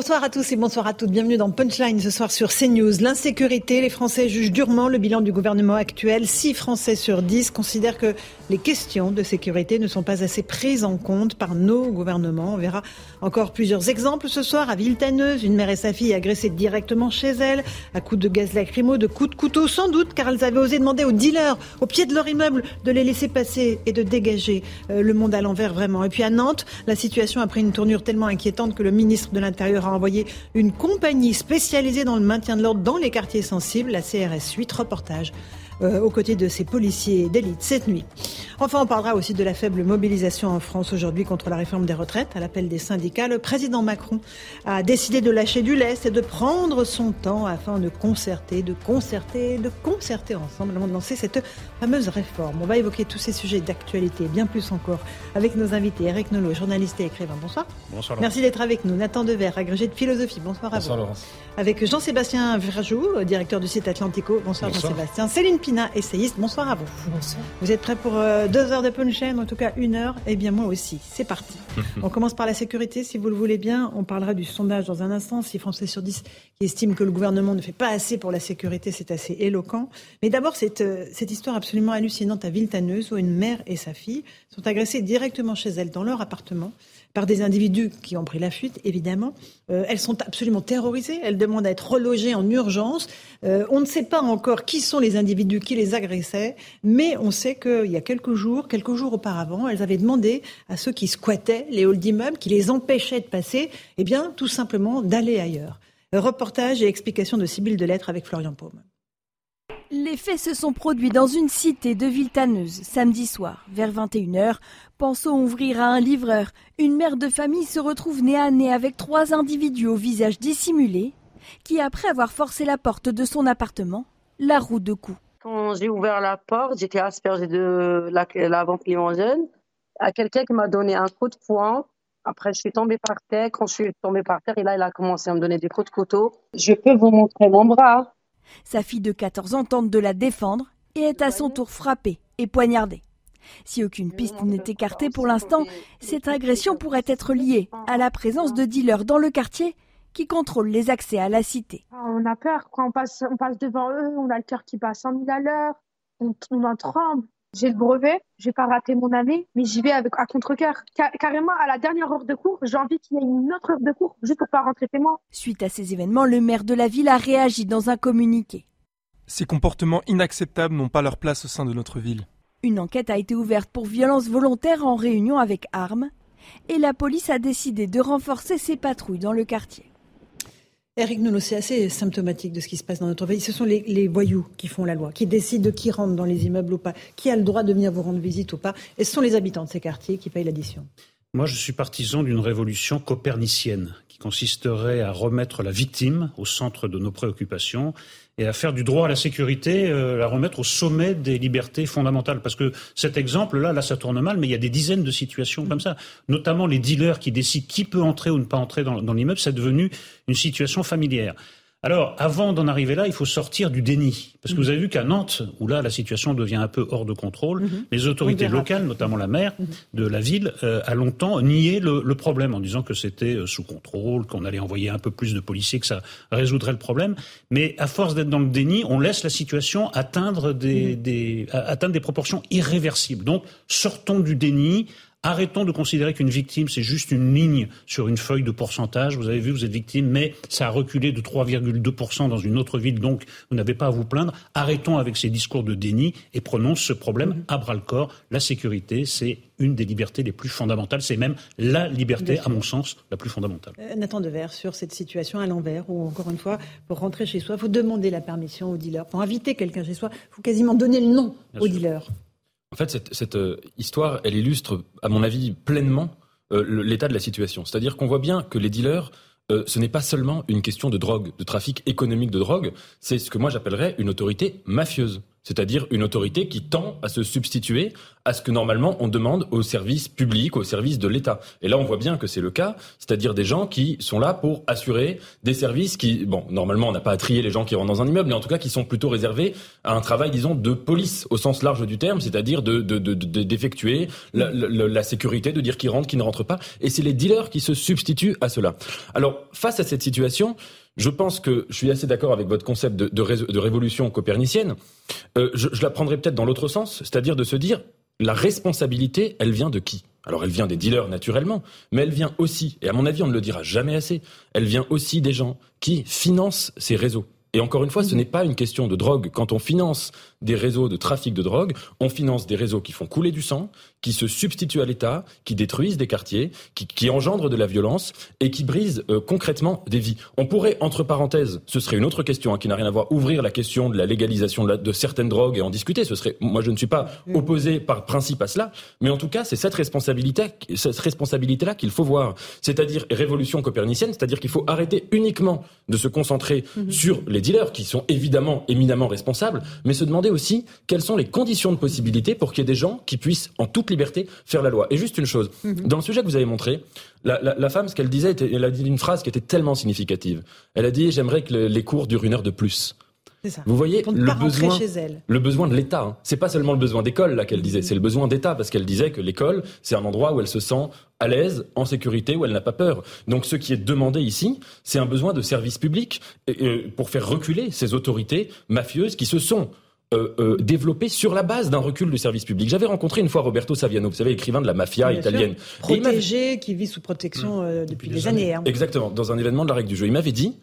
Bonsoir à tous et bonsoir à toutes. Bienvenue dans Punchline ce soir sur CNews. L'insécurité, les Français jugent durement le bilan du gouvernement actuel. 6 Français sur 10 considèrent que les questions de sécurité ne sont pas assez prises en compte par nos gouvernements. On verra encore plusieurs exemples ce soir à Villetaneuse. Une mère et sa fille agressées directement chez elle à coups de gaz lacrymo, de coups de couteau sans doute car elles avaient osé demander aux dealers au pied de leur immeuble de les laisser passer et de dégager euh, le monde à l'envers vraiment. Et puis à Nantes, la situation a pris une tournure tellement inquiétante que le ministre de l'Intérieur envoyé une compagnie spécialisée dans le maintien de l'ordre dans les quartiers sensibles, la CRS 8. Reportage euh, aux côtés de ces policiers d'élite cette nuit. Enfin, on parlera aussi de la faible mobilisation en France aujourd'hui contre la réforme des retraites. À l'appel des syndicats, le président Macron a décidé de lâcher du lest et de prendre son temps afin de concerter, de concerter, de concerter ensemble avant de lancer cette fameuse réforme. On va évoquer tous ces sujets d'actualité, bien plus encore, avec nos invités. Eric Nolot, journaliste et écrivain. Bonsoir. Bonsoir. Merci d'être avec nous. Nathan Dever, agrégé de philosophie. Bonsoir, Bonsoir à vous. Laurence. Avec Jean-Sébastien Virjou, directeur du site Atlantico. Bonsoir, Bonsoir. Jean-Sébastien. Céline Essayiste. Bonsoir à vous. Bonsoir. Vous êtes prêts pour euh, deux heures de punchline, en tout cas une heure? Eh bien moi aussi. C'est parti. on commence par la sécurité, si vous le voulez bien. On parlera du sondage dans un instant. 6 Français sur 10 qui estiment que le gouvernement ne fait pas assez pour la sécurité, c'est assez éloquent. Mais d'abord, cette, euh, cette histoire absolument hallucinante à Villetaneuse, où une mère et sa fille sont agressées directement chez elles, dans leur appartement par des individus qui ont pris la fuite, évidemment. Euh, elles sont absolument terrorisées. Elles demandent à être relogées en urgence. Euh, on ne sait pas encore qui sont les individus qui les agressaient, mais on sait qu'il y a quelques jours, quelques jours auparavant, elles avaient demandé à ceux qui squattaient les halls d'immeubles, qui les empêchaient de passer, eh bien, tout simplement d'aller ailleurs. Reportage et explication de Sybille Delettre avec Florian Paume. Les faits se sont produits dans une cité de Villetaneuse samedi soir, vers 21h. Pensons ouvrir à un livreur. Une mère de famille se retrouve nez à nez avec trois individus au visage dissimulé qui, après avoir forcé la porte de son appartement, la roue de coups. Quand j'ai ouvert la porte, j'étais aspergée de la, la vente limousine à quelqu'un qui m'a donné un coup de poing. Après, je suis tombée par terre. Quand je suis tombée par terre, et là, il a commencé à me donner des coups de couteau. Je peux vous montrer mon bras. Sa fille de 14 ans tente de la défendre et est à son tour frappée et poignardée. Si aucune piste n'est écartée pour l'instant, cette agression pourrait être liée à la présence de dealers dans le quartier qui contrôlent les accès à la cité. Ah, On a peur quand on passe, on passe devant eux, on a le cœur qui bat à 100 000 à l'heure, on, on en tremble. J'ai le brevet, j'ai pas raté mon année, mais j'y vais avec à contre-cœur. Ca- carrément, à la dernière heure de cours, j'ai envie qu'il y ait une autre heure de cours, juste pour pas rentrer chez moi. Suite à ces événements, le maire de la ville a réagi dans un communiqué. Ces comportements inacceptables n'ont pas leur place au sein de notre ville. Une enquête a été ouverte pour violence volontaire en réunion avec armes et la police a décidé de renforcer ses patrouilles dans le quartier. Eric Nolot, c'est assez symptomatique de ce qui se passe dans notre pays. Ce sont les, voyous qui font la loi, qui décident de qui rentre dans les immeubles ou pas, qui a le droit de venir vous rendre visite ou pas. Et ce sont les habitants de ces quartiers qui payent l'addition. Moi, je suis partisan d'une révolution copernicienne qui consisterait à remettre la victime au centre de nos préoccupations et à faire du droit à la sécurité, euh, la remettre au sommet des libertés fondamentales. Parce que cet exemple-là, là, ça tourne mal, mais il y a des dizaines de situations comme ça. Notamment les dealers qui décident qui peut entrer ou ne pas entrer dans, l'immeuble, c'est devenu une situation familière. Alors, avant d'en arriver là, il faut sortir du déni. Parce que vous avez vu qu'à Nantes, où là, la situation devient un peu hors de contrôle, les autorités locales, notamment la maire de la ville, euh, a longtemps nié le, le problème en disant que c'était euh, sous contrôle, qu'on allait envoyer un peu plus de policiers, que ça résoudrait le problème. Mais à force d'être dans le déni, on laisse la situation atteindre des, des, atteindre des proportions irréversibles. Donc, sortons du déni. Arrêtons de considérer qu'une victime, c'est juste une ligne sur une feuille de pourcentage. Vous avez vu, vous êtes victime, mais ça a reculé de 3,2% dans une autre ville, donc vous n'avez pas à vous plaindre. Arrêtons avec ces discours de déni et prenons ce problème à bras le corps. La sécurité, c'est une des libertés les plus fondamentales. C'est même la liberté, à mon sens, la plus fondamentale. Euh, Nathan Dever, sur cette situation à l'envers, où encore une fois, pour rentrer chez soi, il faut demander la permission au dealer. Pour inviter quelqu'un chez soi, il faut quasiment donner le nom Bien au sûr. dealer. En fait, cette, euh, histoire, elle illustre, à mon avis, pleinement l'état de la situation. C'est-à-dire qu'on voit bien que les dealers ce n'est pas seulement une question de drogue, de trafic économique de drogue, c'est ce que moi j'appellerais une autorité mafieuse c'est-à-dire une autorité qui tend à se substituer à ce que normalement on demande aux services publics, aux services de l'État. Et là, on voit bien que c'est le cas, c'est-à-dire des gens qui sont là pour assurer des services qui, bon, normalement, on n'a pas à trier les gens qui rentrent dans un immeuble, mais en tout cas qui sont plutôt réservés à un travail, disons, de police au sens large du terme, c'est-à-dire de, d'effectuer la, la, sécurité, de dire qui rentre, qui ne rentre pas. Et c'est les dealers qui se substituent à cela. Alors, face à cette situation, je pense que je suis assez d'accord avec votre concept de, de, révolution copernicienne. Euh, je, je la prendrais peut-être dans l'autre sens, c'est-à-dire de se dire la responsabilité, elle vient de qui? Alors elle vient des dealers naturellement, mais elle vient aussi, et à mon avis on ne le dira jamais assez, elle vient aussi des gens qui financent ces réseaux. Et encore une fois, ce mhm. n'est pas une question de drogue. Quand on finance des réseaux de trafic de drogue, on finance des réseaux qui font couler du sang, qui se substituent à l'État, qui détruisent des quartiers, qui, qui, engendrent de la violence et qui brisent euh, concrètement des vies. On pourrait, entre parenthèses, ce serait une autre question hein, qui n'a rien à voir, ouvrir la question de la légalisation de, de, certaines drogues et en discuter. Ce serait, moi, je ne suis pas mhm. opposé par principe à cela, mais en tout cas, c'est cette responsabilité, cette responsabilité-là qu'il faut voir. C'est-à-dire révolution copernicienne, c'est-à-dire qu'il faut arrêter uniquement de se concentrer mhm. sur les dealers qui sont évidemment éminemment responsables, mais se demander aussi quelles sont les conditions de possibilité pour qu'il y ait des gens qui puissent en toute liberté faire la loi. Et juste une chose, mhm. dans le sujet que vous avez montré, la, femme, ce qu'elle disait, elle a dit une phrase qui était tellement significative. Elle a dit j'aimerais que les cours durent une heure de plus. Vous voyez le besoin, le besoin de l'État. Hein. C'est pas seulement le besoin d'école là qu'elle disait, c'est le besoin d'État parce qu'elle disait que l'école c'est un endroit où elle se sent à l'aise, en sécurité, où elle n'a pas peur. Donc ce qui est demandé ici, c'est un besoin de service public pour faire reculer ces autorités mafieuses qui se sont euh, euh, développées sur la base d'un recul du service public. J'avais rencontré une fois Roberto Saviano, vous savez, écrivain de la mafia italienne. Protégé, qui vit sous protection euh, depuis, des années. Hein. Exactement, dans un événement de la règle du jeu. Il m'avait dit,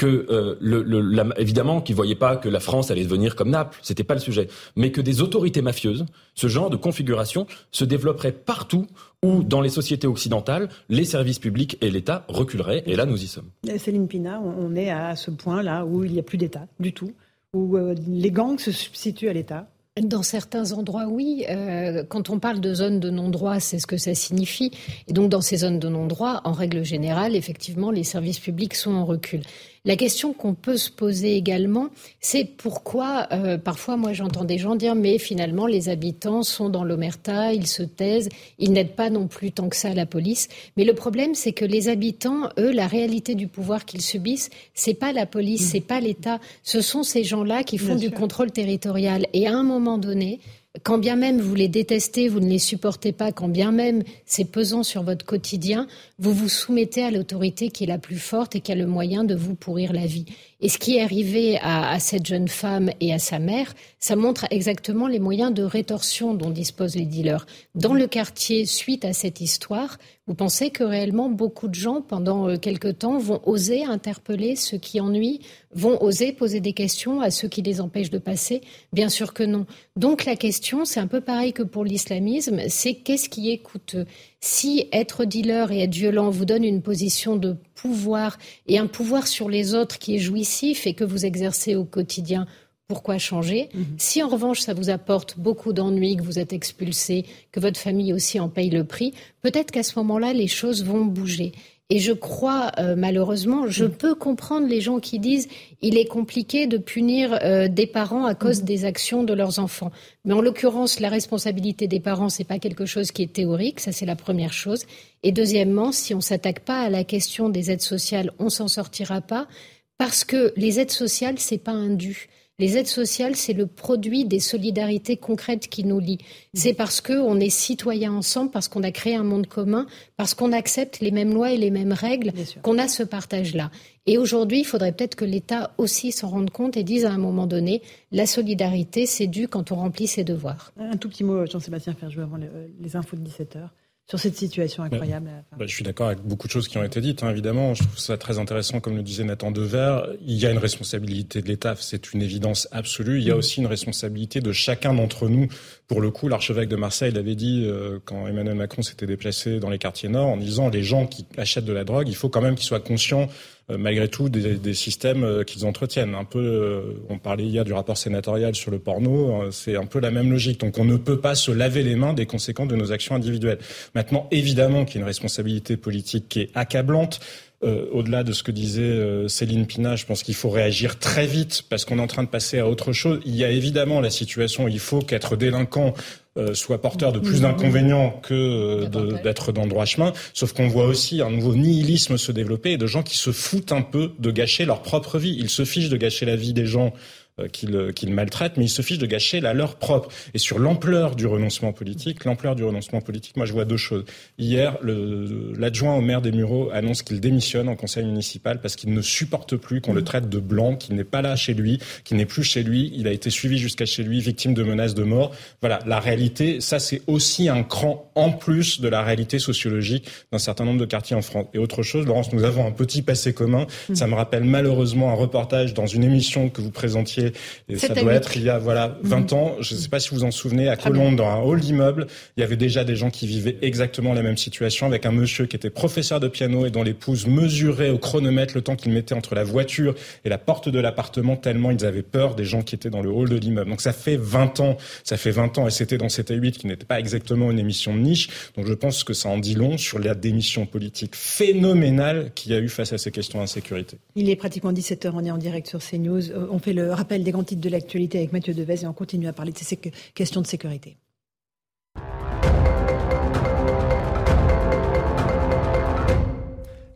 que euh, le, le, évidemment qu'ils voyaient pas que la France allait devenir comme Naples, c'était pas le sujet, mais que des autorités mafieuses, ce genre de configuration se développerait partout où dans les sociétés occidentales, les services publics et l'État reculeraient, et là nous y sommes. Céline Pina, on est à ce point là où il n'y a plus d'État du tout, où euh, les gangs se substituent à l'État. Dans certains endroits, oui. Euh, quand on parle de zones de non-droit, c'est ce que ça signifie. Et donc, dans ces zones de non-droit, en règle générale, effectivement, les services publics sont en recul. La question qu'on peut se poser également, c'est pourquoi, euh, parfois, moi j'entends des gens dire, mais finalement, les habitants sont dans l'omerta, ils se taisent, ils n'aident pas non plus tant que ça la police. Mais le problème, c'est que les habitants, eux, la réalité du pouvoir qu'ils subissent, c'est pas la police, mmh. c'est pas l'État, ce sont ces gens-là qui font du contrôle territorial. Et à un moment donné, quand bien même vous les détestez, vous ne les supportez pas, quand bien même c'est pesant sur votre quotidien, vous vous soumettez à l'autorité qui est la plus forte et qui a le moyen de vous pourrir la vie. Et ce qui est arrivé à, cette jeune femme et à sa mère, ça montre exactement les moyens de rétorsion dont disposent les dealers. Dans le quartier, suite à cette histoire, vous pensez que réellement beaucoup de gens, pendant euh, quelque temps, vont oser interpeller ceux qui ennuient, vont oser poser des questions à ceux qui les empêchent de passer Bien sûr que non. Donc la question, c'est un peu pareil que pour l'islamisme, c'est qu'est-ce qui est coûteux si être dealer et être violent vous donne une position de pouvoir et un pouvoir sur les autres qui est jouissif et que vous exercez au quotidien, pourquoi changer mhm. Si en revanche ça vous apporte beaucoup d'ennuis, que vous êtes expulsé, que votre famille aussi en paye le prix, peut-être qu'à ce moment-là les choses vont bouger. Et je crois, euh, malheureusement, je mm. peux comprendre les gens qui disent il est compliqué de punir euh, des parents à cause mm. des actions de leurs enfants. Mais en l'occurrence, la responsabilité des parents, c'est pas quelque chose qui est théorique, ça c'est la première chose. Et deuxièmement, si on s'attaque pas à la question des aides sociales, on s'en sortira pas, parce que les aides sociales, c'est pas un dû. Les aides sociales, c'est le produit des solidarités concrètes qui nous lient. C'est parce qu'on est citoyens ensemble, parce qu'on a créé un monde commun, parce qu'on accepte les mêmes lois et les mêmes règles, qu'on a ce partage-là. Et aujourd'hui, il faudrait peut-être que l'État aussi s'en rende compte et dise à un moment donné, la solidarité, c'est dû quand on remplit ses devoirs. Un tout petit mot, Jean-Sébastien Ferjou, avant les infos de 17 heures sur cette situation incroyable. Bah, je suis d'accord avec beaucoup de choses qui ont été dites, hein, évidemment. Je trouve ça très intéressant, comme le disait Nathan Dever. Il y a une responsabilité de l'État, c'est une évidence absolue. Il y a mm. aussi une responsabilité de chacun d'entre nous. Pour le coup, l'archevêque de Marseille l'avait dit euh, quand Emmanuel Macron s'était déplacé dans les quartiers nord, en disant les gens qui achètent de la drogue, il faut quand même qu'ils soient conscients malgré tout des, systèmes qu'ils entretiennent. Un peu, on parlait hier du rapport sénatorial sur le porno, c'est un peu la même logique. Donc on ne peut pas se laver les mains des conséquences de nos actions individuelles. Maintenant, évidemment qu'il y a une responsabilité politique qui est accablante. Euh, au-delà de ce que disait euh, Céline Pina, je pense qu'il faut réagir très vite parce qu'on est en train de passer à autre chose. Il y a évidemment la situation, il faut qu'être délinquant euh, soit porteur de plus d'inconvénients que d'être dans le droit chemin. Sauf qu'on voit aussi un nouveau nihilisme se développer et de gens qui se foutent un peu de gâcher leur propre vie. Ils se fichent de gâcher la vie des gens euh, qu'ils maltraitent, mais ils se fichent de gâcher la leur propre. Et sur l'ampleur du renoncement politique, l'ampleur du renoncement politique, moi je vois deux choses. Hier, l'adjoint au maire des Mureaux annonce qu'il démissionne en conseil municipal parce qu'il ne supporte plus qu'on le traite de blanc, qu'il n'est pas là chez lui, qu'il n'est plus chez lui. Il a été suivi jusqu'à chez lui, victime de menaces de mort. Voilà, la réalité, ça c'est aussi un cran en plus de la réalité sociologique d'un certain nombre de quartiers en France. Et autre chose, Laurence, nous avons un petit passé commun. Ça me rappelle malheureusement un reportage dans une émission que vous présentiez et ça doit être il y a voilà 20 mhm. ans. Je ne sais pas si vous vous en souvenez, à Colombes, dans un hall d'immeuble, il y avait déjà des gens qui vivaient exactement la même situation avec un monsieur qui était professeur de piano et dont l'épouse mesurait au chronomètre le temps qu'il mettait entre la voiture et la porte de l'appartement tellement ils avaient peur des gens qui étaient dans le hall de l'immeuble. Donc ça fait 20 ans, ça fait 20 ans et c'était dans cette 8 qui n'était pas exactement une émission de niche. Donc je pense que ça en dit long sur la démission politique phénoménale qu'il y a eu face à ces questions d'insécurité. Il est pratiquement 17h, on est en direct sur CNews. Euh, on fait le rappel des grands titres de l'actualité avec Mathieu Devez et on continue à parler de ces questions de sécurité.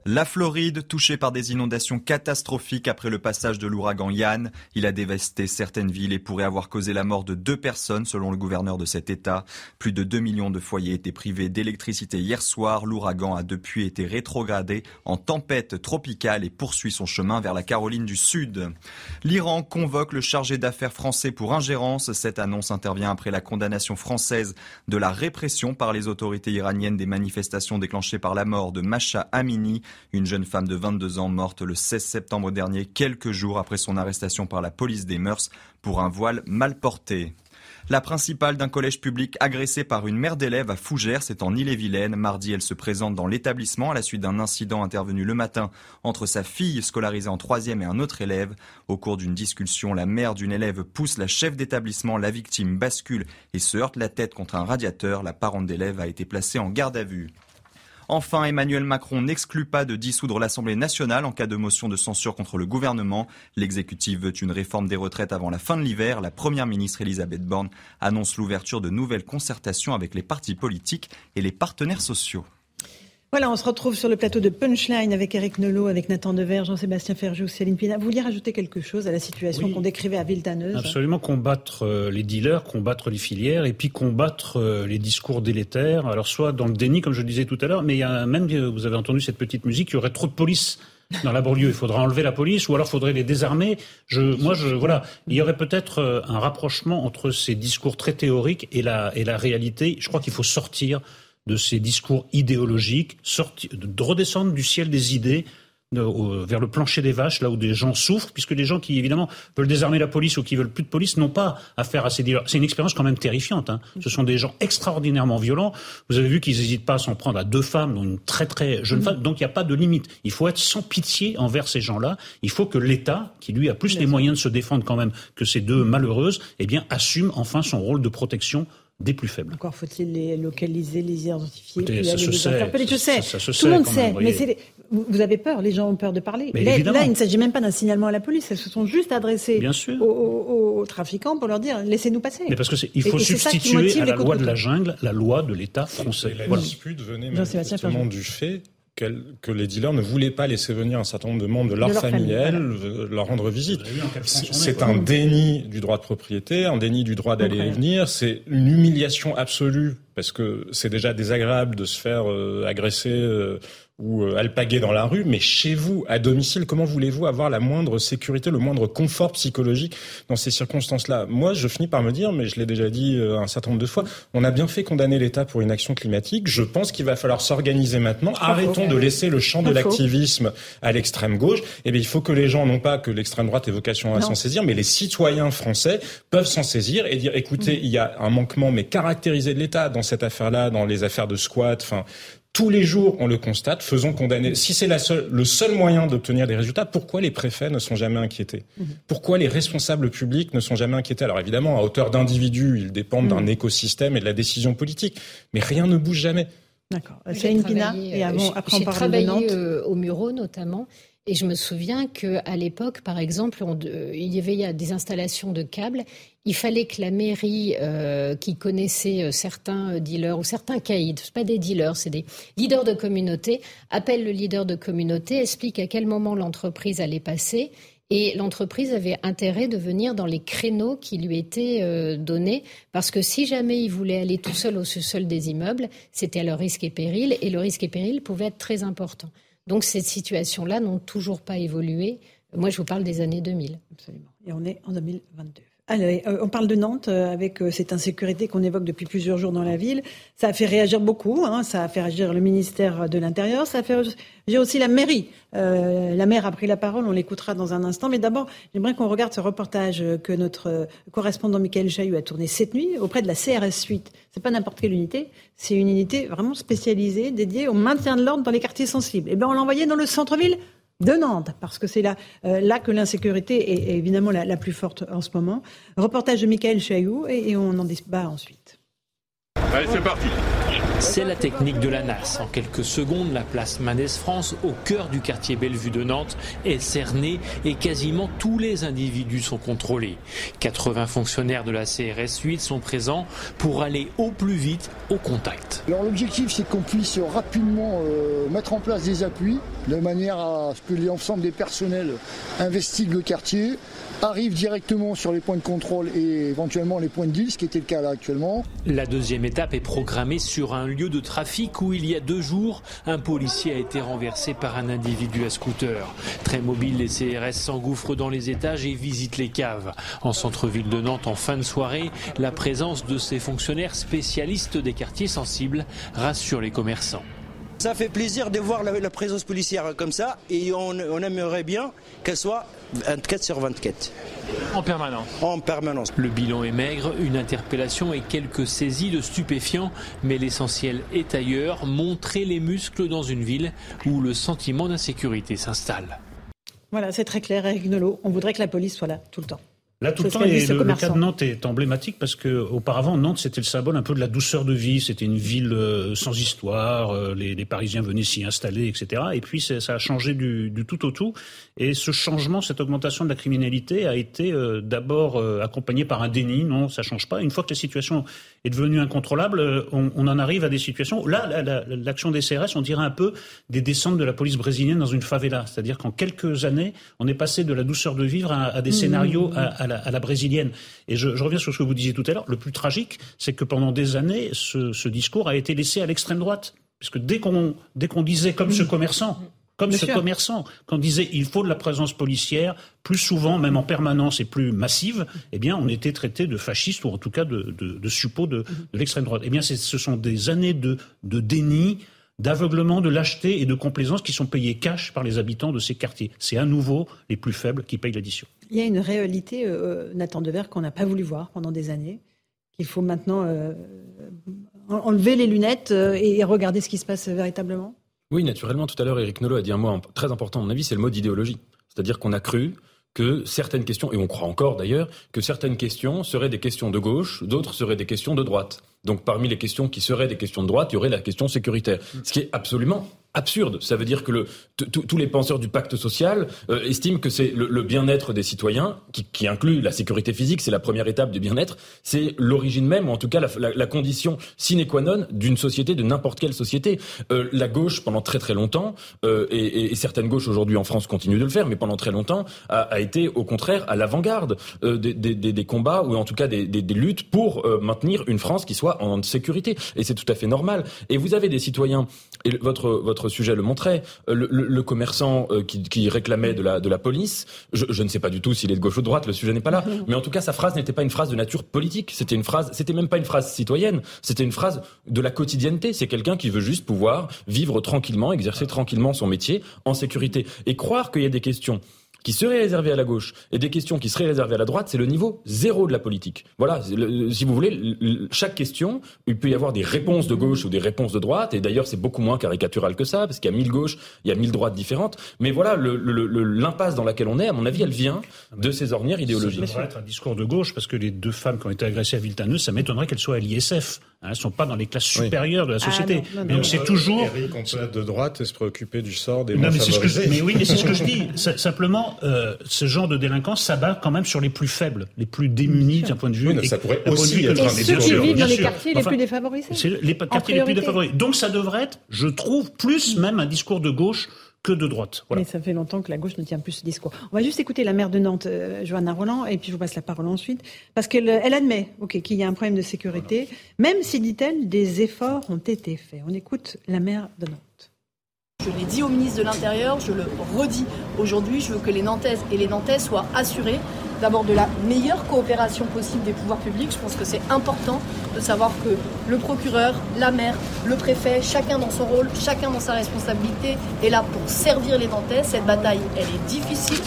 La Floride, touchée par des inondations catastrophiques après le passage de l'ouragan Yann. Il a dévasté certaines villes et pourrait avoir causé la mort de deux personnes selon le gouverneur de cet État. Plus de 2 millions de foyers étaient privés d'électricité hier soir. L'ouragan a depuis été rétrogradé en tempête tropicale et poursuit son chemin vers la Caroline du Sud. L'Iran convoque le chargé d'affaires français pour ingérence. Cette annonce intervient après la condamnation française de la répression par les autorités iraniennes des manifestations déclenchées par la mort de Masha Amini, une jeune femme de 22 ans morte le 16 septembre dernier, quelques jours après son arrestation par la police des mœurs pour un voile mal porté. La principale d'un collège public agressée par une mère d'élève à Fougères, c'est en Ille-et-Vilaine. Mardi, elle se présente dans l'établissement à la suite d'un incident intervenu le matin entre sa fille scolarisée en troisième et un autre élève. Au cours d'une discussion, la mère d'une élève pousse la chef d'établissement, la victime bascule et se heurte la tête contre un radiateur. La parente d'élève a été placée en garde à vue. Enfin, Emmanuel Macron n'exclut pas de dissoudre l'Assemblée nationale en cas de motion de censure contre le gouvernement. L'exécutif veut une réforme des retraites avant la fin de l'hiver. La première ministre Elisabeth Borne annonce l'ouverture de nouvelles concertations avec les partis politiques et les partenaires sociaux. Voilà, on se retrouve sur le plateau de Punchline avec Eric Nolot, avec Nathan Dever, Jean-Sébastien Ferjou, Céline Pina. Vous vouliez rajouter quelque chose à la situation qu'on décrivait à Villetaneuse Absolument, combattre euh, les dealers, combattre les filières et puis combattre euh, les discours délétères. Alors soit dans le déni, comme je disais tout à l'heure, mais il y a même, vous avez entendu cette petite musique, il y aurait trop de police dans la banlieue. Il faudra enlever la police ou alors il faudrait les désarmer. Je, moi, je, voilà, il y aurait peut-être euh, un rapprochement entre ces discours très théoriques et la, et la réalité. Je crois qu'il faut sortir de ces discours idéologiques, sortir, de redescendre du ciel des idées vers le plancher des vaches, là où des gens souffrent, puisque les gens qui, évidemment, veulent désarmer la police ou qui veulent plus de police n'ont pas affaire à ces dealers. C'est une expérience quand même terrifiante. Hein. Ce sont des gens extraordinairement violents. Vous avez vu qu'ils n'hésitent pas à s'en prendre à deux femmes, dont une très très jeune femme. Donc il n'y a pas de limite. Il faut être sans pitié envers ces gens-là. Il faut que l'État, qui lui a plus les moyens de se défendre quand même que ces deux malheureuses, eh bien, assume enfin son rôle de protection des plus faibles. Encore faut-il les localiser, les identifier, Écoutez, ça, se sait, je sais, tout le monde sait, mais vous avez peur, les gens ont peur de parler. Là, il ne s'agit même pas d'un signalement à la police, elles se sont juste adressées aux, trafiquants pour leur dire laissez-nous passer. Mais parce que il faut substituer à la loi de la jungle la loi de l'État français. La dispute venait manifestement du fait que les dealers ne voulaient pas laisser venir un certain nombre de membres de leur, famille, euh, leur rendre visite. C'est un déni du droit de propriété, un déni du droit d'aller et venir, c'est une humiliation absolue parce que c'est déjà désagréable de se faire euh, agresser euh, ou euh, alpaguer dans la rue, mais chez vous, à domicile, comment voulez-vous avoir la moindre sécurité, le moindre confort psychologique dans ces circonstances-là? Moi, je finis par me dire, mais je l'ai déjà dit euh, un certain nombre de fois, on a bien fait condamner l'État pour une action climatique. Je pense qu'il va falloir s'organiser maintenant. Arrêtons de laisser le champ de l'activisme à l'extrême gauche. Eh bien, il faut que les gens, non pas que l'extrême droite ait vocation à s'en saisir, mais les citoyens français peuvent s'en saisir et dire, écoutez, mm. il y a un manquement mais caractérisé de l'État dans cette affaire-là, dans les affaires de squat, enfin Tous les jours, on le constate, faisons condamner. Si c'est le seul moyen d'obtenir des résultats, pourquoi les préfets ne sont jamais inquiétés? Mhm. Pourquoi les responsables publics ne sont jamais inquiétés? Alors évidemment, à hauteur d'individus, ils dépendent d'un mhm. écosystème et de la décision politique, mais rien ne bouge jamais. D'accord. C'est une Pina, et avant, après on parle de Nantes. Euh, au Muro notamment, et je me souviens qu'à l'époque, par exemple, euh, il y avait des installations de câbles. Il fallait que la mairie, euh, qui connaissait euh, certains dealers ou certains caïds, ce pas des dealers, c'est des leaders de communauté, appelle le leader de communauté, explique à quel moment l'entreprise allait passer. Et l'entreprise avait intérêt de venir dans les créneaux qui lui étaient donnés, parce que si jamais il voulait aller tout seul au sous-sol des immeubles, c'était à leur risque et péril, et le risque et péril pouvait être très important. Donc ces situations-là n'ont toujours pas évolué. Moi, je vous parle des années 2000. Absolument. Et on est en 2022. Allez, euh, on parle de Nantes euh, avec euh, cette insécurité qu'on évoque depuis plusieurs jours dans la ville. Ça a fait réagir beaucoup. Hein, ça a fait réagir le ministère de l'Intérieur. Ça a fait réagir aussi la mairie. la maire a pris la parole. On l'écoutera dans un instant. Mais d'abord, j'aimerais qu'on regarde ce reportage que notre correspondant Michael Chailloux a tourné cette nuit auprès de la CRS 8. C'est pas n'importe quelle unité. C'est une unité vraiment spécialisée, dédiée au maintien de l'ordre dans les quartiers sensibles. Et eh bien, on l'a envoyé dans le centre-ville de Nantes, parce que c'est là, euh, que l'insécurité est, évidemment la, plus forte en ce moment. Reportage de Michael Chailloux et, et on en débat ensuite. Allez, c'est parti. C'est la technique de la NAS. En quelques secondes, la place Manès France, au cœur du quartier Bellevue de Nantes, est cernée et quasiment tous les individus sont contrôlés. 80 fonctionnaires de la CRS 8 sont présents pour aller au plus vite au contact. Alors l'objectif, c'est qu'on puisse rapidement euh, mettre en place des appuis de manière à ce que l'ensemble des personnels investiguent le quartier, arrive directement sur les points de contrôle et éventuellement les points de deal, ce qui était le cas là actuellement. La deuxième étape est programmée sur un lieu de trafic où il y a deux jours, un policier a été renversé par un individu à scooter. Très mobile, les CRS s'engouffrent dans les étages et visitent les caves. En centre-ville de Nantes, en fin de soirée, la présence de ces fonctionnaires spécialistes des quartiers sensibles rassure les commerçants. Ça fait plaisir de voir la, présence policière comme ça et on, aimerait bien qu'elle soit 24 sur 24. En permanence En permanence. Le bilan est maigre, une interpellation et quelques saisies de stupéfiants, mais l'essentiel est ailleurs, montrer les muscles dans une ville où le sentiment d'insécurité s'installe. Voilà, c'est très clair, Eric Nolot. On voudrait que la police soit là tout le temps. Là, tout le temps, et le, cas de Nantes est emblématique parce que auparavant, Nantes, c'était le symbole un peu de la douceur de vie. C'était une ville euh, sans histoire. Euh, les, les, Parisiens venaient s'y installer, etc. Et puis, ça a changé du, du, tout au tout. Et ce changement, cette augmentation de la criminalité a été euh, d'abord accompagné par un déni. Non, ça change pas. Une fois que la situation est devenue incontrôlable, on, on en arrive à des situations. Là, l'action des CRS, on dirait un peu des descentes de la police brésilienne dans une favela. C'est-à-dire qu'en quelques années, on est passé de la douceur de vivre à, à des mmh. scénarios à, à la à la brésilienne. Et je, reviens sur ce que vous disiez tout à l'heure. Le plus tragique, c'est que pendant des années, ce, discours a été laissé à l'extrême droite. Puisque dès qu'on dès qu'on disait comme ce commerçant, comme ce commerçant, qu'on disait il faut de la présence policière, plus souvent, même en permanence et plus massive, eh bien, on était traité de fasciste ou en tout cas de, de, de suppôt de, de l'extrême droite. Eh bien, ce sont des années de, de déni, d'aveuglement, de lâcheté et de complaisance qui sont payés cash par les habitants de ces quartiers. C'est à nouveau les plus faibles qui payent l'addition. Il y a une réalité, euh, euh Nathan Devers, qu'on n'a pas voulu voir pendant des années, qu'il faut maintenant euh, enlever les lunettes euh, et regarder ce qui se passe véritablement? Oui, naturellement. Tout à l'heure, Eric Nolot a dit un mot très important, à mon avis, c'est le mot d'idéologie. C'est-à-dire qu'on a cru que certaines questions, et on croit encore d'ailleurs, que certaines questions seraient des questions de gauche, d'autres seraient des questions de droite. Donc parmi les questions qui seraient des questions de droite, il y aurait la question sécuritaire. Ce qui est absolument absurde. Ça veut dire que le, tous les penseurs du pacte social euh, estiment que c'est le, bien-être des citoyens, qui, qui, inclut la sécurité physique, c'est la première étape du bien-être, c'est l'origine même, ou en tout cas la, la, condition sine qua non d'une société, de n'importe quelle société. Euh, la gauche, pendant très très longtemps, euh, et, et, certaines gauches aujourd'hui en France continuent de le faire, mais pendant très longtemps, a, a été au contraire à l'avant-garde euh, des, des, des, combats, ou en tout cas des, des luttes pour euh, maintenir une France qui soit en sécurité. Et c'est tout à fait normal. Et vous avez des citoyens, et votre, votre sujet le montrait. Euh, le, commerçant euh, qui, réclamait de la, de la police, je, ne sais pas du tout s'il est de gauche ou de droite, le sujet n'est pas là. Mais en tout cas, sa phrase n'était pas une phrase de nature politique. C'était une phrase, c'était même pas une phrase citoyenne. C'était une phrase de la quotidienneté. C'est quelqu'un qui veut juste pouvoir vivre tranquillement, exercer tranquillement son métier en sécurité. Et croire qu'il y a des questions qui seraient réservées à la gauche et des questions qui seraient réservées à la droite, c'est le niveau zéro de la politique. Voilà, si vous voulez, chaque question, il peut y avoir des réponses de gauche ou des réponses de droite, et d'ailleurs c'est beaucoup moins caricatural que ça, parce qu'il y a mille gauches, il y a mille droites différentes. Mais voilà, l'impasse dans laquelle on est, à mon avis, elle vient de ces ornières idéologiques. Ça devrait être un discours de gauche, parce que les deux femmes qui ont été agressées à Viltaneuse, ça m'étonnerait qu'elles soient à l'ISF. Elles ne sont pas dans les classes supérieures de la ah, société. mais c'est toujours. Eric, on peut être de droite et se préoccuper du sort des moins mais favorisés. mais oui, mais c'est ce que je dis. Simplement, euh, ce genre de délinquance s'abat quand même sur les plus faibles, les plus démunis d'un point de vue. Oui, ça pourrait aussi être un ceux qui vivent dans les quartiers les plus défavorisés. C'est les quartiers les plus défavorisés. Donc ça devrait être, je trouve, plus même un discours de gauche que de droite. Mais ça fait longtemps que la gauche ne tient plus ce discours. On va juste écouter la maire de Nantes, euh, Johanna Roland, et puis je vous passe la parole ensuite, parce qu'elle elle admet ok, qu'il y a un problème de sécurité, même si, dit-elle, des efforts ont été faits. On écoute la maire de Nantes. Je l'ai dit au ministre de l'Intérieur, je le redis aujourd'hui, je veux que les Nantaises et les Nantais soient assurés d'abord de la meilleure coopération possible des pouvoirs publics. Je pense que c'est important de savoir que le procureur, la maire, le préfet, chacun dans son rôle, chacun dans sa responsabilité est là pour servir les Nantais. Cette bataille, elle est difficile.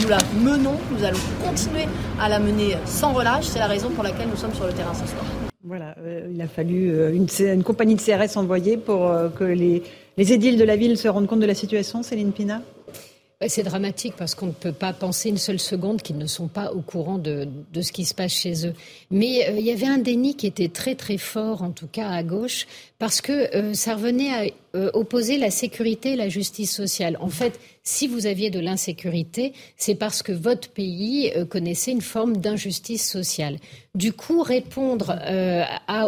Nous la menons, nous allons continuer à la mener sans relâche. C'est la raison pour laquelle nous sommes sur le terrain ce soir. Voilà, euh, il a fallu euh, une, compagnie de CRS envoyée pour euh, que les, les édiles de la ville se rendent compte de la situation, Céline Pina? C'est dramatique parce qu'on ne peut pas penser une seule seconde qu'ils ne sont pas au courant de, ce qui se passe chez eux. Mais euh, il y avait un déni qui était très très fort, en tout cas à gauche, parce que euh, ça revenait à euh, opposer la sécurité et la justice sociale. En fait, si vous aviez de l'insécurité, c'est parce que votre pays connaissait une forme d'injustice sociale. Du coup, répondre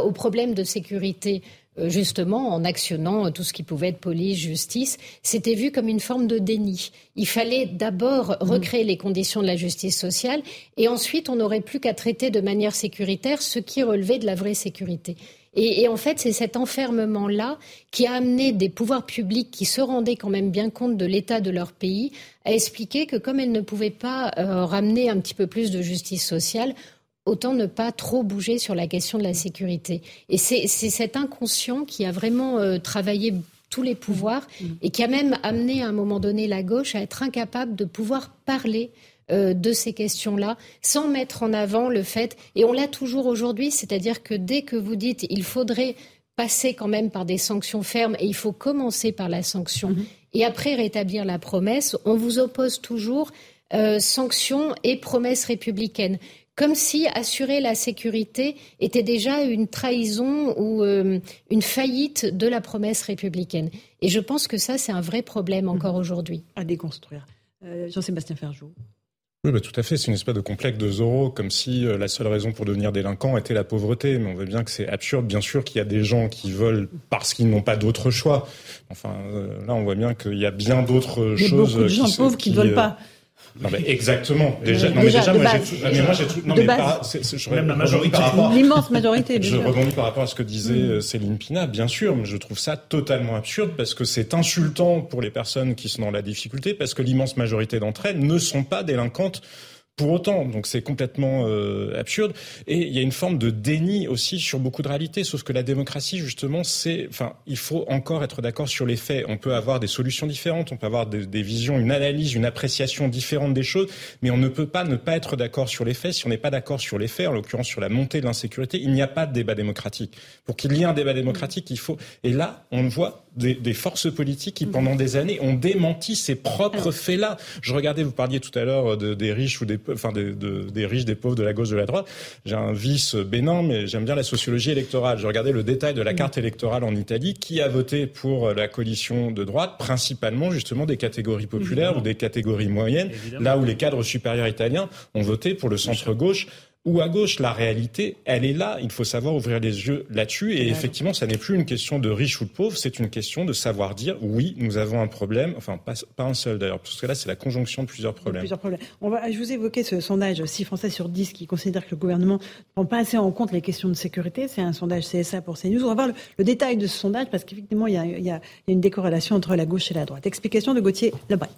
aux problèmes de sécurité justement en actionnant tout ce qui pouvait être police, justice, c'était vu comme une forme de déni. Il fallait d'abord mmh. recréer les conditions de la justice sociale et ensuite on n'aurait plus qu'à traiter de manière sécuritaire ce qui relevait de la vraie sécurité. Et, en fait, c'est cet enfermement-là qui a amené des pouvoirs publics qui se rendaient quand même bien compte de l'état de leur pays à expliquer que comme elles ne pouvaient pas euh, ramener un petit peu plus de justice sociale, autant ne pas trop bouger sur la question de la sécurité. Et c'est cet inconscient qui a vraiment euh, travaillé tous les pouvoirs et qui a même amené à un moment donné la gauche à être incapable de pouvoir parler euh, de ces questions-là sans mettre en avant le fait, et on l'a toujours aujourd'hui, c'est-à-dire que dès que vous dites il faudrait passer quand même par des sanctions fermes et il faut commencer par la sanction mm-hmm. et après rétablir la promesse, on vous oppose toujours euh, sanctions et promesses républicaines comme si assurer la sécurité était déjà une trahison ou euh, une faillite de la promesse républicaine. Et je pense que ça, c'est un vrai problème encore aujourd'hui. À déconstruire. Euh, Jean-Sébastien Ferjou. Oui, bah, tout à fait. C'est une espèce de complexe de Zorro, comme si euh, la seule raison pour devenir délinquant était la pauvreté. Mais on voit bien que c'est absurde. Bien sûr qu'il y a des gens qui volent parce qu'ils n'ont pas d'autre choix. Enfin, là, on voit bien qu'il y a bien d'autres choses. Il y a beaucoup de gens pauvres qui ne veulent pas. Non mais exactement. Déjà, non mais déjà, moi j'ai tout. Mais moi j'ai tout. Non mais pas. je Même la majorité. L'immense majorité. Je rebondis par rapport à ce que disait mm. euh, Céline Pina. Bien sûr, mais je trouve ça totalement absurde parce que c'est insultant pour les personnes qui sont dans la difficulté parce que l'immense majorité d'entre elles ne sont pas délinquantes pour autant. Donc c'est complètement euh, absurde. Et il y a une forme de déni aussi sur beaucoup de réalités. Sauf que la démocratie, justement, c'est, enfin, il faut encore être d'accord sur les faits. On peut avoir des solutions différentes, on peut avoir des, des, visions, une analyse, une appréciation différente des choses, mais on ne peut pas ne pas être d'accord sur les faits. Si on n'est pas d'accord sur les faits, en l'occurrence sur la montée de l'insécurité, il n'y a pas de débat démocratique. Pour qu'il y ait un débat démocratique, il faut. Et là, on voit des, des forces politiques qui, pendant des années, ont démenti ces propres faits-là. Je regardais, vous parliez tout à l'heure de, des riches ou des enfin des, des riches, des pauvres, de la gauche, de la droite. J'ai un vice bénin, mais j'aime bien la sociologie électorale. J'ai regardé le détail de la carte électorale en Italie, qui a voté pour la coalition de droite, principalement justement des catégories populaires ou des catégories moyennes, là où les cadres supérieurs italiens ont voté pour le centre gauche ou à gauche. La réalité, elle est là. Il faut savoir ouvrir les yeux là-dessus. Et effectivement, ça n'est plus une question de riche ou de pauvre, c'est une question de savoir dire oui, nous avons un problème. Enfin, pas, pas un seul d'ailleurs, parce que là, c'est la conjonction de plusieurs problèmes. Plusieurs problèmes. On va, je vous évoquais ce sondage 6 Français sur 10 qui considère que le gouvernement ne prend pas assez en compte les questions de sécurité. C'est un sondage CSA pour CNews. On va voir le, détail de ce sondage parce qu'effectivement, il y, a, il, y a, une décorrélation entre la gauche et la droite. Explication de Gauthier Lebret.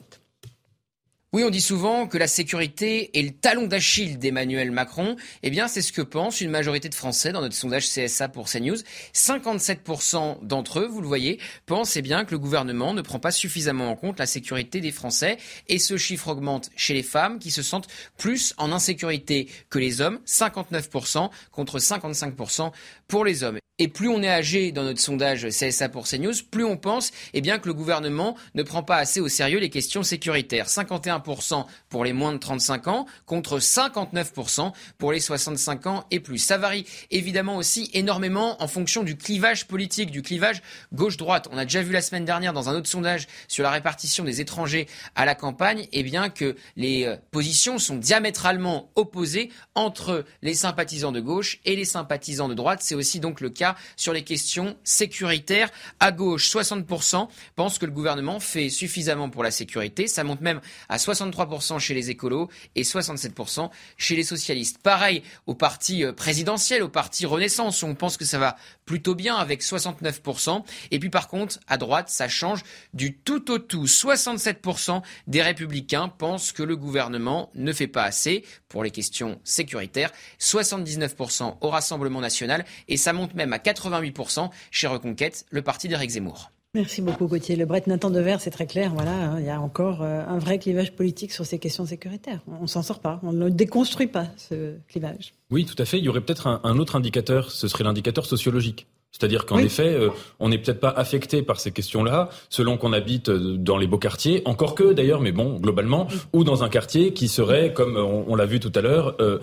Oui, on dit souvent que la sécurité est le talon d'Achille d'Emmanuel Macron. Eh bien, c'est ce que pense une majorité de Français dans notre sondage CSA pour CNews. 57% d'entre eux, vous le voyez, pensent eh bien que le gouvernement ne prend pas suffisamment en compte la sécurité des Français. Et ce chiffre augmente chez les femmes qui se sentent plus en insécurité que les hommes, 59% contre 55% pour les hommes. Et plus on est âgé dans notre sondage CSA pour CNews, plus on pense eh bien, que le gouvernement ne prend pas assez au sérieux les questions sécuritaires. 51% pour les moins de 35 ans contre 59% pour les 65 ans et plus. Ça varie évidemment aussi énormément en fonction du clivage politique, du clivage gauche-droite. On a déjà vu la semaine dernière dans un autre sondage sur la répartition des étrangers à la campagne eh bien, que les euh, positions sont diamétralement opposées entre les sympathisants de gauche et les sympathisants de droite. C'est aussi donc le cas sur les questions sécuritaires. À gauche, 60% pensent que le gouvernement fait suffisamment pour la sécurité. Ça monte même à 63% chez les écolos et 67% chez les socialistes. Pareil au parti euh, présidentiel, au parti Renaissance, on pense que ça va plutôt bien avec 69%. Et puis par contre, à droite, ça change du tout au tout. 67% des républicains pensent que le gouvernement ne fait pas assez pour les questions sécuritaires. 79% au Rassemblement national et ça monte même à 88% chez Reconquête, le parti d'Éric Zemmour. Merci beaucoup Gauthier. Le Bret Nathan Devers, c'est très clair. Voilà, hein, il y a encore euh, un vrai clivage politique sur ces questions sécuritaires. On s'en sort pas. On ne déconstruit pas ce clivage. Oui, tout à fait. Il y aurait peut-être un, autre indicateur. Ce serait l'indicateur sociologique. C'est-à-dire qu'en effet, euh, on n'est peut-être pas affecté par ces questions-là, selon qu'on habite euh, dans les beaux quartiers, encore que d'ailleurs, mais bon, globalement, ou dans un quartier qui serait, comme on, l'a vu tout à l'heure, euh,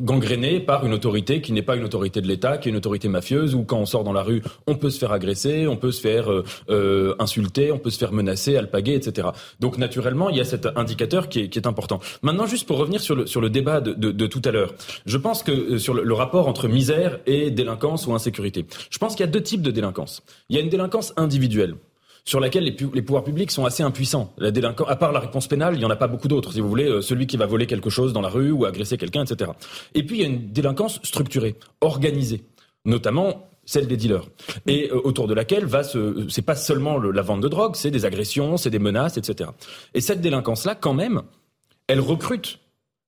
gangréné par une autorité qui n'est pas une autorité de l'État, qui est une autorité mafieuse, où quand on sort dans la rue, on peut se faire agresser, on peut se faire euh, euh, insulter, on peut se faire menacer, alpaguer, etc. Donc naturellement, il y a cet indicateur qui est, qui est important. Maintenant, juste pour revenir sur le, sur le débat de, de, de tout à l'heure, je pense que euh, sur le, le, rapport entre misère et délinquance ou insécurité, je pense qu'il y a deux types de délinquance. Il y a une délinquance individuelle sur laquelle les, pouvoirs publics sont assez impuissants. La délinquance, à part la réponse pénale, il n'y en a pas beaucoup d'autres. Si vous voulez, euh, celui qui va voler quelque chose dans la rue ou agresser quelqu'un, etc. Et puis il y a une délinquance structurée, organisée, notamment celle des dealers, et euh, autour de laquelle va se, c'est pas seulement la vente de drogue, c'est des agressions, c'est des menaces, etc. Et cette délinquance-là, quand même, elle recrute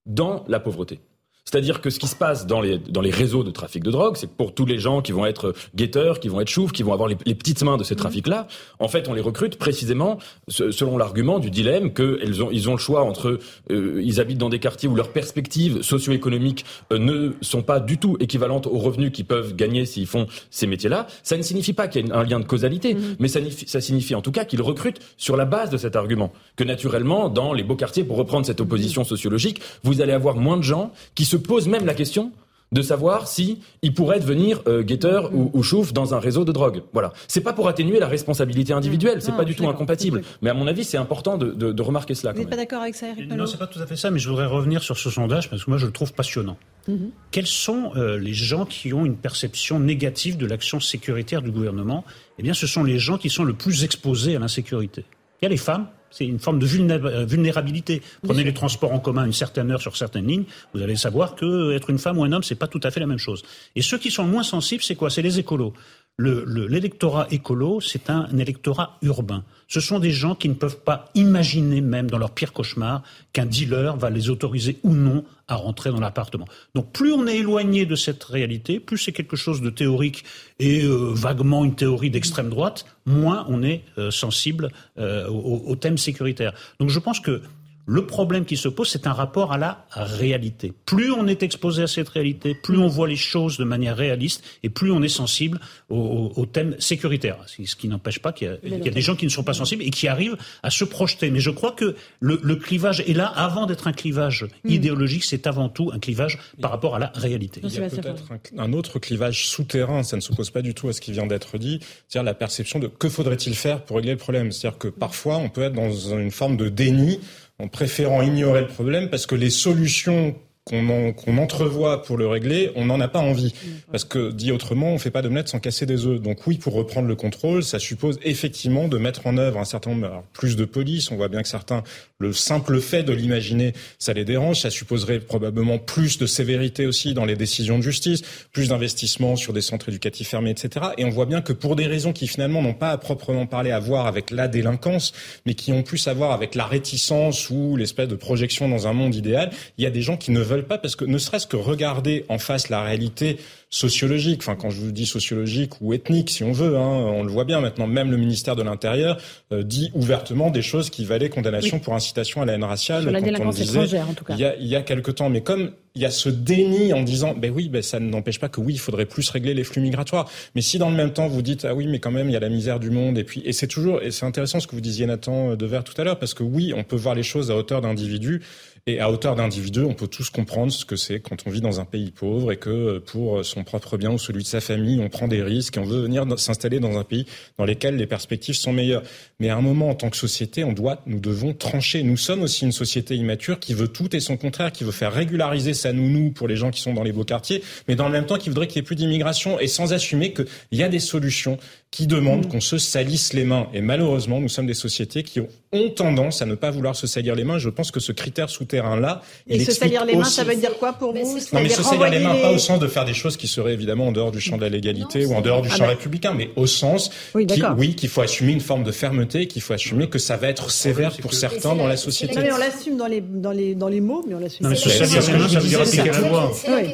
dans la pauvreté. C'est-à-dire que ce qui se passe dans les, dans les réseaux de trafic de drogue, c'est que pour tous les gens qui vont être guetteurs, qui vont être choufs, qui vont avoir les, petites mains de ces mhm. trafics-là, en fait, on les recrute précisément selon l'argument du dilemme qu'ils ont, ils ont le choix entre euh, ils habitent dans des quartiers où leurs perspectives socio-économiques euh, ne sont pas du tout équivalentes aux revenus qu'ils peuvent gagner s'ils font ces métiers-là. Ça ne signifie pas qu'il y a un lien de causalité, mhm. mais ça, ça signifie en tout cas qu'ils recrutent sur la base de cet argument. Que naturellement, dans les beaux quartiers, pour reprendre cette opposition mhm. sociologique, vous allez avoir moins de gens qui se pose même la question de savoir si il pourrait devenir euh, guetteur ou, ou, chouf dans un réseau de drogue. Voilà. C'est pas pour atténuer la responsabilité individuelle, c'est pas du tout incompatible. Mais à mon avis, c'est important de, de, de, remarquer cela. Vous n'êtes pas d'accord avec ça, Eric Non, c'est pas tout à fait ça, mais je voudrais revenir sur ce sondage parce que moi je le trouve passionnant. Mhm. Quels sont euh, les gens qui ont une perception négative de l'action sécuritaire du gouvernement? Eh bien, ce sont les gens qui sont le plus exposés à l'insécurité. Il y a les femmes c'est une forme de euh, vulnérabilité. Prenez les transports en commun une certaine heure sur certaines lignes, vous allez savoir que être une femme ou un homme, c'est pas tout à fait la même chose. Et ceux qui sont moins sensibles, c'est quoi? C'est les écolos l'électorat écolo, c'est un, électorat urbain. Ce sont des gens qui ne peuvent pas imaginer même dans leur pire cauchemar qu'un dealer va les autoriser ou non à rentrer dans l'appartement. Donc plus on est éloigné de cette réalité, plus c'est quelque chose de théorique et euh, vaguement une théorie d'extrême droite, moins on est euh, sensible euh, au, au thème sécuritaire. Donc je pense que le problème qui se pose, c'est un rapport à la réalité. Plus on est exposé à cette réalité, plus on voit les choses de manière réaliste et plus on est sensible au, thème sécuritaire. Ce qui n'empêche pas qu'il y, a des gens qui ne sont pas sensibles et qui arrivent à se projeter. Mais je crois que le, clivage est là avant d'être un clivage hmm. idéologique, c'est avant tout un clivage par rapport à la réalité. Il y a peut-être un, autre clivage souterrain, ça ne s'oppose pas du tout à ce qui vient d'être dit, c'est-à-dire la perception de que faudrait-il faire pour régler le problème? C'est-à-dire que parfois on peut être dans une forme de déni en préférant ignorer le problème parce que les solutions qu'on qu'on entrevoit pour le régler, on n'en a pas envie. Parce que, dit autrement, on fait pas d'omelette sans casser des œufs. Donc oui, pour reprendre le contrôle, ça suppose effectivement de mettre en œuvre un certain nombre, alors, plus de police. On voit bien que certains, le simple fait de l'imaginer, ça les dérange. Ça supposerait probablement plus de sévérité aussi dans les décisions de justice, plus d'investissement sur des centres éducatifs fermés, etc. Et on voit bien que pour des raisons qui finalement n'ont pas à proprement parler à voir avec la délinquance, mais qui ont plus à voir avec la réticence ou l'espèce de projection dans un monde idéal, il y a des gens qui ne veulent pas parce que ne serait-ce que regarder en face la réalité sociologique, enfin quand je vous dis sociologique ou ethnique si on veut, hein, on le voit bien maintenant, même le ministère de l'Intérieur euh, dit ouvertement des choses qui valaient condamnation pour incitation à la haine raciale. Sur la quand on disait, étrangère, en tout cas. Il y a, il y a quelque temps, mais comme il y a ce déni en disant, ben oui, ben ça n'empêche pas que oui, il faudrait plus régler les flux migratoires. Mais si dans le même temps vous dites, ah oui, mais quand même, il y a la misère du monde, et puis, et c'est toujours, et c'est intéressant ce que vous disiez Nathan Devers tout à l'heure, parce que oui, on peut voir les choses à hauteur d'individus, et à hauteur d'individu, on peut tous comprendre ce que c'est quand on vit dans un pays pauvre et que euh, pour son propre bien ou celui de sa famille, on prend des risques et on veut venir s'installer dans un pays dans lequel les perspectives sont meilleures. Mais à un moment, en tant que société, on doit, nous devons trancher. Nous sommes aussi une société immature qui veut tout et son contraire, qui veut faire régulariser sa nounou pour les gens qui sont dans les beaux quartiers, mais dans le même temps qui voudrait qu'il y ait plus d'immigration et sans assumer qu'il y a des solutions qui demandent qu'on se salisse les mains. Et malheureusement, nous sommes des sociétés qui ont, ont tendance à ne pas vouloir se salir les mains. Je pense que ce critère souterrain-là, Et se salir les mains, aussi- ça veut dire quoi pour vous non, mais se salir les mains, pas au sens de faire des choses qui seraient évidemment en dehors du champ de la légalité ou en dehors du Ah champ bah. républicain, mais au sens Oui, qui- d'accord. oui, qu'il faut assumer une forme de fermeté, qu'il faut assumer que ça va être sévère pour certains dans la société. Non, mais on l'assume dans les, dans, les, dans les mots, mais on l'assume. C'est la question-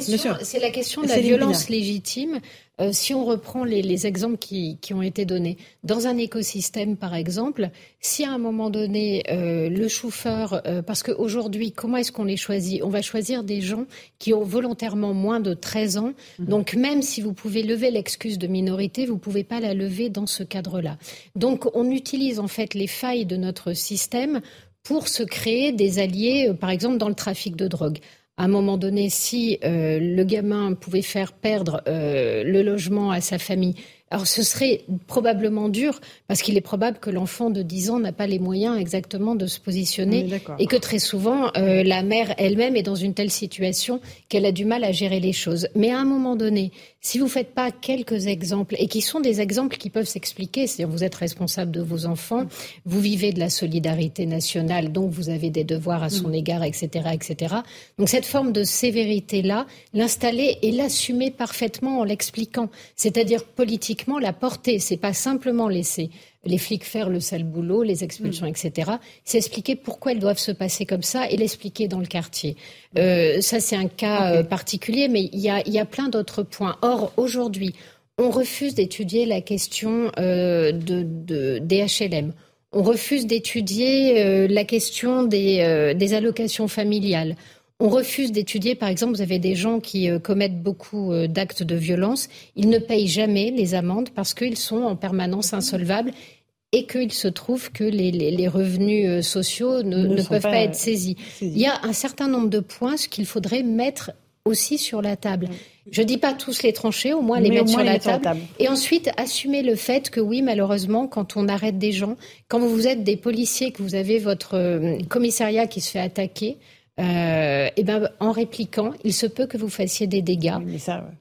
bien sûr. C'est la question de la violence légitime. Euh, si on reprend les, les exemples qui, qui ont été donnés, dans un écosystème par exemple, si à un moment donné euh, le chauffeur, euh, parce qu'aujourd'hui, comment est-ce qu'on les choisit? On va choisir des gens qui ont volontairement moins de 13 ans. Donc même si vous pouvez lever l'excuse de minorité, vous pouvez pas la lever dans ce cadre-là. Donc on utilise en fait les failles de notre système pour se créer des alliés, euh, par exemple dans le trafic de drogue. À un moment donné, si euh, le gamin pouvait faire perdre euh, le logement à sa famille, alors ce serait probablement dur parce qu'il est probable que l'enfant de 10 ans n'a pas les moyens exactement de se positionner et que très souvent euh, la mère elle-même est dans une telle situation qu'elle a du mal à gérer les choses. Mais à un moment donné, si vous faites pas quelques exemples et qui sont des exemples qui peuvent s'expliquer, c'est-à-dire vous êtes responsable de vos enfants, vous vivez de la solidarité nationale, donc vous avez des devoirs à son Mm. égard, etc., etc. Donc cette forme de sévérité-là, l'installer et l'assumer parfaitement en l'expliquant, c'est-à-dire politiquement la porter. C'est pas simplement laisser les flics faire le sale boulot, les expulsions, etc. C'est expliquer pourquoi elles doivent se passer comme ça et l'expliquer dans le quartier. Euh, ça, c'est un cas euh, particulier, mais il y a, il y a plein d'autres points. Or, aujourd'hui, on refuse d'étudier la question euh, de, de- des HLM. On refuse d'étudier euh, la question des, euh, des allocations familiales. On refuse d'étudier, par exemple, vous avez des gens qui euh, commettent beaucoup euh, d'actes de violence. Ils ne payent jamais les amendes parce qu'ils sont en permanence insolvables et qu'il se trouve que les, les- les revenus euh, sociaux ne, Ne ne peuvent pas, pas, être saisis. Il y a un certain nombre de points ce qu'il faudrait mettre aussi sur la table. Je dis pas tous les trancher, au moins les Mais mettre, moins sur, les la table. table. Et ensuite, assumer le fait que oui, malheureusement, quand on arrête des gens, quand vous êtes des policiers, que vous avez votre commissariat qui se fait attaquer, euh, et ben, en répliquant, il se peut que vous fassiez des dégâts.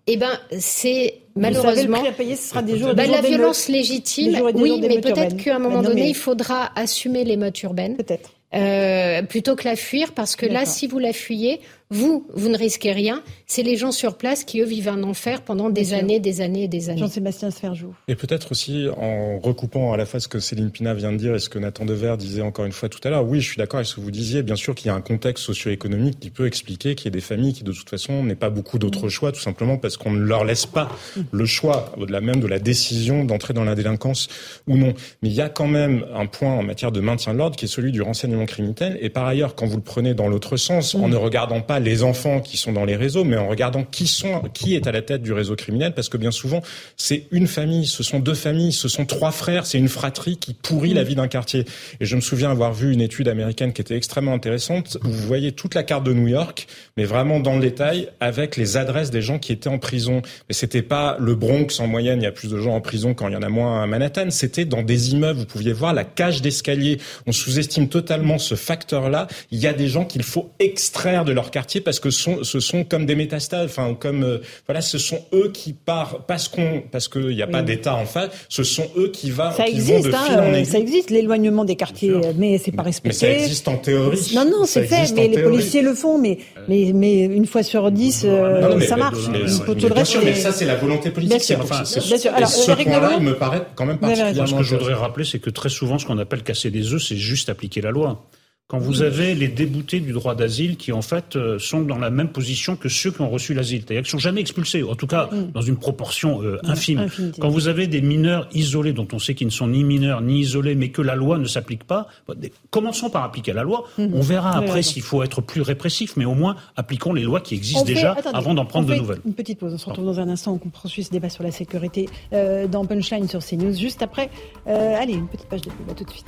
Et ben, c'est Vous savez, le malheureusement prix à payer, ce sera des jours, des la jours violence Des légitime, jours et des oui, mais peut-être qu'à un moment donné, mais- il faudra assumer l'émeute urbaine. Peut-être. Euh, plutôt que la fuir, parce que là, si vous la fuyez, vous, vous ne risquez rien. C'est les gens sur place qui, eux, vivent un enfer pendant des années, des années et des années. Jean-Sébastien Sferjou. Et peut-être aussi en recoupant à la fois ce que Céline Pina vient de dire et ce que Nathan Dever disait encore une fois tout à l'heure. Oui, je suis d'accord avec ce que vous disiez. Bien sûr qu'il y a un contexte socio-économique qui peut expliquer qu'il y ait des familles qui, de toute façon, n'aient pas beaucoup d'autres choix, tout simplement parce qu'on ne leur laisse pas le choix, au-delà même de la décision d'entrer dans la délinquance ou non. Mais il y a quand même un point en matière de maintien de l'ordre qui est celui du renseignement criminel. Et par ailleurs, quand vous le prenez dans l'autre sens, en ne regardant pas les enfants qui sont dans les réseaux, mais en regardant qui sont, qui est à la tête du réseau criminel, parce que bien souvent, c'est une famille, ce sont deux familles, ce sont trois frères, c'est une fratrie qui pourrit la vie d'un quartier. Et je me souviens avoir vu une étude américaine qui était extrêmement intéressante, où vous voyez toute la carte de New York, mais vraiment dans le détail, avec les adresses des gens qui étaient en prison. Mais c'était pas le Bronx en moyenne, il y a plus de gens en prison quand il y en a moins à Manhattan. C'était dans des immeubles, vous pouviez voir la cage d'escalier. On sous-estime totalement ce facteur-là. Il y a des gens qu'il faut extraire de leur quartier parce que ce sont comme des métastases, enfin comme euh, voilà, ce sont eux qui partent parce qu'on parce qu'il n'y a pas d'État en face. Ce sont eux qui, va, ça qui existe, vont de hein, fil en euh, aiguille. Ça existe l'éloignement des quartiers, mais c'est pas respecté. Mais ça existe en théorie. Non, non, c'est fait, mais les théorie. policiers le font, mais mais mais une fois sur dix, euh, Non, non, mais- ça marche. mais- Il faut tout mais bien reste, sûr, mais ça c'est la volonté politique. enfin, Bien sûr. Alors, ce point-là, il me paraît quand même particulièrement Ce que je voudrais rappeler, c'est que très souvent, ce qu'on appelle casser des œufs, c'est juste appliquer la loi. Quand vous avez les déboutés du droit d'asile qui, en fait, euh, sont dans la même position que ceux qui ont reçu l'asile, c'est-à-dire qu'ils sont jamais expulsés, en tout cas Mm. dans une proportion euh, infime. Quand vous avez des mineurs isolés, dont on sait qu'ils ne sont ni mineurs ni isolés, mais que la loi ne s'applique pas, bah, des- commençons par appliquer la loi. Mhm. On verra après s'il faut être plus répressif, mais au moins appliquons les lois qui existent On fait- déjà attendez, avant d'en on prendre de nouvelles. Une petite pause. On se retrouve dans un instant. On poursuit ce débat sur la sécurité euh, dans Punchline sur CNews. Juste après, allez, une petite page de pub. À tout de suite.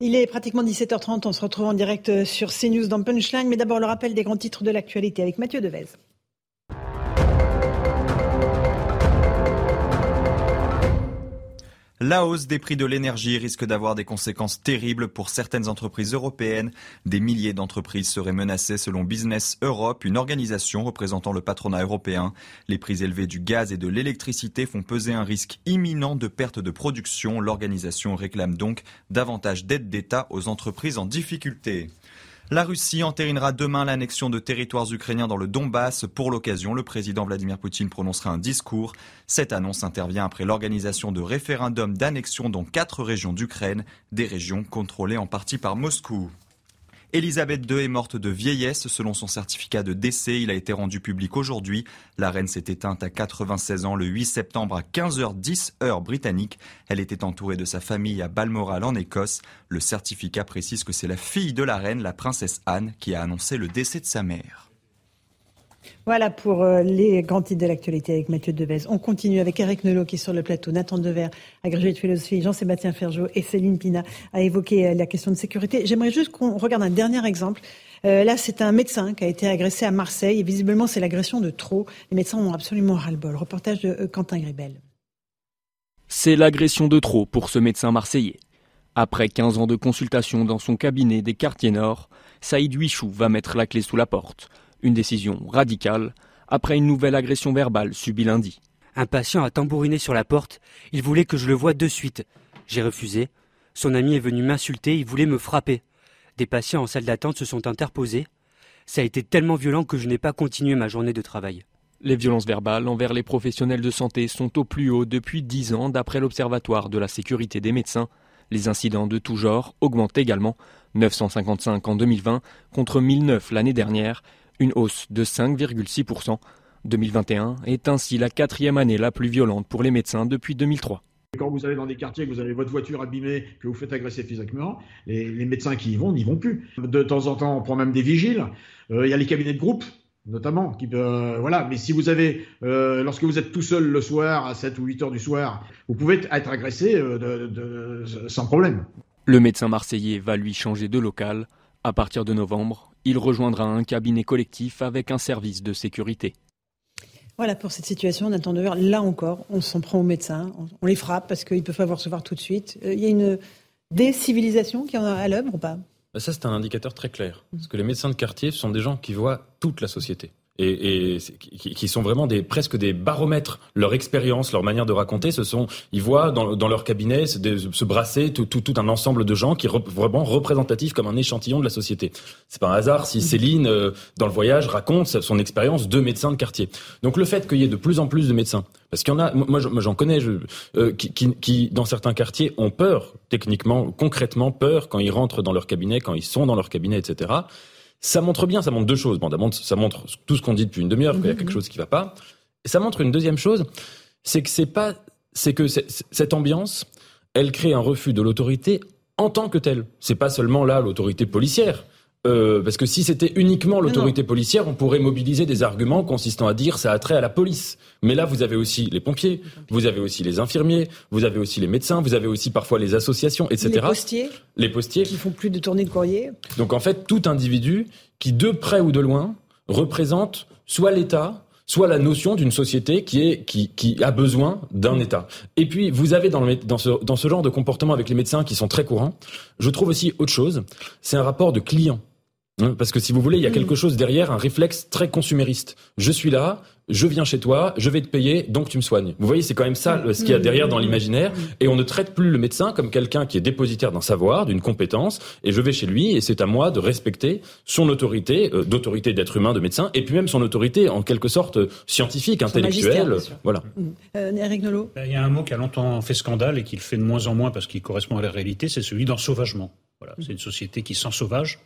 Il est pratiquement 17h30. On se retrouve en direct euh, sur CNews dans Punchline. Mais d'abord, le rappel des grands titres de l'actualité avec Mathieu Devez. La hausse des prix de l'énergie risque d'avoir des conséquences terribles pour certaines entreprises européennes. Des milliers d'entreprises seraient menacées selon Business Europe, une organisation représentant le patronat européen. Les prix élevés du gaz et de l'électricité font peser un risque imminent de perte de production. L'organisation réclame donc davantage d'aide d'État aux entreprises en difficulté. La Russie entérinera demain l'annexion de territoires ukrainiens dans le Donbass. Pour l'occasion, le président Vladimir Poutine prononcera un discours. Cette annonce intervient après l'organisation de référendums d'annexion dans quatre régions d'Ukraine, des régions contrôlées en partie par Moscou. Elisabeth II est morte de vieillesse selon son certificat de décès. Il a été rendu public aujourd'hui. La reine s'est éteinte à 96 ans le 8 septembre à 15h10 heure britannique. Elle était entourée de sa famille à Balmoral en Écosse. Le certificat précise que c'est la fille de la reine, la princesse Anne, qui a annoncé le décès de sa mère. Voilà pour euh, les grands titres de l'actualité avec Mathieu Devez. On continue avec Eric Nolot qui est sur le plateau, Nathan Dever, agrégé de philosophie, Jean-Sébastien Ferjot et Céline Pina a évoqué euh, la question de sécurité. J'aimerais juste qu'on regarde un dernier exemple. Euh, là, c'est un médecin qui a été agressé à Marseille visiblement c'est l'agression de trop. Les médecins ont absolument ras-le-bol. Reportage de Quentin Gribel. C'est l'agression de trop pour ce médecin marseillais. Après 15 ans de consultation dans son cabinet des quartiers nord, Saïd Huichou va mettre la clé sous la porte. Une décision radicale après une nouvelle agression verbale subie lundi. Un patient a tambouriné sur la porte. Il voulait que je le voie de suite. J'ai refusé. Son ami est venu m'insulter. Il voulait me frapper. Des patients en salle d'attente se sont interposés. Ça a été tellement violent que je n'ai pas continué ma journée de travail. Les violences verbales envers les professionnels de santé sont au plus haut depuis 10 ans d'après l'Observatoire de la sécurité des médecins. Les incidents de tout genre augmentent également, 955 en 2020 contre 1009 l'année dernière, une hausse de 5,6%. 2021 est ainsi la quatrième année la plus violente pour les médecins depuis 2003. Quand vous allez dans des quartiers, que vous avez votre voiture abîmée, que vous faites agresser physiquement, les, les médecins qui y vont n'y vont plus. De temps en temps, on prend même des vigiles. Euh, Il y a les cabinets de groupe, notamment. Qui, euh, voilà. Mais si vous avez, euh, lorsque vous êtes tout seul le soir, à 7 ou 8 heures du soir, vous pouvez être agressé de, de, sans problème. Le médecin marseillais va lui changer de local. À partir de novembre, il rejoindra un cabinet collectif avec un service de sécurité. Voilà pour cette situation, Nathan Dever. Là encore, on s'en prend aux médecins, on, les frappe parce qu'ils peuvent pas recevoir tout de suite. Euh, Il y a une décivilisation qui est à l'œuvre ou pas? Bah, Ça, c'est un indicateur très clair. Parce que les médecins de quartier sont des gens qui voient toute la société. Et, et qui, qui, sont vraiment des presque des baromètres. Leur expérience, leur manière de raconter, ce sont ils voient dans, dans leur cabinet se, se brasser tout, tout, tout, un ensemble de gens qui sont vraiment représentatifs comme un échantillon de la société. C'est pas un hasard si Céline euh, dans le voyage raconte son expérience de médecin de quartier. Donc le fait qu'il y ait de plus en plus de médecins, parce qu'il y en a, moi j'en connais, je, euh, qui, qui, qui dans certains quartiers ont peur techniquement, concrètement peur quand ils rentrent dans leur cabinet, quand ils sont dans leur cabinet, etc. Ça montre bien, ça montre deux choses. Bon, d'abord, ça montre tout ce qu'on dit depuis une demi-heure, qu'il y a quelque chose qui va pas. Et ça montre une deuxième chose, c'est que c'est pas, c'est que cette ambiance, elle crée un refus de l'autorité en tant que telle. C'est pas seulement là l'autorité policière. Euh, parce que si c'était uniquement l'autorité policière, on pourrait mobiliser des arguments consistant à dire ça a trait à la police. Mais là, vous avez aussi les pompiers, vous avez aussi les infirmiers, vous avez aussi les médecins, vous avez aussi parfois les associations, etc. Les postiers. Les postiers. Qui font plus de tournées de courrier. Donc en fait, tout individu qui, de près ou de loin, représente soit l'État, soit la notion d'une société qui est qui, qui a besoin d'un État. Et puis vous avez dans, le, dans, ce, dans ce genre de comportement avec les médecins qui sont très courants, je trouve aussi autre chose, c'est un rapport de client. Hein, parce que si vous voulez, il y a quelque chose derrière, un réflexe très consumériste. Je suis là, je viens chez toi, je vais te payer, donc tu me soignes. Vous voyez, c'est quand même ça ce qu'il y a derrière dans l'imaginaire. Et on ne traite plus le médecin comme quelqu'un qui est dépositaire d'un savoir, d'une compétence, et je vais chez lui, et c'est à moi de respecter son autorité, euh, d'autorité d'être humain, de médecin, et puis même son autorité en quelque sorte scientifique, intellectuelle. Voilà. Euh, Eric Nolot ben, Il y a un mot qui a longtemps fait scandale et qui le fait de moins en moins parce qu'il correspond à la réalité, c'est celui d'ensauvagement. Voilà, c'est une société qui s'ensauvage.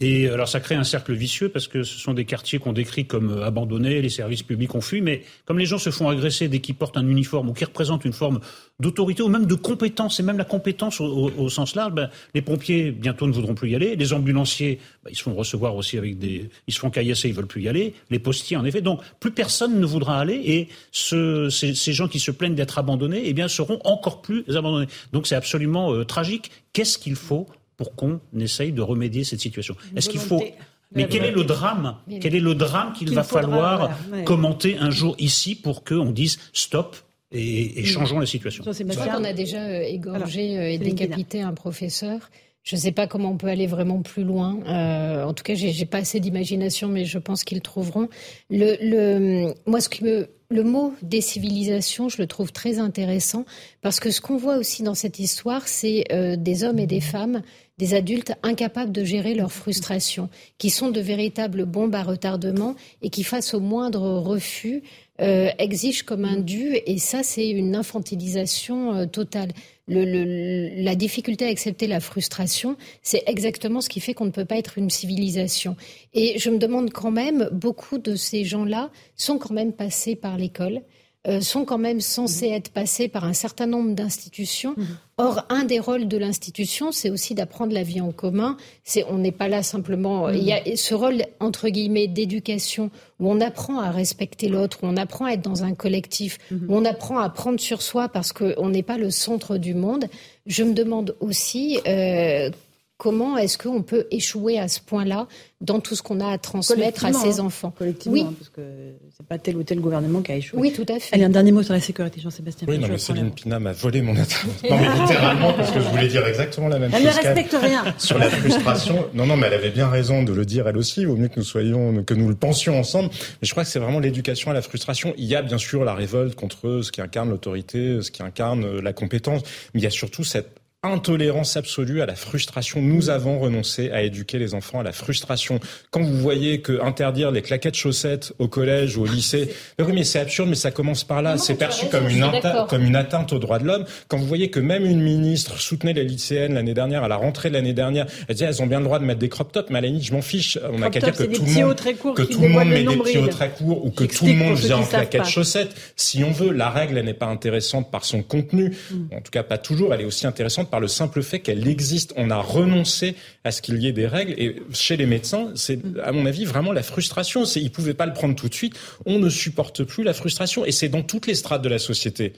Et alors ça crée un cercle vicieux parce que ce sont des quartiers qu'on décrit comme euh, abandonnés, les services publics ont fui, mais comme les gens se font agresser dès qu'ils portent un uniforme ou qu'ils représentent une forme d'autorité ou même de compétence, et même la compétence au, sens large, ben, les pompiers bientôt ne voudront plus y aller, les ambulanciers, ben, ils se font recevoir aussi avec des... Ils se font caillasser, ils veulent plus y aller, les postiers en effet. Donc plus personne ne voudra aller et ce, ces, ces, gens qui se plaignent d'être abandonnés, eh bien seront encore plus abandonnés. Donc c'est absolument euh, tragique. Qu'est-ce qu'il faut pour qu'on essaye de remédier cette situation. Est-ce qu'il faut mais quel est le drame? Quel est le drame qu'il va falloir commenter un jour ici pour qu'on dise stop et, changeons la situation? Je crois qu'on a déjà euh, égorgé euh, et décapité un professeur. Je ne sais pas comment on peut aller vraiment plus loin. Euh, en tout cas, j'ai pas assez d'imagination, mais je pense qu'ils trouveront. Le, le, moi, ce qui me le mot décivilisation, je le trouve très intéressant parce que ce qu'on voit aussi dans cette histoire, c'est euh, des hommes et des femmes, des adultes incapables de gérer leur frustration, qui sont de véritables bombes à retardement et qui, face au moindre refus, euh, exigent comme un dû. Et ça, c'est une infantilisation euh, totale la difficulté à accepter la frustration, c'est exactement ce qui fait qu'on ne peut pas être une civilisation. Et je me demande quand même, beaucoup de ces gens-là sont quand même passés par l'école. Euh, sont quand même censés être passés par un certain nombre d'institutions. Mhm. Or, un des rôles de l'institution, c'est aussi d'apprendre la vie en commun. C'est, on n'est pas là simplement. Mhm. Il y a ce rôle entre guillemets d'éducation où on apprend à respecter l'autre, où on apprend à être dans un collectif, mhm. où on apprend à prendre sur soi parce qu'on n'est pas le centre du monde. Je me demande aussi euh, comment est-ce qu'on peut échouer à ce point-là dans tout ce qu'on a à transmettre à ses hein. enfants Collectivement, oui. Hein, parce que c'est pas tel ou tel gouvernement qui a échoué. Oui, tout à fait. Allez, un dernier mot sur la sécurité, Jean-Sébastien. Oui, non, mais Céline Pina m'a volé mon intervention. non, mais littéralement, parce que je voulais dire exactement la même elle chose. Elle ne respecte rien. Sur la frustration. Non, non, mais elle avait bien raison de le dire elle aussi. Il vaut mieux que nous soyons, que nous le pensions ensemble. Mais je crois que c'est vraiment l'éducation à la frustration. Il y a bien sûr la révolte contre ce qui incarne l'autorité, ce qui incarne la compétence. Mais il y a surtout cette intolérance absolue à la frustration. Nous avons renoncé à éduquer les enfants à la frustration. Quand vous voyez que interdire les claquettes chaussettes au collège ou au lycée, mais oui, mais c'est absurde, mais ça commence par là. C'est perçu comme une, comme une atteinte aux droits de l'homme. Quand vous voyez que même une ministre soutenait les lycéennes l'année dernière, à la rentrée de l'année dernière, elle disait elles ont bien le droit de mettre des crop tops, mais à la limite, je m'en fiche. On a qu'à dire que tout le monde, que tout le monde met des petits hauts très courts ou que tout le monde vient en claquettes chaussettes. Si on veut, la règle, elle n'est pas intéressante par son contenu. Mm. En tout cas, pas toujours. Elle est aussi intéressante par le simple fait qu'elle existe. On a renoncé à ce qu'il y ait des règles. Et chez les médecins, c'est, à mon avis, vraiment la frustration. C'est, ils pouvaient pas le prendre tout de suite. On ne supporte plus la frustration. Et c'est dans toutes les strates de la société.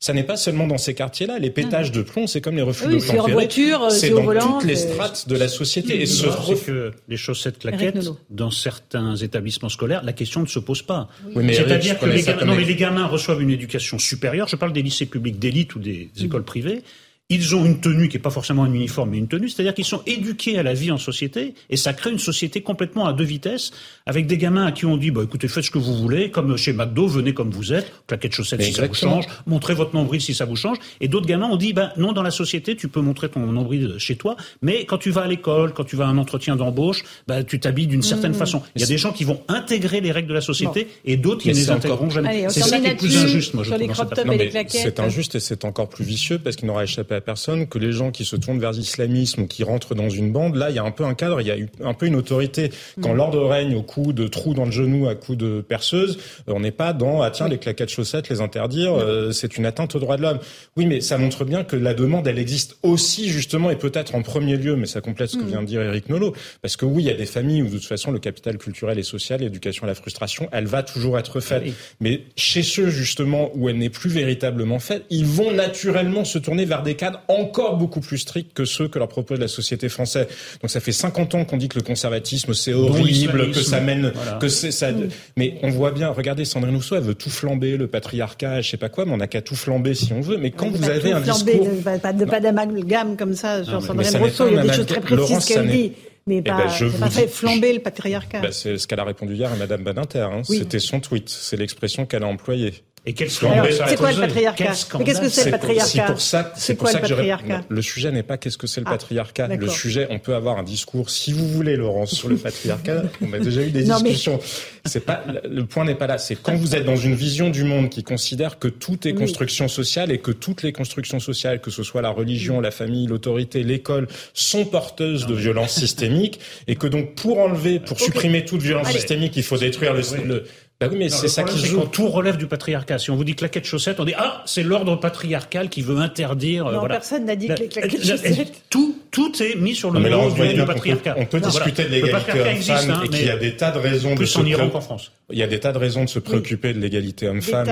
Ça n'est pas seulement dans ces quartiers-là. Les pétages de plomb, c'est comme les refus de plan voiture, C'est dans toutes les strates de la société. Et ce que les chaussettes claquettes, dans certains établissements scolaires, la question ne se pose pas. C'est-à-dire que les gamins, les gamins reçoivent une éducation supérieure. Je parle des lycées publics d'élite ou des écoles privées ils ont une tenue qui n'est pas forcément un uniforme, mais une tenue, c'est-à-dire qu'ils sont éduqués à la vie en société, et ça crée une société complètement à deux vitesses, avec des gamins à qui on dit, bah, écoutez, faites ce que vous voulez, comme chez McDo, venez comme vous êtes, claquette chaussette si ça vous change, montrez votre nombril si ça vous change, et d'autres gamins ont dit, bah, non, dans la société, tu peux montrer ton nombril chez toi, mais quand tu vas à l'école, quand tu vas à un entretien d'embauche, bah, tu t'habilles d'une certaine mmh. façon. Il y a des gens qui vont intégrer les règles de la société, et d'autres qui ne les intégreront jamais. C'est ça qui est plus injuste, moi, je trouve. C'est injuste et c'est encore plus vicieux, parce qu'il n'aura échappé la personne que les gens qui se tournent vers l'islamisme ou qui rentrent dans une bande. Là, il y a un peu un cadre, il y a un peu une autorité. Quand mm. l'ordre règne au coup de trous dans le genou, à coup de perceuse, on n'est pas dans ah tiens les claquettes chaussettes, les interdire. c'est une atteinte aux droits de l'homme. Oui, mais ça montre bien que la demande, elle existe aussi justement et peut-être en premier lieu, mais ça complète ce que mm. vient de dire Eric Nolot, parce que oui, il y a des familles où de toute façon le capital culturel et social, l'éducation à la frustration, elle va toujours être faite. Mais chez ceux justement où elle n'est plus véritablement faite, ils vont naturellement se tourner vers des cadres encore beaucoup plus stricts que ceux que leur propose la société française. Donc ça fait 50 ans qu'on dit que le conservatisme c'est horrible, que ça mène, que c'est ça. Mm. Mais on voit bien, regardez Sandrine Rousseau, elle veut tout flamber, le patriarcat, je sais pas quoi, mais on n'a qu'à tout flamber si on veut. Mais quand vous avez un discours, pas, de, pas d'amalgame comme ça sur Sandrine Rousseau, il y a des choses très précises qu'elle dit mais eh pas, ben, pas fait flamber le patriarcat. Ben, c'est ce qu'elle a répondu hier à Madame Badinter. Hein. C'était son tweet. C'est l'expression qu'elle a employée. Et quel scandale C'est quoi le patriarcat qu'est-ce que c'est le patriarcat C'est pour ça, c'est pour ça que je Le sujet n'est pas qu'est-ce que c'est le ah, patriarcat. Le sujet, on peut avoir un discours, si vous voulez, Laurence, sur le patriarcat. on a déjà eu des discussions. C'est pas le point n'est pas là. C'est quand vous êtes dans une vision du monde qui considère que tout est construction sociale et que toutes les constructions sociales, que ce soit la religion, la famille, l'autorité, l'école, sont porteuses de violences systémiques et que donc pour enlever, pour supprimer toute violence systémique, il faut détruire le bah oui, mais c'est ça qui joue. Tout relève du patriarcat. Si on vous dit claquette chaussette, on dit ah, c'est l'ordre patriarcal qui veut interdire. Euh, non, personne n'a dit que les claquettes chaussettes. Tout, tout est mis sur le dos du, patriarcat. On peut, discuter de l'égalité homme-femme hein, et qu'il y a des tas de raisons plus de en Iran qu'en France. Il y a des tas de raisons de se préoccuper de l'égalité homme-femme.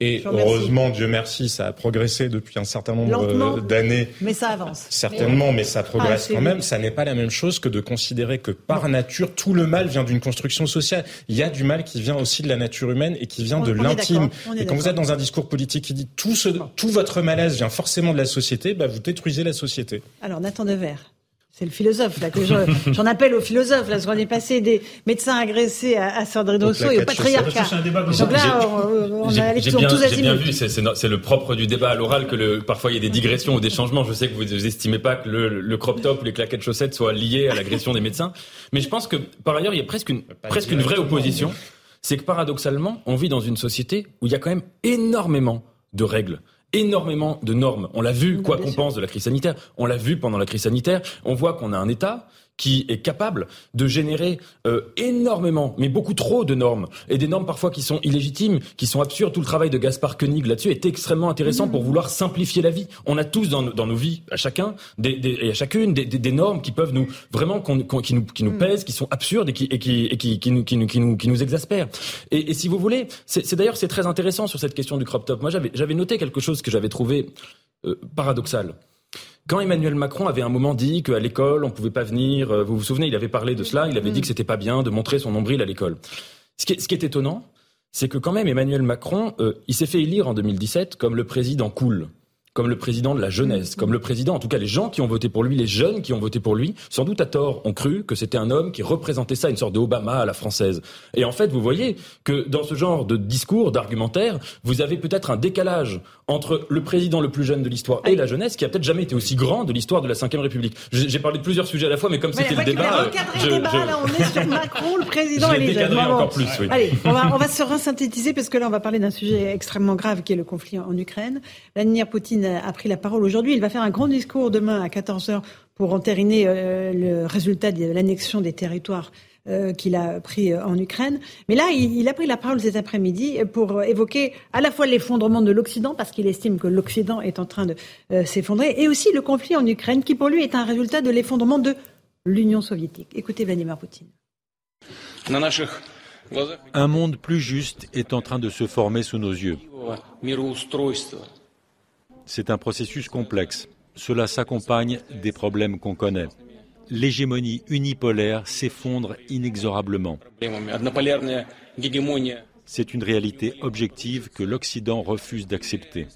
Et heureusement, Dieu merci, ça a progressé depuis un certain nombre d'années. Mais ça avance. Certainement, mais, ça progresse ah, quand même. Ça n'est pas la même chose que de considérer que par nature, tout le mal vient d'une construction sociale. Il y a du mal qui vient aussi de la nature humaine et qui vient de l'intime. Et quand vous êtes dans un discours politique qui dit tout, ce, tout votre malaise vient forcément de la société, bah vous détruisez la société. Alors Nathan Devers. C'est le philosophe là que j'en appelle au philosophe là, parce qu'on est passé des médecins agressés à, à Sandrine Rousseau et au patriarcat. Donc là, on, a allé tous J'ai bien vu, c'est le propre du débat à l'oral que le, parfois il y a des digressions ou des changements. Je sais que vous estimez pas que le, le crop top ou les claquettes chaussettes soient liés à l'agression des médecins, mais je pense que par ailleurs il y a presque une presque une vraie opposition. C'est que paradoxalement, on vit dans une société où il y a quand même énormément de règles énormément de normes. On l'a vu, quoi qu'on pense de la crise sanitaire, on l'a vu pendant la crise sanitaire, on voit qu'on a un État qui est capable de générer euh, énormément, mais beaucoup trop de normes, et des normes parfois qui sont illégitimes, qui sont absurdes. Tout le travail de Gaspard Koenig là-dessus est extrêmement intéressant pour vouloir simplifier la vie. On a tous dans, dans nos vies, à chacun, des, des, et à chacune, des, des, normes qui peuvent nous vraiment qui, nous, qui nous mm. pèsent, qui sont absurdes et qui, et qui, et qui, qui, nous, qui, nous, qui, nous, qui nous exaspèrent. Et, et si vous voulez, c'est d'ailleurs c'est très intéressant sur cette question du crop top. Moi, j'avais noté quelque chose que j'avais trouvé euh, paradoxal. Quand Emmanuel Macron avait un moment dit qu'à l'école, on ne pouvait pas venir, euh, vous vous souvenez, il avait parlé de cela, il avait dit que c'était pas bien de montrer son nombril à l'école. Ce qui, est, ce qui est étonnant, c'est que quand même Emmanuel Macron, euh, il s'est fait élire en 2017 comme le président cool comme le président de la jeunesse, comme le président, en tout cas les gens qui ont voté pour lui, les jeunes qui ont voté pour lui, sans doute à tort, ont cru que c'était un homme qui représentait ça, une sorte de Obama à la française. Et en fait, vous voyez que dans ce genre de discours, d'argumentaire, vous avez peut-être un décalage entre le président le plus jeune de l'histoire et la jeunesse, qui a peut-être jamais été aussi grand de l'histoire de la Ve République. J'ai parlé de plusieurs sujets à la fois, mais comme c'était le débat, je, débat là, on est sur Macron, le président et les jeunes. Encore plus, oui. Allez, on va, on va se resynthétiser parce que là, on va parler d'un sujet extrêmement grave qui est le conflit en Ukraine. Vladimir Poutine a pris la parole aujourd'hui. Il va faire un grand discours demain à 14h pour entériner euh, le résultat de l'annexion des territoires euh, qu'il a pris euh, en Ukraine. Mais là, il, a pris la parole cet après-midi pour évoquer à la fois l'effondrement de l'Occident, parce qu'il estime que l'Occident est en train de s'effondrer, et aussi le conflit en Ukraine, qui pour lui est un résultat de l'effondrement de l'Union soviétique. Écoutez Vladimir Poutine. Un monde plus juste est en train de se former sous nos yeux. C'est un processus complexe. Cela s'accompagne des problèmes qu'on connaît. L'hégémonie unipolaire s'effondre inexorablement. C'est une réalité objective que l'Occident refuse d'accepter.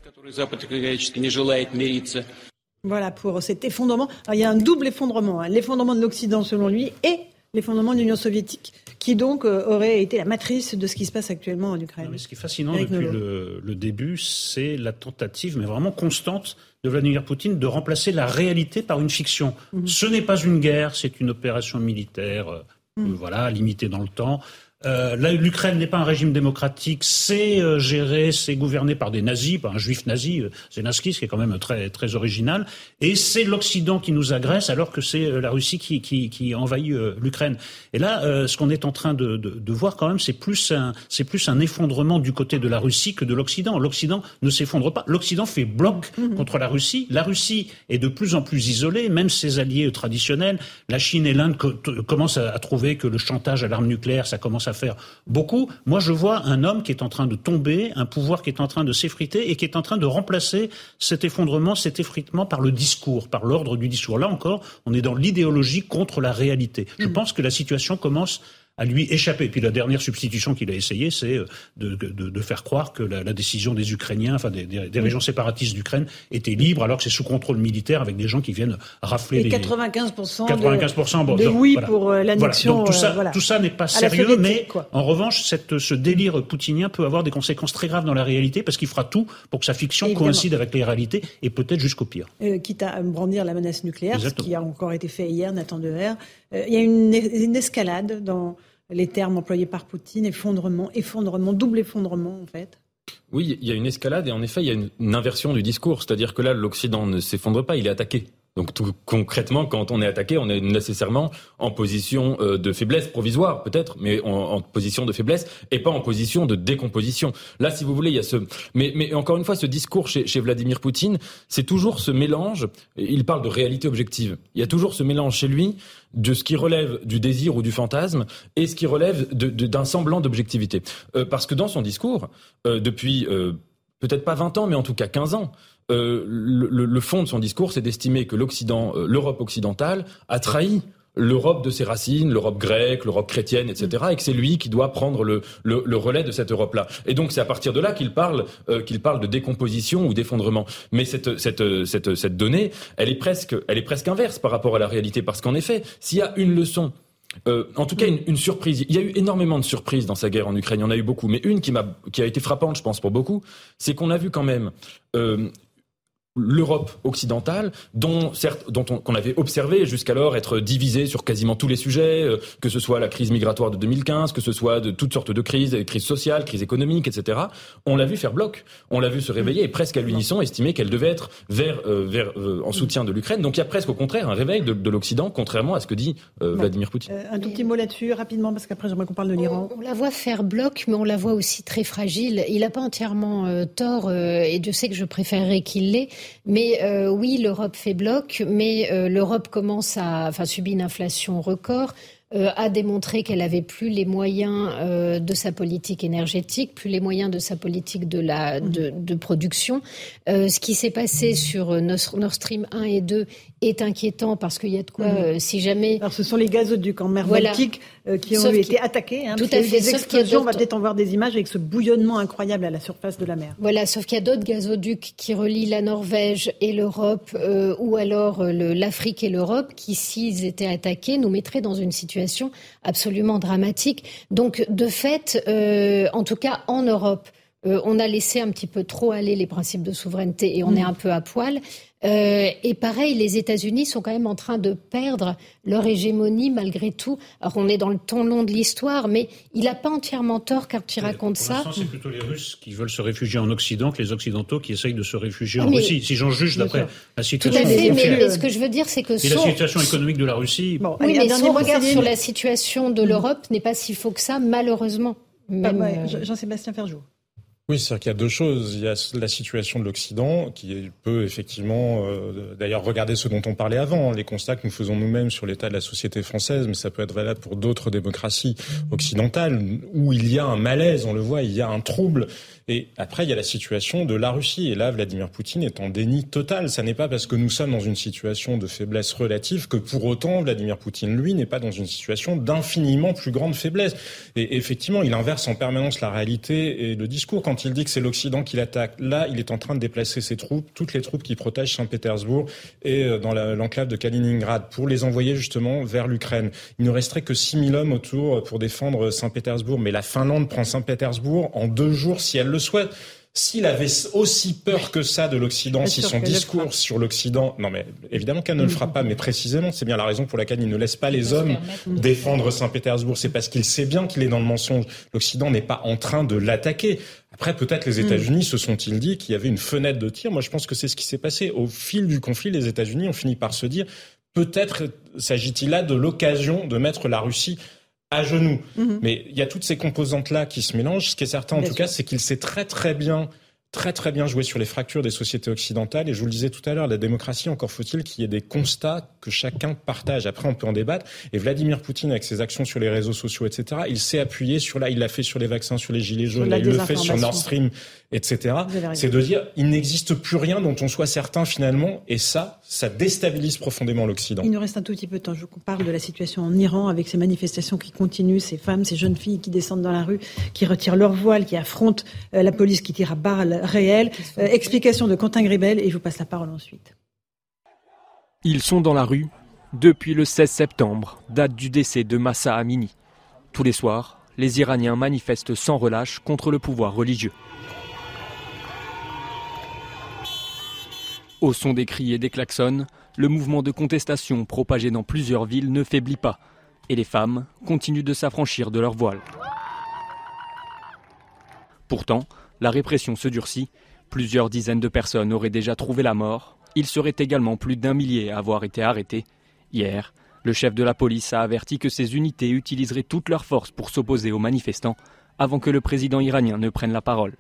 Voilà pour cet effondrement. il y a un double effondrement. Hein. L'effondrement de l'Occident selon lui et l'effondrement de l'Union soviétique, qui donc euh, aurait été la matrice de ce qui se passe actuellement en Ukraine. ce qui est fascinant depuis le, début, c'est la tentative, mais vraiment constante, de Vladimir Poutine de remplacer la réalité par une fiction. Mhm. Ce n'est pas une guerre, c'est une opération militaire, euh, mhm. voilà, limitée dans le temps. Euh, L'Ukraine n'est pas un régime démocratique, c'est euh, géré, c'est gouverné par des nazis, par un juif nazi, euh, Zelensky, ce qui est quand même très très original, et c'est l'Occident qui nous agresse alors que c'est euh, la Russie qui, qui, qui envahit l'Ukraine. Et là, ce qu'on est en train de, de, de voir quand même, c'est plus un c'est plus un effondrement du côté de la Russie que de l'Occident. L'Occident ne s'effondre pas. L'Occident fait bloc mmh. contre la Russie. La Russie est de plus en plus isolée, même ses alliés traditionnels. La Chine et l'Inde commencent à, à trouver que le chantage à l'arme nucléaire, ça commence à à faire beaucoup. Moi, je vois un homme qui est en train de tomber, un pouvoir qui est en train de s'effriter et qui est en train de remplacer cet effondrement, cet effritement par le discours, par l'ordre du discours. Là encore, on est dans l'idéologie contre la réalité. Je mmh. pense que la situation commence à lui échapper. Et puis la dernière substitution qu'il a essayé, c'est euh, de, de, de, faire croire que la, la, décision des Ukrainiens, enfin des, des, des régions séparatistes d'Ukraine, était libre, alors que c'est sous contrôle militaire avec des gens qui viennent rafler Et les 95%, 95 de, de oui pour euh, l'annexion. Voilà. tout ça, euh, voilà. tout ça n'est pas sérieux, mais quoi. en revanche, cette, ce délire poutinien peut avoir des conséquences très graves dans la réalité parce qu'il fera tout pour que sa fiction Évidemment. coïncide avec les réalités et peut-être jusqu'au pire. Euh, quitte à brandir la menace nucléaire, Exactement. ce qui a encore été fait hier, Nathan Dever. Euh, il y a une, une escalade dans les termes employés par Poutine, effondrement, effondrement, double effondrement en fait Oui, il y a une escalade et en effet, il y a une, inversion du discours. C'est-à-dire que là, l'Occident ne s'effondre pas, il est attaqué. Donc tout, concrètement, quand on est attaqué, on est nécessairement en position euh, de faiblesse provisoire, peut-être, mais en, position de faiblesse et pas en position de décomposition. Là, si vous voulez, il y a ce. Mais, encore une fois, ce discours chez, Vladimir Poutine, c'est toujours ce mélange. Il parle de réalité objective. Il y a toujours ce mélange chez lui de ce qui relève du désir ou du fantasme et ce qui relève d'un semblant d'objectivité. Euh, parce que dans son discours, euh, depuis peut-être pas 20 ans, mais en tout cas 15 ans, euh, le, le, fond de son discours, c'est d'estimer que l'Occident, euh, l'Europe occidentale, a trahi l'Europe de ses racines, l'Europe grecque, l'Europe chrétienne, etc., et que c'est lui qui doit prendre le, le, le relais de cette Europe-là. Et donc c'est à partir de là qu'il parle, euh, qu'il parle de décomposition ou d'effondrement. Mais cette, cette, cette, cette donnée, elle est presque, elle est presque inverse par rapport à la réalité, parce qu'en effet, s'il y a une leçon euh, en tout cas, une, une, surprise. Il y a eu énormément de surprises dans sa guerre en Ukraine. Il y en a eu beaucoup, mais une qui a été frappante, je pense, pour beaucoup, c'est qu'on a vu quand même euh, l'Europe occidentale, dont certes, dont on, qu'on avait observé jusqu'alors être divisée sur quasiment tous les sujets, euh, que ce soit la crise migratoire de 2015, que ce soit de toutes sortes de crises, crises sociales, crises économiques, etc. On l'a vu faire bloc, on l'a vu se réveiller et presque à l'unisson estimer qu'elle devait être vers, euh, vers euh, en soutien de l'Ukraine. Donc il y a presque au contraire un réveil de, de l'Occident, contrairement à ce que dit euh, Vladimir Poutine. un tout petit mot là-dessus rapidement parce qu'après j'aimerais qu'on parle de l'Iran. On, on, la voit faire bloc, mais on la voit aussi très fragile. Il n'a pas entièrement tort et Dieu sait que je préférerais qu'il l'ait, mais euh, oui, l'Europe fait bloc, mais euh, l'Europe commence à, enfin, subit une inflation record. Euh, a démontré qu'elle avait plus les moyens euh, de sa politique énergétique, plus les moyens de sa politique de, la, de, de production. Euh, ce qui s'est passé sur Nord Stream 1 et 2 est inquiétant parce qu'il y a de quoi, mmh. si jamais... Alors ce sont les gazoducs en mer voilà. Baltique qui ont été attaqués. Hein, tout à fait. Des explosions, on va peut-être en voir des images avec ce bouillonnement incroyable à la surface de la mer. Voilà, sauf qu'il y a d'autres gazoducs qui relient la Norvège et l'Europe, ou alors l'Afrique et l'Europe, qui, s'ils étaient attaqués, nous mettraient dans une situation absolument dramatique. Donc, de fait, euh, en tout cas en Europe, euh, on a laissé un petit peu trop aller les principes de souveraineté et on mmh. est un peu à poil. Euh, et pareil, les États-Unis sont quand même en train de perdre leur hégémonie malgré tout. Alors on est dans le ton long de l'histoire, mais il n'a pas entièrement tort quand il raconte pour ça. C'est plutôt les Russes qui veulent se réfugier en Occident que les Occidentaux qui essayent de se réfugier ah, en Russie. Si j'en juge d'après la situation. Tout à fait, mais, mais, ce que je veux dire, c'est que et son... la situation économique de la Russie. Bon, oui, mais son regard sur la situation de l'Europe n'est pas si faux que ça, malheureusement. Même, ah, ouais, euh... Jean-Sébastien Ferjou. Oui, c'est-à-dire qu'il y a deux choses. Il y a la situation de l'Occident qui peut effectivement, euh, d'ailleurs, regarder ce dont on parlait avant, les constats que nous faisons nous-mêmes sur l'état de la société française, mais ça peut être valable pour d'autres démocraties occidentales où il y a un malaise, on le voit, il y a un trouble. Et après, il y a la situation de la Russie. Et là, Vladimir Poutine est en déni total. Ça n'est pas parce que nous sommes dans une situation de faiblesse relative que pour autant, Vladimir Poutine, lui, n'est pas dans une situation d'infiniment plus grande faiblesse. Et effectivement, il inverse en permanence la réalité et le discours. Quand il dit que c'est l'Occident qui l'attaque, là, il est en train de déplacer ses troupes, toutes les troupes qui protègent Saint-Pétersbourg et euh, dans l'enclave de Kaliningrad, pour les envoyer justement vers l'Ukraine. Il ne resterait que 6000 hommes autour pour défendre Saint-Pétersbourg. Mais la Finlande prend Saint-Pétersbourg en deux jours si elle le souhaite. s'il avait aussi peur que ça de l'Occident, si son discours sur l'Occident, non mais évidemment qu'elle ne le fera pas, mais précisément, c'est bien la raison pour laquelle il ne laisse pas les hommes défendre Saint-Pétersbourg. C'est parce qu'il sait bien qu'il est dans le mensonge. L'Occident n'est pas en train de l'attaquer. Après, peut-être les mm. États-Unis se sont-ils dit qu'il y avait une fenêtre de tir. Moi, je pense que c'est ce qui s'est passé. Au fil du conflit, les États-Unis ont fini par se dire peut-être s'agit-il là de l'occasion de mettre la Russie à genoux. Mhm. Mais il y a toutes ces composantes-là qui se mélangent. Ce qui est certain, en tout cas, c'est qu'il sait très très bien très très bien joué sur les fractures des sociétés occidentales. Et je vous le disais tout à l'heure, la démocratie, encore faut-il qu'il y ait des constats que chacun partage. Après, on peut en débattre. Et Vladimir Poutine, avec ses actions sur les réseaux sociaux, etc., il s'est appuyé sur là, il l'a fait sur les vaccins, sur les gilets jaunes, il le fait sur Nord Stream, etc. C'est de dire, il n'existe plus rien dont on soit certain finalement. Et ça, ça déstabilise profondément l'Occident. Il nous reste un tout petit peu de temps. Je vous parle de la situation en Iran avec ces manifestations qui continuent, ces femmes, ces jeunes filles qui descendent dans la rue, qui retirent leur voile, qui affrontent euh, la police qui tire à balles réel. Euh, explication de Quentin Gribel et je vous passe la parole ensuite. Ils sont dans la rue depuis le 16 septembre, date du décès de Massa Amini. Tous les soirs, les Iraniens manifestent sans relâche contre le pouvoir religieux. Au son des cris et des klaxons, le mouvement de contestation propagé dans plusieurs villes ne faiblit pas et les femmes continuent de s'affranchir de leur voile. Pourtant, la répression se durcit. Plusieurs dizaines de personnes auraient déjà trouvé la mort. Il serait également plus d'un millier à avoir été arrêtés. Hier, le chef de la police a averti que ces unités utiliseraient toutes leurs forces pour s'opposer aux manifestants avant que le président iranien ne prenne la parole.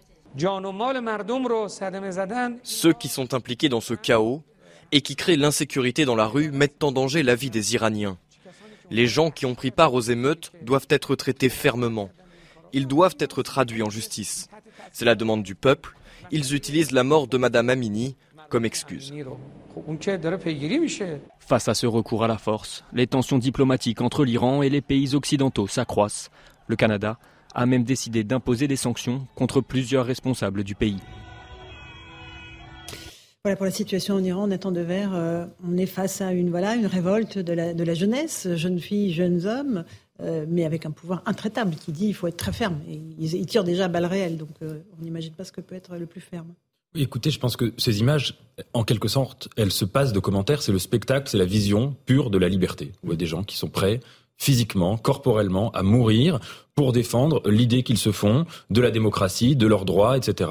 Ceux qui sont impliqués dans ce chaos et qui créent l'insécurité dans la rue mettent en danger la vie des Iraniens. Les gens qui ont pris part aux émeutes doivent être traités fermement. Ils doivent être traduits en justice. C'est la demande du peuple. Ils utilisent la mort de Madame Amini comme excuse. Face à ce recours à la force, les tensions diplomatiques entre l'Iran et les pays occidentaux s'accroissent. Le Canada a même décidé d'imposer des sanctions contre plusieurs responsables du pays. Voilà pour la situation en Iran, Nathan Devers, euh, on est face à une, voilà, une révolte de la, de la jeunesse, jeunes filles, jeunes hommes, euh, mais avec un pouvoir intraitable qui dit qu'il faut être très ferme. Et ils, tirent déjà à balles réelles, donc euh, on n'imagine pas ce que peut être le plus ferme. Écoutez, je pense que ces images, en quelque sorte, elles se passent de commentaires. C'est le spectacle, c'est la vision pure de la liberté. Vous voyez des gens qui sont prêts physiquement, corporellement, à mourir pour défendre l'idée qu'ils se font de la démocratie, de leurs droits, etc.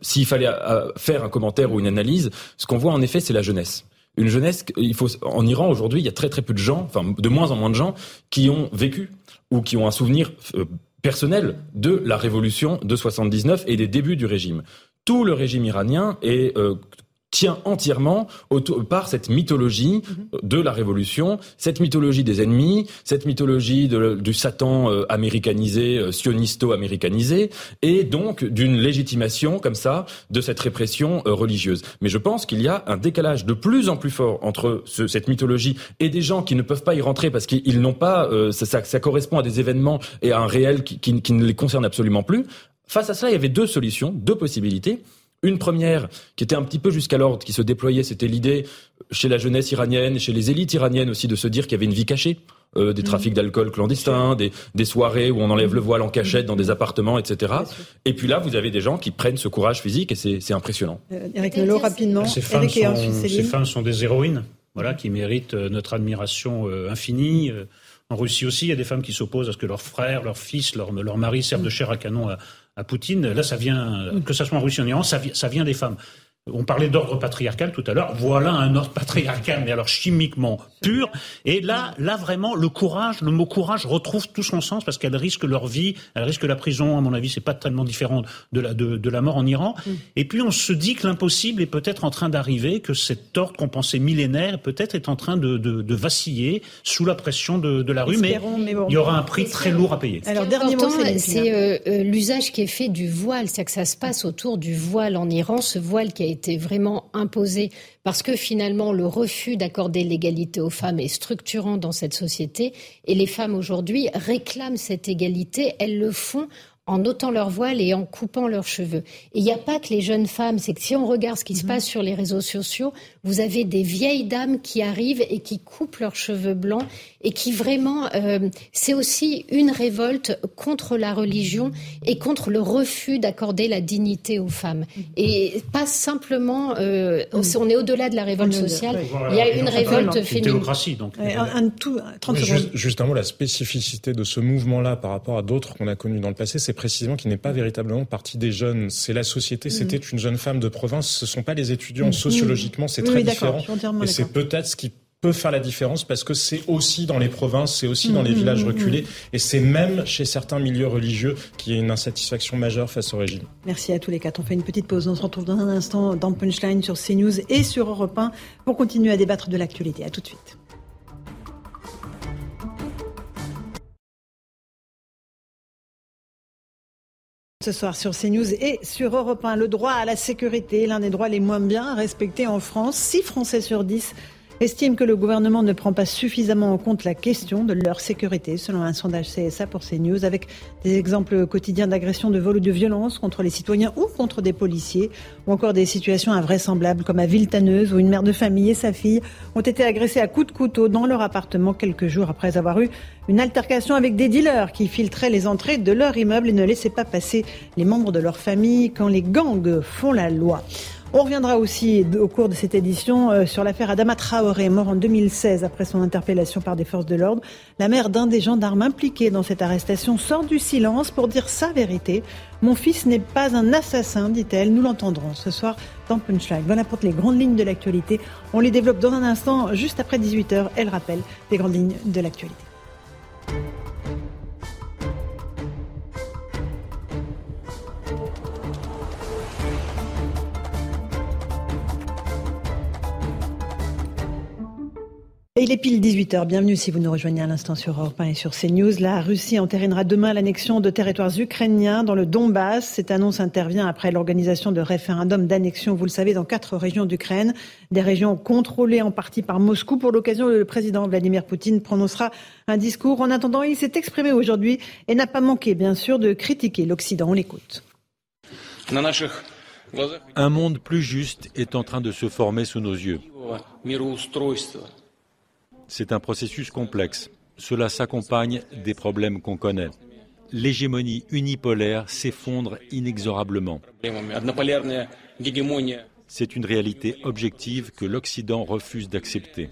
S'il fallait euh, faire un commentaire ou une analyse, ce qu'on voit en effet, c'est la jeunesse. Une jeunesse, il faut, en Iran aujourd'hui, il y a très très peu de gens, enfin de moins en moins de gens, qui ont vécu ou qui ont un souvenir euh, personnel de la révolution de 79 et des débuts du régime tout le régime iranien est euh, tient entièrement autour, par cette mythologie mhm. de la révolution, cette mythologie des ennemis, cette mythologie du Satan euh, américanisé, euh, sionisto-américanisé, et donc d'une légitimation comme ça de cette répression euh, religieuse. Mais je pense qu'il y a un décalage de plus en plus fort entre ce, cette mythologie et des gens qui ne peuvent pas y rentrer parce qu'ils n'ont pas, ça, ça, ça, correspond à des événements et à un réel qui, qui, qui ne les concerne absolument plus. Face à cela, il y avait deux solutions, deux possibilités. Une première, qui était un petit peu jusqu'alors, qui se déployait, c'était l'idée chez la jeunesse iranienne, chez les élites iraniennes aussi, de se dire qu'il y avait une vie cachée. Euh, des trafics mmh. d'alcool clandestins, des, des, soirées où on enlève le voile en cachette dans des appartements, etc. Et puis là, vous avez des gens qui prennent ce courage physique et c'est impressionnant. Euh, Eric Lelot, rapidement. Ces femmes, sont, ces femmes sont des héroïnes, voilà, qui méritent euh, notre admiration euh, infinie. En Russie aussi, il y a des femmes qui s'opposent à ce que leurs frères, leurs fils, leurs leur maris servent de chair à canon à, à Poutine. Là, ça vient, que ce soit en Russie ou en Iran, ça, ça vient des femmes. On parlait d'ordre patriarcal tout à l'heure. Voilà un ordre patriarcal, mais alors chimiquement pur. Et là, là vraiment, le courage, le mot courage retrouve tout son sens parce qu'elles risquent leur vie, elles risquent la prison. À mon avis, c'est pas tellement différent de la de, de la mort en Iran. Mm. Et puis on se dit que l'impossible est peut-être en train d'arriver, que cet ordre qu'on pensait millénaire peut-être est en train de, de, de, vaciller sous la pression de, de la rue. Mais, il y aura un prix très lourd à payer. Alors dernier mot, c'est euh, euh, l'usage qui est fait du voile, c'est que ça se passe autour du voile en Iran, ce voile qui a été vraiment imposé parce que finalement le refus d'accorder l'égalité aux femmes est structurant dans cette société. Et les femmes aujourd'hui réclament cette égalité, elles le font en ôtant leur voile et en coupant leurs cheveux. Et il n'y a pas que les jeunes femmes, c'est que si on regarde ce qui se mhm. passe sur les réseaux sociaux, vous avez des vieilles dames qui arrivent et qui coupent leurs cheveux blancs et qui vraiment, euh, c'est aussi une révolte contre la religion et contre le refus d'accorder la dignité aux femmes. Mhm. Et pas simplement, euh, mhm. on est au-delà de la révolte sociale, il y a une révolte féminine. donc. Un, tout, 30 juste, un mot, la spécificité de ce mouvement-là par rapport à d'autres qu'on a connus dans le passé, c'est précisément qu'il n'est pas véritablement parti des jeunes. C'est la société. C'était une jeune femme de province. Ce sont pas les étudiants. Sociologiquement, c'est très différent. Et c'est peut-être ce qui peut faire la différence parce que c'est aussi dans les provinces, c'est aussi dans les villages reculés et c'est même chez certains milieux religieux qu'il y a une insatisfaction majeure face au régime. Merci à tous les quatre. On fait une petite pause. On se retrouve dans un instant dans Punchline sur CNews et sur Europe 1 pour continuer à débattre de l'actualité. À tout de suite. Ce soir sur CNews et sur Europe 1, le droit à la sécurité, l'un des droits les moins bien respectés en France. 6 Français sur 10 estiment que le gouvernement ne prend pas suffisamment en compte la question de leur sécurité, selon un sondage CSA pour CNews, avec des exemples quotidiens d'agressions, de vol ou de violence contre les citoyens ou contre des policiers, ou encore des situations invraisemblables comme à Villetaneuse, où une mère de famille et sa fille ont été agressées à coups de couteau dans leur appartement quelques jours après avoir eu une altercation avec des dealers qui filtraient les entrées de leur immeuble et ne laissaient pas passer les membres de leur famille quand les gangs font la loi. On reviendra aussi au cours de cette édition euh, sur l'affaire Adama Traoré, mort en 2016 après son interpellation par des forces de l'ordre. La mère d'un des gendarmes impliqués dans cette arrestation sort du silence pour dire sa vérité. Mon fils n'est pas un assassin, dit-elle. Nous l'entendrons ce soir dans Punchline. Voilà pour les grandes lignes de l'actualité. On les développe dans un instant, juste après 18h. Elle rappelle les grandes lignes de l'actualité. Il est pile 18h. Bienvenue si vous nous rejoignez à l'instant sur Europe 1 et sur CNews. La Russie entérinera demain l'annexion de territoires ukrainiens dans le Donbass. Cette annonce intervient après l'organisation de référendums d'annexion, vous le savez, dans quatre régions d'Ukraine. Des régions contrôlées en partie par Moscou. Pour l'occasion, le président Vladimir Poutine prononcera un discours. En attendant, il s'est exprimé aujourd'hui et n'a pas manqué, bien sûr, de critiquer l'Occident. On l'écoute. Un monde plus juste est en train de se former sous nos yeux. C'est un processus complexe. Cela s'accompagne des problèmes qu'on connaît. L'hégémonie unipolaire s'effondre inexorablement. C'est une réalité objective que l'Occident refuse d'accepter.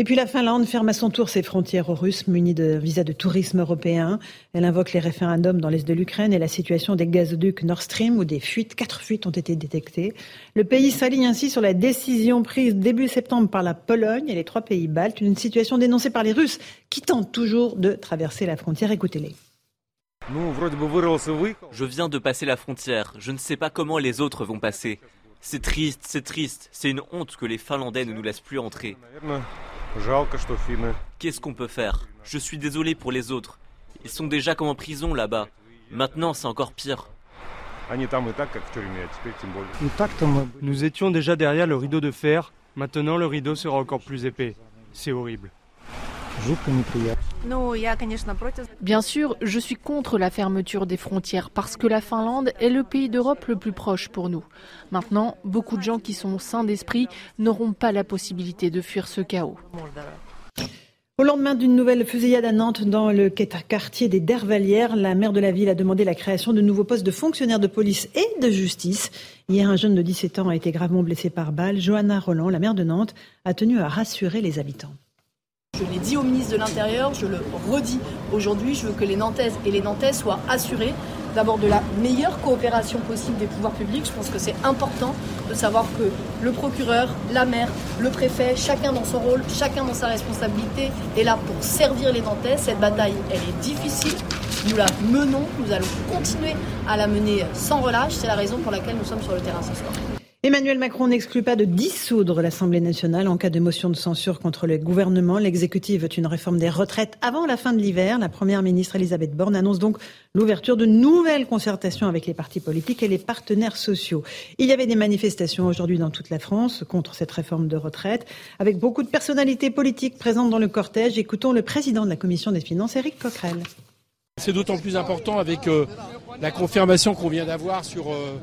Et puis la Finlande ferme à son tour ses frontières aux Russes munis de visas de tourisme européen. Elle invoque les référendums dans l'est de l'Ukraine et la situation des gazoducs Nord Stream où des fuites, quatre fuites ont été détectées. Le pays s'aligne ainsi sur la décision prise début septembre par la Pologne et les trois pays baltes, une situation dénoncée par les Russes qui tentent toujours de traverser la frontière. Écoutez-les. Je viens de passer la frontière. Je ne sais pas comment les autres vont passer. C'est triste, c'est triste. C'est une honte que les Finlandais ne nous laissent plus entrer. Qu'est-ce qu'on peut faire? Je suis désolé pour les autres. Ils sont déjà comme en prison là-bas. Maintenant, c'est encore pire. Nous étions déjà derrière le rideau de fer. Maintenant, le rideau sera encore plus épais. C'est horrible. Bien sûr, je suis contre la fermeture des frontières parce que la Finlande est le pays d'Europe le plus proche pour nous. Maintenant, beaucoup de gens qui sont sains d'esprit n'auront pas la possibilité de fuir ce chaos. Au lendemain d'une nouvelle fusillade à Nantes dans le quartier des Dervalières, la maire de la ville a demandé la création de nouveaux postes de fonctionnaires de police et de justice. Hier, un jeune de 17 ans a été gravement blessé par balle. Johanna Roland, la maire de Nantes, a tenu à rassurer les habitants. Je l'ai dit au ministre de l'Intérieur, je le redis aujourd'hui, je veux que les Nantaises et les Nantais soient assurés d'abord de la meilleure coopération possible des pouvoirs publics. Je pense que c'est important de savoir que le procureur, la maire, le préfet, chacun dans son rôle, chacun dans sa responsabilité est là pour servir les Nantais. Cette bataille, elle est difficile. Nous la menons, nous allons continuer à la mener sans relâche. C'est la raison pour laquelle nous sommes sur le terrain ce soir. Emmanuel Macron n'exclut pas de dissoudre l'Assemblée nationale en cas de motion de censure contre le gouvernement. L'exécutif veut une réforme des retraites avant la fin de l'hiver. La première ministre Elisabeth Borne annonce donc l'ouverture de nouvelles concertations avec les partis politiques et les partenaires sociaux. Il y avait des manifestations aujourd'hui dans toute la France contre cette réforme de retraite, avec beaucoup de personnalités politiques présentes dans le cortège. Écoutons le président de la commission des finances, Éric Coquerel. C'est d'autant plus important avec euh, la confirmation qu'on vient d'avoir sur euh,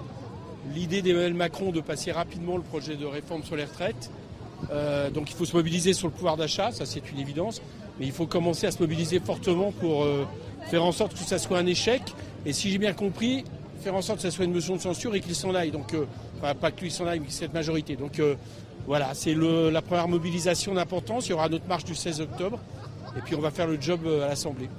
l'idée d'Emmanuel Macron de passer rapidement le projet de réforme sur les retraites. Euh, donc il faut se mobiliser sur le pouvoir d'achat, ça c'est une évidence, mais il faut commencer à se mobiliser fortement pour faire en sorte que ça soit un échec. Et si j'ai bien compris, faire en sorte que ça soit une motion de censure et qu'il s'en aille. Donc, pas que lui s'en aille, mais cette majorité. Donc voilà, c'est la première mobilisation d'importance. Il y aura notre marche du 16 octobre. Et puis on va faire le job à l'Assemblée.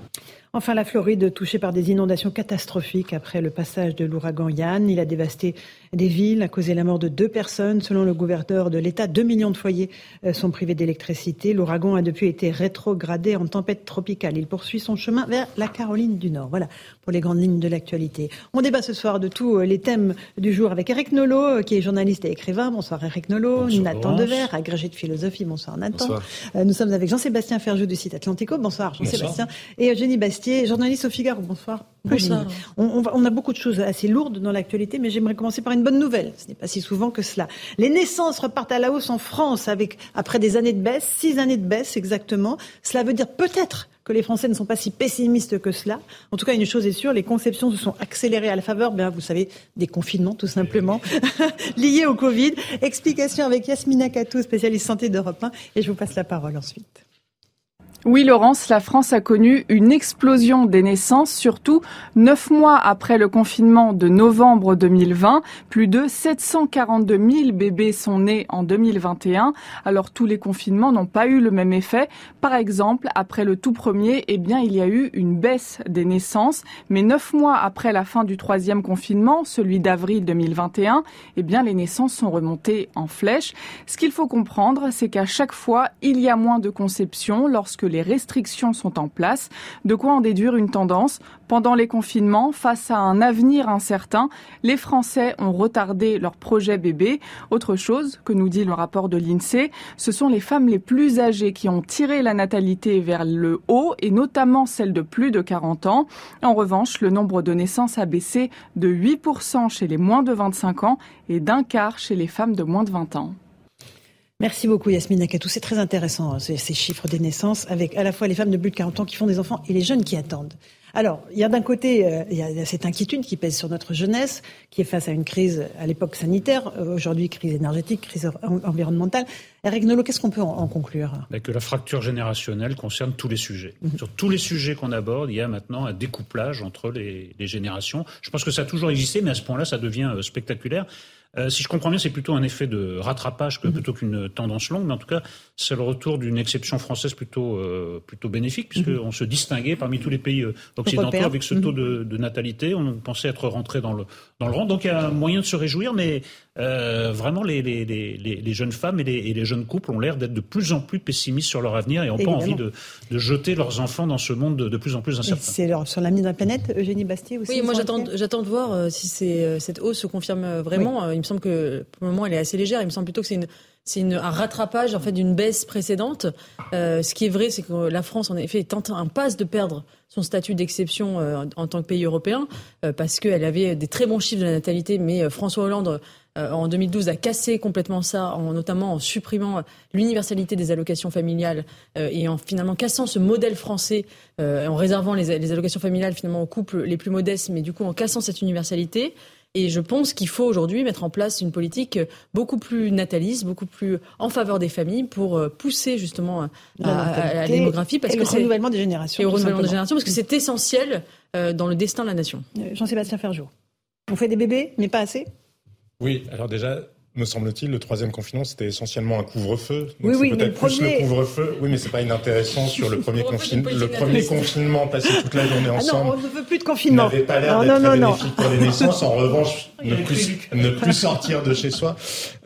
Enfin, la Floride touchée par des inondations catastrophiques après le passage de l'ouragan Yann. Il a dévasté des villes, a causé la mort de deux personnes. Selon le gouverneur de l'État, deux millions de foyers euh, sont privés d'électricité. L'ouragan a depuis été rétrogradé en tempête tropicale. Il poursuit son chemin vers la Caroline du Nord. Voilà pour les grandes lignes de l'actualité. On débat ce soir de tous euh, les thèmes du jour avec Eric Nolot, euh, qui est journaliste et écrivain. Bonsoir Eric Nolot. Nathan Dever, agrégé de philosophie. Bonsoir Nathan. Nous sommes avec Jean-Sébastien Ferjou du site Atlantico. Bonsoir Jean-Sébastien. Et Eugénie Bastien journaliste au Figaro. Bonsoir. Bonsoir. On, a beaucoup de choses assez lourdes dans l'actualité, mais j'aimerais commencer par une bonne nouvelle. Ce n'est pas si souvent que cela. Les naissances repartent à la hausse en France avec, après des années de baisse, six années de baisse exactement. Cela veut dire peut-être que les Français ne sont pas si pessimistes que cela. En tout cas, une chose est sûre, les conceptions se sont accélérées à la faveur, bien, vous savez, des confinements, tout simplement, liés au Covid. Explication avec Yasmina Katou, spécialiste santé d'Europe 1, et je vous passe la parole ensuite. Oui, Laurence, la France a connu une explosion des naissances, surtout neuf mois après le confinement de novembre 2020. Plus de 742 000 bébés sont nés en 2021. Alors tous les confinements n'ont pas eu le même effet. Par exemple, après le tout premier, eh bien, il y a eu une baisse des naissances. Mais neuf mois après la fin du troisième confinement, celui d'avril 2021, eh bien, les naissances sont remontées en flèche. Ce qu'il faut comprendre, c'est qu'à chaque fois, il y a moins de conceptions lorsque les restrictions sont en place. De quoi en déduire une tendance Pendant les confinements, face à un avenir incertain, les Français ont retardé leur projet bébé. Autre chose que nous dit le rapport de l'INSEE, ce sont les femmes les plus âgées qui ont tiré la natalité vers le haut et notamment celles de plus de 40 ans. En revanche, le nombre de naissances a baissé de 8% chez les moins de 25 ans et d'un quart chez les femmes de moins de 20 ans. Merci beaucoup Yasmine Nakatou. C'est très intéressant hein, ces, chiffres des naissances avec à la fois les femmes de plus de 40 ans qui font des enfants et les jeunes qui attendent. Alors, il y a d'un côté, euh, il y a cette inquiétude qui pèse sur notre jeunesse, qui est face à une crise à l'époque sanitaire, euh, aujourd'hui crise énergétique, crise environnementale. Eric Nolot, qu'est-ce qu'on peut en, conclure? Bah, Que la fracture générationnelle concerne tous les sujets. Mhm. Sur tous les sujets qu'on aborde, il y a maintenant un découplage entre les, les, générations. Je pense que ça a toujours existé, mais à ce point-là, ça devient euh, spectaculaire. Euh, si je comprends bien, c'est plutôt un effet de rattrapage que, mhm. plutôt qu'une tendance longue, mais en tout cas, c'est le retour d'une exception française plutôt, euh, plutôt bénéfique, puisqu'on mhm. se distinguait parmi tous les pays euh, occidentaux avec ce taux mhm. de, natalité. On pensait être rentré dans le, dans le rang. Donc il y a moyen de se réjouir, mais vraiment, les, les, les, les, jeunes femmes et les, jeunes couples ont l'air d'être de plus en plus pessimistes sur leur avenir et n'ont pas envie de, de, jeter leurs enfants dans ce monde de, plus en plus incertain. C'est sur l'avenir de la planète, Eugénie Bastier aussi Oui, moi j'attends de voir si cette hausse se confirme vraiment me semble que pour le moment, elle est assez légère. Il me semble plutôt que c'est une, c'est un rattrapage en fait d'une baisse précédente. Euh, ce qui est vrai, c'est que la France, en effet, est en, passe de perdre son statut d'exception euh, en tant que pays européen euh, parce qu'elle avait des très bons chiffres de la natalité, mais François Hollande en 2012 a cassé complètement ça, en, notamment en supprimant l'universalité des allocations familiales et en finalement cassant ce modèle français, en réservant les, les, allocations familiales finalement aux couples les plus modestes, mais du coup en cassant cette universalité. Et je pense qu'il faut aujourd'hui mettre en place une politique beaucoup plus nataliste, beaucoup plus en faveur des familles pour euh, pousser justement à, la démographie. Parce et que le renouvellement des générations. Et le renouvellement des générations, parce que c'est essentiel euh, dans le destin de la nation. Euh, Jean-Sébastien Ferjou. On fait des bébés, mais pas assez? Oui, alors déjà, me semble-t-il, le troisième confinement, c'était essentiellement un couvre-feu. Oui, oui, peut-être plus le couvre-feu. Oui, mais c'est pas inintéressant sur le premier confinement. Le premier confinement, passer toute la journée ensemble. Ah non, on ne veut plus de confinement. N'avait pas l'air d'être bénéfique pour les naissances. En revanche, ne plus, ne plus sortir de chez soi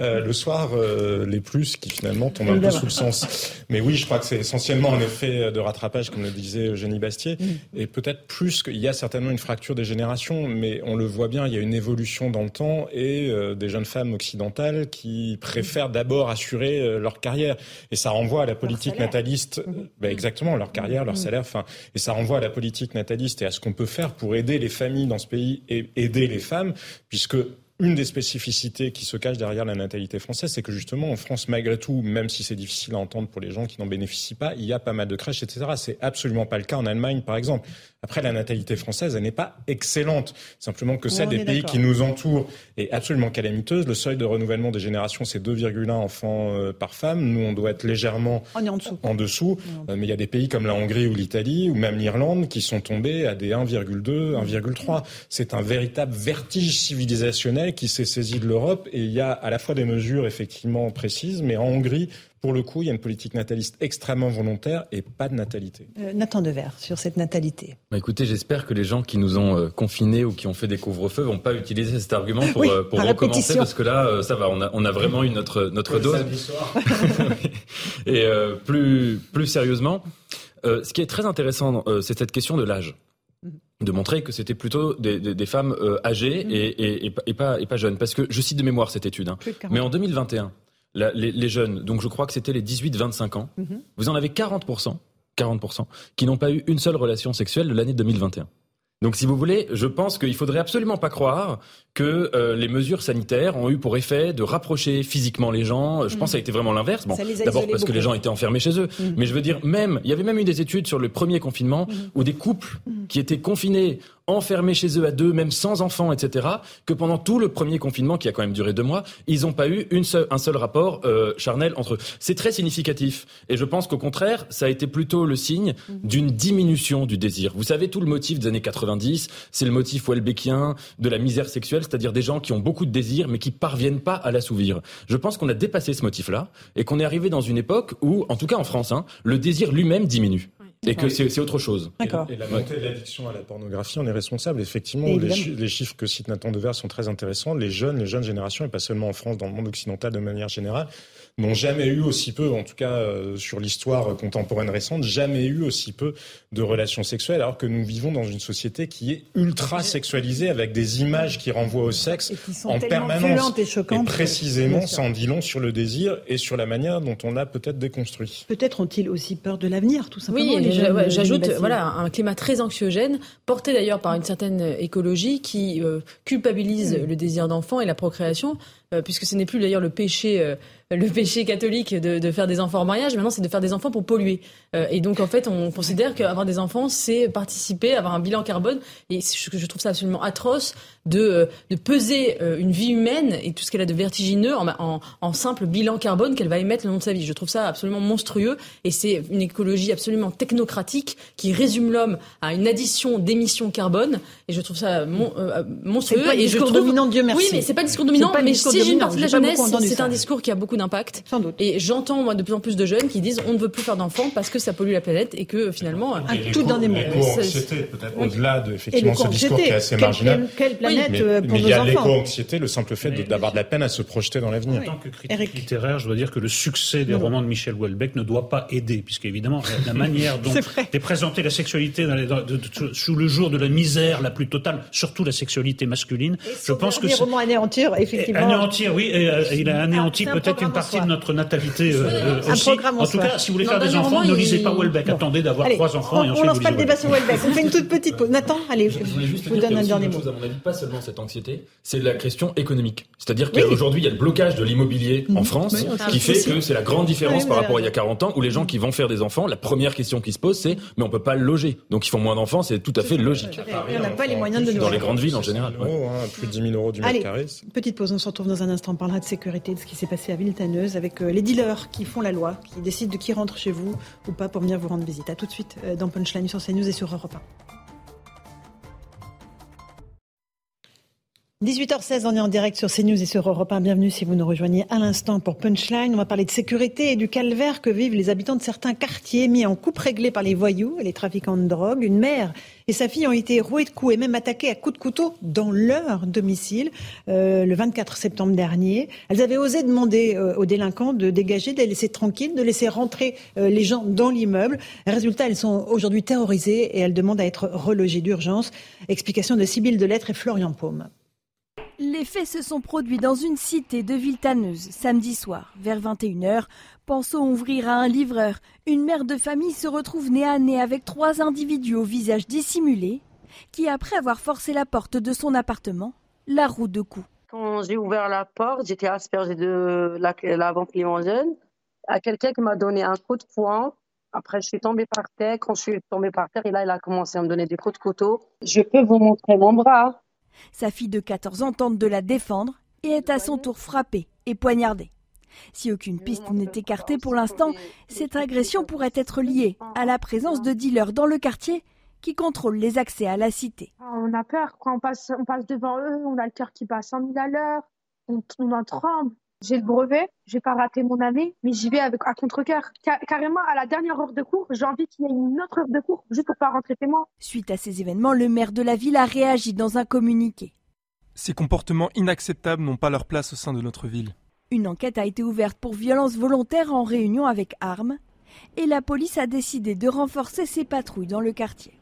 euh, le soir, euh, les plus qui finalement tombent un peu sous le sens. Mais oui, je crois que c'est essentiellement un effet de rattrapage, comme le disait Eugénie Bastier, mm. et peut-être plus qu'il y a certainement une fracture des générations, mais on le voit bien, il y a une évolution dans le temps et euh, des jeunes femmes occidentales qui préfèrent d'abord assurer euh, leur carrière. Et ça renvoie à la politique nataliste, mmh. ben exactement, leur carrière, leur mmh. salaire, enfin, et ça renvoie à la politique nataliste et à ce qu'on peut faire pour aider les familles dans ce pays et aider les femmes, puisque une des spécificités qui se cache derrière la natalité française, c'est que justement en France, malgré tout, même si c'est difficile à entendre pour les gens qui n'en bénéficient pas, il y a pas mal de crèches, etc. C'est absolument pas le cas en Allemagne, par exemple. Après, la natalité française, elle n'est pas excellente. Simplement que celle des pays qui nous entourent est absolument calamiteuse. Le seuil de renouvellement des générations, c'est 2,1 enfants euh, par femme. Nous, on doit être légèrement en dessous. En dessous. Euh, mais il y a des pays comme la Hongrie ou l'Italie, ou même l'Irlande, qui sont tombés à des 1,2, 1,3. C'est un véritable vertige civilisationnel qui s'est saisi de l'Europe. Et il y a à la fois des mesures effectivement précises, mais en Hongrie, pour le coup, il y a une politique nataliste extrêmement volontaire et pas de natalité. Euh, Nathan Devers, sur cette natalité. Bah écoutez, j'espère que les gens qui nous ont euh, confinés ou qui ont fait des couvre-feux vont pas utiliser cet argument pour, euh, pour recommencer, parce que là, euh, ça va, on a, on a vraiment eu notre, notre dose. et plus, plus sérieusement, ce qui est très intéressant, c'est cette question de l'âge mm-hmm. de montrer que c'était plutôt des, des, des femmes âgées et, et, et, pas, et pas jeunes. Parce que je cite de mémoire cette étude, hein, mais en 2021, la, les, les, jeunes, donc je crois que c'était les 18-25 ans, mm -hmm. vous en avez 40%, 40% qui n'ont pas eu une seule relation sexuelle de l'année 2021. Donc, si vous voulez, je pense qu'il faudrait absolument pas croire que euh, les mesures sanitaires ont eu pour effet de rapprocher physiquement les gens. Je mmh. pense que ça a été vraiment l'inverse. Bon, d'abord parce beaucoup. que les gens étaient enfermés chez eux, mmh. mais je veux dire même, il y avait même eu des études sur le premier confinement mmh. où des couples qui étaient confinés enfermés chez eux à deux, même sans enfants, etc., que pendant tout le premier confinement, qui a quand même duré deux mois, ils n'ont pas eu une seule, un seul rapport euh, charnel entre eux. C'est très significatif. Et je pense qu'au contraire, ça a été plutôt le signe d'une diminution du désir. Vous savez, tout le motif des années 90, c'est le motif welbeckien de la misère sexuelle, c'est-à-dire des gens qui ont beaucoup de désir, mais qui parviennent pas à l'assouvir. Je pense qu'on a dépassé ce motif-là, et qu'on est arrivé dans une époque où, en tout cas en France, hein, le désir lui-même diminue. Et que c'est autre chose. Et, et, la montée de l'addiction à la pornographie, on est responsable. Effectivement, les, chi les, chiffres que cite Nathan Devers sont très intéressants. Les jeunes, les jeunes générations, et pas seulement en France, dans le monde occidental de manière générale, n'ont jamais eu aussi peu, en tout cas euh, sur l'histoire contemporaine récente, jamais eu aussi peu de relations sexuelles, alors que nous vivons dans une société qui est ultra sexualisée, avec des images qui renvoient au sexe en permanence. Et, choquantes, et précisément, ça en dit long sur le désir et sur la manière dont on l'a peut-être déconstruit. Peut-être ont-ils aussi peur de l'avenir, tout simplement. Oui, j'ajoute voilà, un climat très anxiogène, porté d'ailleurs par une certaine écologie qui euh, culpabilise mmh. le désir d'enfant et la procréation, euh, puisque ce n'est plus d'ailleurs le péché... Le péché catholique de, de, faire des enfants en mariage, maintenant c'est de faire des enfants pour polluer. Euh, et donc en fait, on considère qu'avoir des enfants, c'est participer, avoir un bilan carbone. Et je, je trouve ça absolument atroce de, euh, de peser euh, une vie humaine et tout ce qu'elle a de vertigineux en, en, en simple bilan carbone qu'elle va émettre le long de sa vie. Je trouve ça absolument monstrueux et c'est une écologie absolument technocratique qui résume l'homme à une addition d'émissions carbone. Et je trouve ça mon, euh, monstrueux. Pas et discours je trouve... dominant, Dieu merci. Oui, mais c'est pas le discours dominant. Mais si j'ai une partie de la jeunesse, c'est un discours qui a beaucoup d'impact. Et j'entends moi de plus en plus de jeunes qui disent on ne veut plus faire d'enfants parce que ça pollue la planète et que finalement et tout dans des mots. L'éco-anxiété, peut-être au-delà de effectivement ce discours qui est assez marginal. Planète mais, pour mais nos il y a l'éco-anxiété, le simple fait d'avoir de la peine à se projeter dans l'avenir. En tant que critique Eric. littéraire, je dois dire que le succès des non. romans de Michel Houellebecq ne doit pas aider, puisqu'évidemment la manière dont est présentée la sexualité dans les, dans, de, de, sous le jour de la misère la plus totale, surtout la sexualité masculine, et je pense que c'est romans anéantir effectivement. Anéantir, oui, et, euh, il a anéanti peut-être une partie de notre natalité euh, un aussi. programme en, en tout cas, si vous voulez faire des enfants, ne lisez pas Houellebecq. Attendez d'avoir trois enfants. On, on lance pas le débat sur Houellebecq. On fait une toute petite pause. Nathan, allez, je, vous donne un dernier mot. À mon avis, pas seulement cette anxiété, c'est la question économique. C'est-à-dire qu'aujourd'hui, il y a le blocage de l'immobilier en France, qui fait que c'est la grande différence par rapport à il y a 40 ans, où les gens qui vont faire des enfants, la première question qui se pose, c'est mais on peut pas le loger. Donc ils font moins d'enfants, c'est tout à fait logique. On n'a pas les moyens de Dans les grandes villes en général. Plus de 10 000 euros du mètre carré. Petite pause, on se retrouve dans un instant. On parlera de sécurité, de ce qui s'est passé à Villetaneuse avec les dealers qui font la loi, qui décident de qui rentre chez vous ou pas pour venir vous rendre visite. À tout de suite dans Punchline sur CNews et sur Europe 1. 18h16, on est en direct sur CNews et sur Europe 1. Bienvenue si vous nous rejoignez à l'instant pour Punchline. On va parler de sécurité et du calvaire que vivent les habitants de certains quartiers mis en coupe réglée par les voyous et les trafiquants de drogue. Une mère et sa fille ont été rouées de coups et même attaquées à coups de couteau dans leur domicile euh, le 24 septembre dernier. Elles avaient osé demander euh, aux délinquants de dégager, de les laisser tranquilles, de laisser rentrer euh, les gens dans l'immeuble. Résultat, elles sont aujourd'hui terrorisées et elles demandent à être relogées d'urgence. Explication de Sybille Delettre et Florian Paume. Les faits se sont produits dans une cité de Villetaneuse samedi soir, vers 21h. Pensons ouvrir à un livreur. Une mère de famille se retrouve nez à nez avec trois individus au visage dissimulé qui, après avoir forcé la porte de son appartement, la roue de coups. Quand j'ai ouvert la porte, j'étais aspergée de la, la limogène à quelqu'un qui m'a donné un coup de poing. Après, je suis tombée par terre. Quand je suis tombée par terre, et là, il a commencé à me donner des coups de couteau. Je peux vous montrer mon bras. Sa fille de 14 ans tente de la défendre et est à son tour frappée et poignardée. Si aucune piste n'est écartée pour l'instant, cette agression pourrait être liée à la présence de dealers dans le quartier qui contrôlent les accès à la cité. On a peur quand on passe, devant eux, on a le cœur qui bat à 100 000 à l'heure, on, on en tremble. J'ai le brevet, j'ai pas raté mon année, mais j'y vais avec à contre-cœur. carrément, à la dernière heure de cours, j'ai envie qu'il y ait une autre heure de cours, juste pour pas rentrer chez moi. Suite à ces événements, le maire de la ville a réagi dans un communiqué. Ces comportements inacceptables n'ont pas leur place au sein de notre ville. Une enquête a été ouverte pour violence volontaire en réunion avec armes et la police a décidé de renforcer ses patrouilles dans le quartier.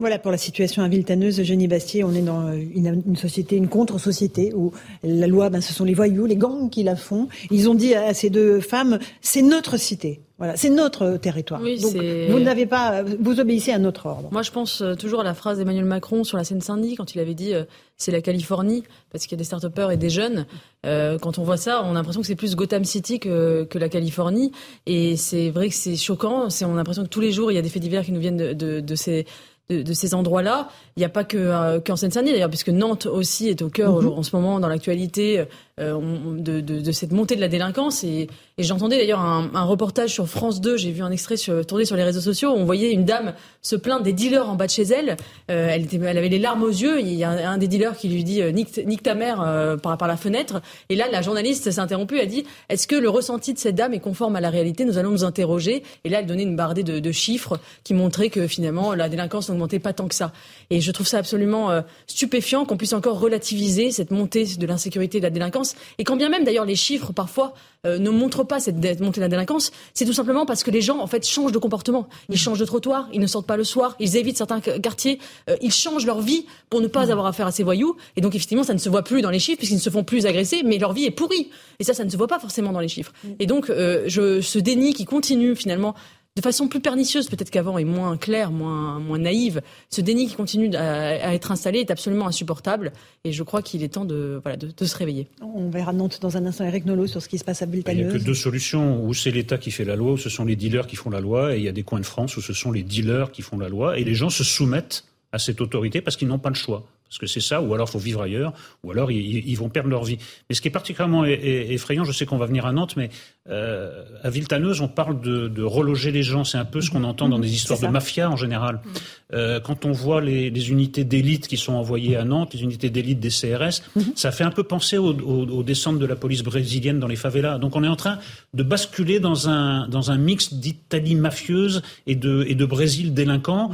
Voilà pour la situation à Viltaneuse, Eugénie Bastier. On est dans une, société, une contre-société où la loi, ben, ce sont les voyous, les gangs qui la font. Ils ont dit à ces deux femmes, c'est notre cité. Voilà, c'est notre territoire. Oui, Donc, vous n'avez pas, vous obéissez à notre ordre. Moi, je pense euh, toujours à la phrase d'Emmanuel Macron sur la Seine-Saint-Denis quand il avait dit euh, c'est la Californie parce qu'il y a des start-upers et des jeunes. Euh, quand on voit ça, on a l'impression que c'est plus Gotham City que, que la Californie. Et c'est vrai que c'est choquant. C'est, on a l'impression que tous les jours, il y a des faits divers qui nous viennent de, de, de ces de, ces endroits-là. Il n'y a pas que euh, qu'en Seine-Saint-Denis d'ailleurs, puisque Nantes aussi est au cœur mhm. en ce moment dans l'actualité euh, de, cette montée de la délinquance. Et, et j'entendais d'ailleurs un, reportage sur France 2, j'ai vu un extrait tourné sur les réseaux sociaux, on voyait une dame se plaindre des dealers en bas de chez elle. Euh, elle, avait les larmes aux yeux. Il y a un, des dealers qui lui dit nique, nique ta mère par, la fenêtre. Et là, la journaliste s'est interrompue, a dit est-ce que le ressenti de cette dame est conforme à la réalité? Nous allons nous interroger. Et là, elle donnait une bardée de, de chiffres qui montraient que finalement la délinquance n'augmentait pas tant que ça. Et je trouve ça absolument stupéfiant qu'on puisse encore relativiser cette montée de l'insécurité et de la délinquance et quand bien même d'ailleurs les chiffres parfois euh, ne montrent pas cette montée de la délinquance, c'est tout simplement parce que les gens en fait changent de comportement. Ils mm. changent de trottoir, ils ne sortent pas le soir, ils évitent certains quartiers, euh, ils changent leur vie pour ne pas mm. avoir affaire à ces voyous. Et donc effectivement, ça ne se voit plus dans les chiffres puisqu'ils ne se font plus agresser, mais leur vie est pourrie. Et ça, ça ne se voit pas forcément dans les chiffres. Mm. Et donc euh, je, ce déni qui continue finalement de façon plus pernicieuse peut-être qu'avant et moins claire, moins, moins naïve. Ce déni qui continue à, être installé est absolument insupportable et je crois qu'il est temps de, voilà, de, se réveiller. On verra Nantes dans un instant, Eric Nolot, sur ce qui se passe à Bultaneuse. Il n'y a que deux solutions, où c'est l'État qui fait la loi, ou ce sont les dealers qui font la loi, et il y a des coins de France où ce sont les dealers qui font la loi, et les gens se soumettent à cette autorité parce qu'ils n'ont pas le choix parce que c'est ça, ou alors faut vivre ailleurs, ou alors ils, vont perdre leur vie. Mais ce qui est particulièrement effrayant, je sais qu'on va venir à Nantes, mais euh, à Viltaneuse, on parle de, reloger les gens. C'est un peu ce qu'on entend dans des histoires de mafia en général. Mm. Euh, quand on voit les, unités d'élite qui sont envoyées à Nantes, les unités d'élite des CRS, ça fait un peu penser aux, descentes de la police brésilienne dans les favelas. Donc on est en train de basculer dans un, dans un mix d'Italie mafieuse et de, et de Brésil délinquant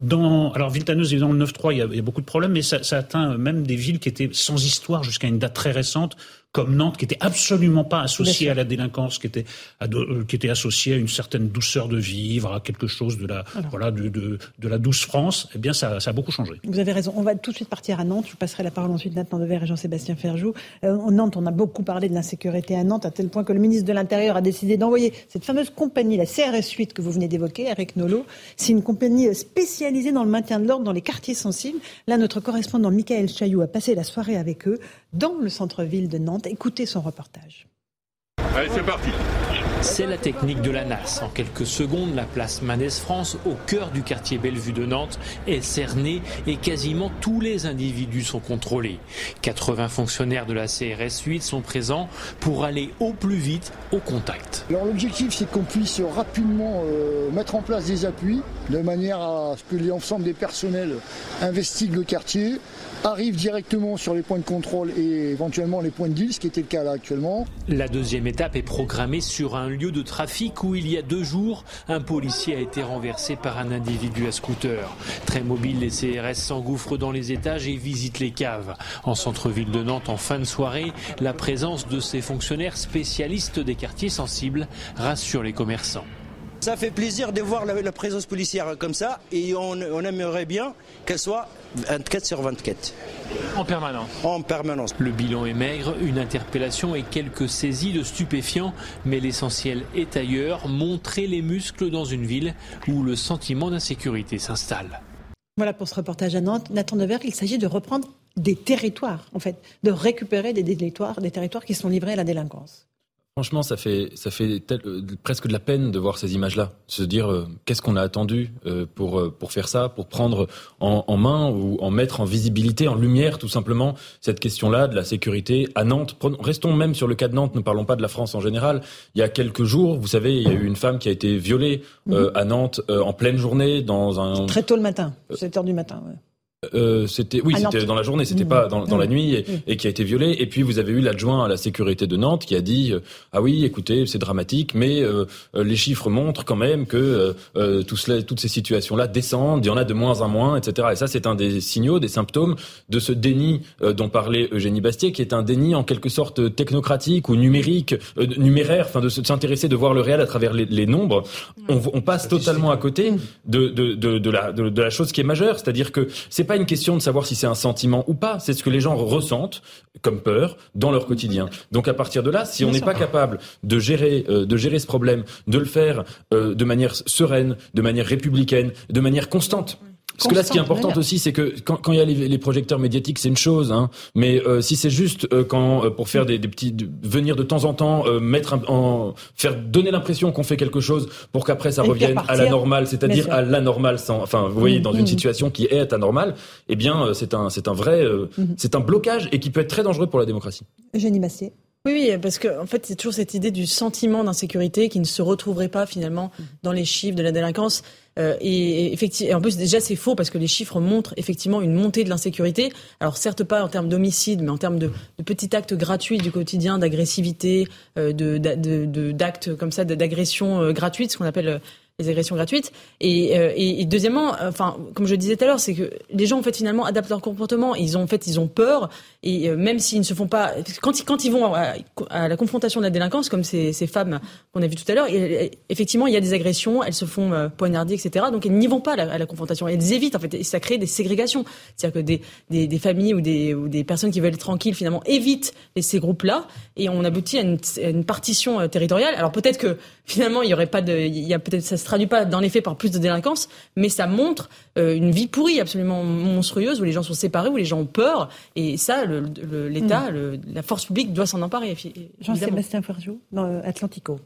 dans, alors Viltaneuse dans le 9-3, il, y a beaucoup de problèmes, mais ça, atteint même des villes qui étaient sans histoire jusqu'à une date très récente, comme Nantes, qui était absolument pas associée à la délinquance, qui était, euh, qui était associée à une certaine douceur de vivre, à quelque chose de la, voilà, de, de, de, la douce France, eh bien, ça, ça, a beaucoup changé. Vous avez raison. On va tout de suite partir à Nantes. Je passerai la parole ensuite Nathan Dever et Jean-Sébastien Ferjou. Euh, Nantes, on a beaucoup parlé de l'insécurité à Nantes, à tel point que le ministre de l'Intérieur a décidé d'envoyer cette fameuse compagnie, la CRS 8 que vous venez d'évoquer, Eric Nolot. C'est une compagnie spécialisée dans le maintien de l'ordre dans les quartiers sensibles. Là, notre correspondant Michael Chailloux a passé la soirée avec eux dans le centre-ville de Nantes. Écoutez son reportage. Allez, c'est parti. C'est la technique de la NAS. En quelques secondes, la place Manès France, au cœur du quartier Bellevue de Nantes, est cernée et quasiment tous les individus sont contrôlés. 80 fonctionnaires de la CRS 8 sont présents pour aller au plus vite au contact. Alors l'objectif, c'est qu'on puisse rapidement euh, mettre en place des appuis de manière à ce que l'ensemble des personnels investiguent le quartier, arrive directement sur les points de contrôle et éventuellement les points de deal, ce qui était le cas là actuellement. La deuxième étape est programmée sur un lieu de trafic où il y a deux jours, un policier a été renversé par un individu à scooter. Très mobile, les CRS s'engouffrent dans les étages et visitent les caves. En centre-ville de Nantes, en fin de soirée, la présence de ces fonctionnaires spécialistes des quartiers sensibles rassure les commerçants. Ça fait plaisir de voir la, présence policière comme ça et on, on aimerait bien qu'elle soit 24 sur 24. En permanence En permanence. Le bilan est maigre, une interpellation et quelques saisies de stupéfiants, mais l'essentiel est ailleurs, montrer les muscles dans une ville où le sentiment d'insécurité s'installe. Voilà pour ce reportage à Nantes. Nathan Devers, il s'agit de reprendre des territoires, en fait, de récupérer des territoires, des territoires qui sont livrés à la délinquance. Franchement, ça fait, ça fait euh, presque de la peine de voir ces images-là. Se dire, euh, qu'est-ce qu'on a attendu euh, pour, pour faire ça, pour prendre en, main ou en mettre en visibilité, en lumière, tout simplement, cette question-là de la sécurité à Nantes. restons même sur le cas de Nantes, ne parlons pas de la France en général. Il y a quelques jours, vous savez, il y a eu une femme qui a été violée mhm. à Nantes en pleine journée dans un... Très tôt le matin, 7 heures du matin. Ouais. Euh, c'était oui, c'était dans la journée, c'était pas dans, dans la nuit, et, qui a été violé. Et puis vous avez eu l'adjoint à la sécurité de Nantes qui a dit euh, ah oui, écoutez, c'est dramatique, mais euh, les chiffres montrent quand même que toutes ces situations-là descendent, il y en a de moins en moins, etc. Et ça, c'est un des signaux, des symptômes de ce déni dont parlait Eugénie Bastier, qui est un déni en quelque sorte technocratique ou numérique, numéraire, enfin de s'intéresser, de voir le réel à travers les, les nombres. On, on, passe totalement à côté de de, de, de la de, de la chose qui est majeure, c'est-à-dire que c'est pas une question de savoir si c'est un sentiment ou pas, c'est ce que les gens ressentent comme peur dans leur quotidien. Donc à partir de là, si on n'est pas capable de gérer, euh, de gérer ce problème, de le faire euh, de manière sereine, de manière républicaine, de manière constante, parce que là, ce qui est important aussi, c'est que quand, quand il y a les, les projecteurs médiatiques, c'est une chose, hein, mais euh, si c'est juste euh, quand euh, pour faire des, des, petits, venir de temps en temps, mettre en faire donner l'impression qu'on fait quelque chose pour qu'après ça revienne à la normale, c'est-à-dire à l'anormal, sans, enfin, vous voyez, dans une mm-hmm. situation qui est anormale, eh bien, c'est un, c'est un vrai, mm-hmm. c'est un blocage et qui peut être très dangereux pour la démocratie. Eugénie Massier. Oui, oui, parce que en fait, c'est toujours cette idée du sentiment d'insécurité qui ne se retrouverait pas finalement dans les chiffres de la délinquance. Euh, et, effectivement, en plus, déjà, c'est faux parce que les chiffres montrent effectivement une montée de l'insécurité. Alors, certes pas en termes d'homicide, mais en termes de, de, petits actes gratuits du quotidien, d'agressivité, euh, de, d'actes comme ça, d'agression euh, gratuite, ce qu'on appelle les agressions gratuites. Et, euh, et, et, deuxièmement, enfin, comme je disais tout à l'heure, c'est que les gens en fait finalement adaptent leur comportement. Ils ont en fait, ils ont peur et euh, même s'ils ne se font pas, quand ils quand ils vont à, la confrontation de la délinquance, comme ces, ces femmes qu'on a vu tout à l'heure, effectivement, il y a des agressions, elles se font euh, poignarder, etc. Donc elles n'y vont pas à la, confrontation, elles évitent en fait. Et ça crée des ségrégations, c'est-à-dire que des, des, familles ou des, ou des personnes qui veulent être tranquilles finalement évitent ces groupes-là et on aboutit à une, partition territoriale. Alors peut-être que finalement il y aurait pas de, il y a peut-être ça traduit pas dans les faits par plus de délinquance, mais ça montre euh, une vie pourrie absolument monstrueuse où les gens sont séparés, où les gens ont peur. Et ça, l'État, mm. la force publique doit s'en emparer. Jean-Sébastien Ferjou, dans Atlantico.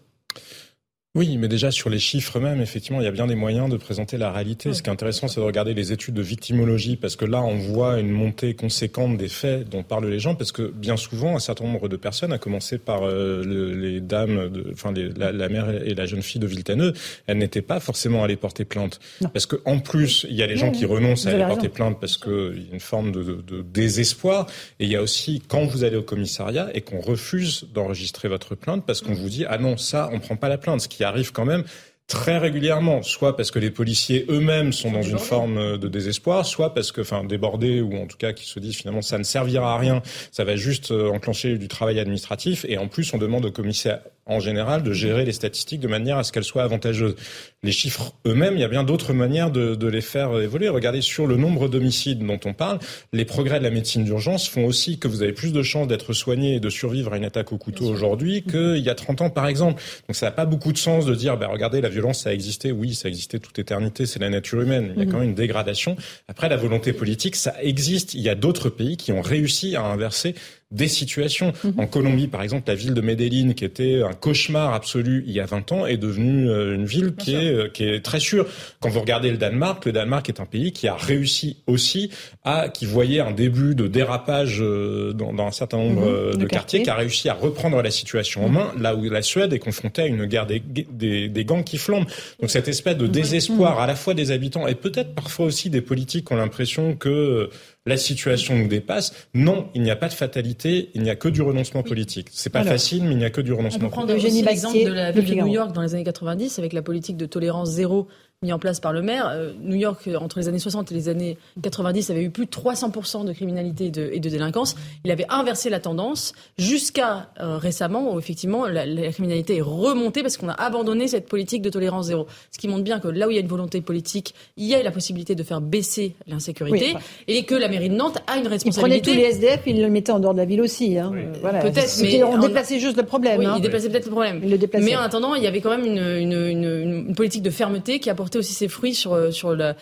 Oui, mais déjà sur les chiffres même, effectivement, il y a bien des moyens de présenter la réalité. Ce qui est intéressant, c'est de regarder les études de victimologie, parce que là, on voit une montée conséquente des faits dont parlent les gens, parce que bien souvent, un certain nombre de personnes, à commencer par euh, les dames, de, enfin la, mère et la jeune fille de Viltaneux, elles n'étaient pas forcément allées porter plainte, parce que en plus, il y a les gens qui renoncent à aller porter plainte parce qu'il y a une forme de, de, de désespoir, et il y a aussi quand vous allez au commissariat et qu'on refuse d'enregistrer votre plainte parce qu'on vous dit ah non ça, on prend pas la plainte, ce qui arrive quand même très régulièrement, soit parce que les policiers eux-mêmes sont dans une forme de désespoir, soit parce que, enfin, débordés ou en tout cas qui se disent finalement ça ne servira à rien, ça va juste euh, enclencher du travail administratif et en plus on demande au commissaire en général de gérer les statistiques de manière à ce qu'elles soient avantageuses. Les chiffres eux-mêmes, il y a bien d'autres manières de, de, les faire évoluer. Regardez sur le nombre d'homicides dont on parle, les progrès de la médecine d'urgence font aussi que vous avez plus de chances d'être soigné et de survivre à une attaque au couteau aujourd'hui qu'il y a 30 ans par exemple. Donc ça n'a pas beaucoup de sens de dire, bah, regardez, la violence ça a existé, oui, ça a existé toute éternité, c'est la nature humaine. Il y a quand même une dégradation. Après, la volonté politique, ça existe. Il y a d'autres pays qui ont réussi à inverser des situations. Mhm. En Colombie, par exemple, la ville de Medellín, qui était un cauchemar absolu il y a 20 ans, est devenue euh, une ville qui est, euh, qui est très sûre. Quand vous regardez le Danemark, le Danemark est un pays qui a réussi aussi à, qui voyait un début de dérapage euh, dans, dans un certain nombre mhm. de, quartiers, qui a réussi à reprendre la situation en mhm. main, là où la Suède est confrontée à une guerre des, des, des gangs qui flambent. Donc cette espèce de désespoir à la fois des habitants et peut-être parfois aussi des politiques ont l'impression que la situation nous dépasse. Non, il n'y a pas de fatalité, il n'y a que du renoncement politique. C'est pas facile, mais il n'y a que du renoncement politique. On peut prendre l'exemple de la ville de New York dans les années 90 avec la politique de tolérance zéro mis en place par le maire. Euh, New York, euh, entre les années 60 et les années 90, avait eu plus de 300% de criminalité et de, et de, délinquance. Il avait inversé la tendance jusqu'à euh, récemment où effectivement la, la, criminalité est remontée parce qu'on a abandonné cette politique de tolérance zéro. Ce qui montre bien que là où il y a une volonté politique, il y a la possibilité de faire baisser l'insécurité et que la mairie de Nantes a une responsabilité. Il prenait tous les SDF, il le mettait en dehors de la ville aussi. Hein. Voilà. Peut-être, mais on déplaçait juste le problème. Oui, hein. il déplaçait peut-être le problème. Il le mais en attendant, il y avait quand même une, une, une, une politique de fermeté qui apportait aussi ses fruits sur, euh, sur la,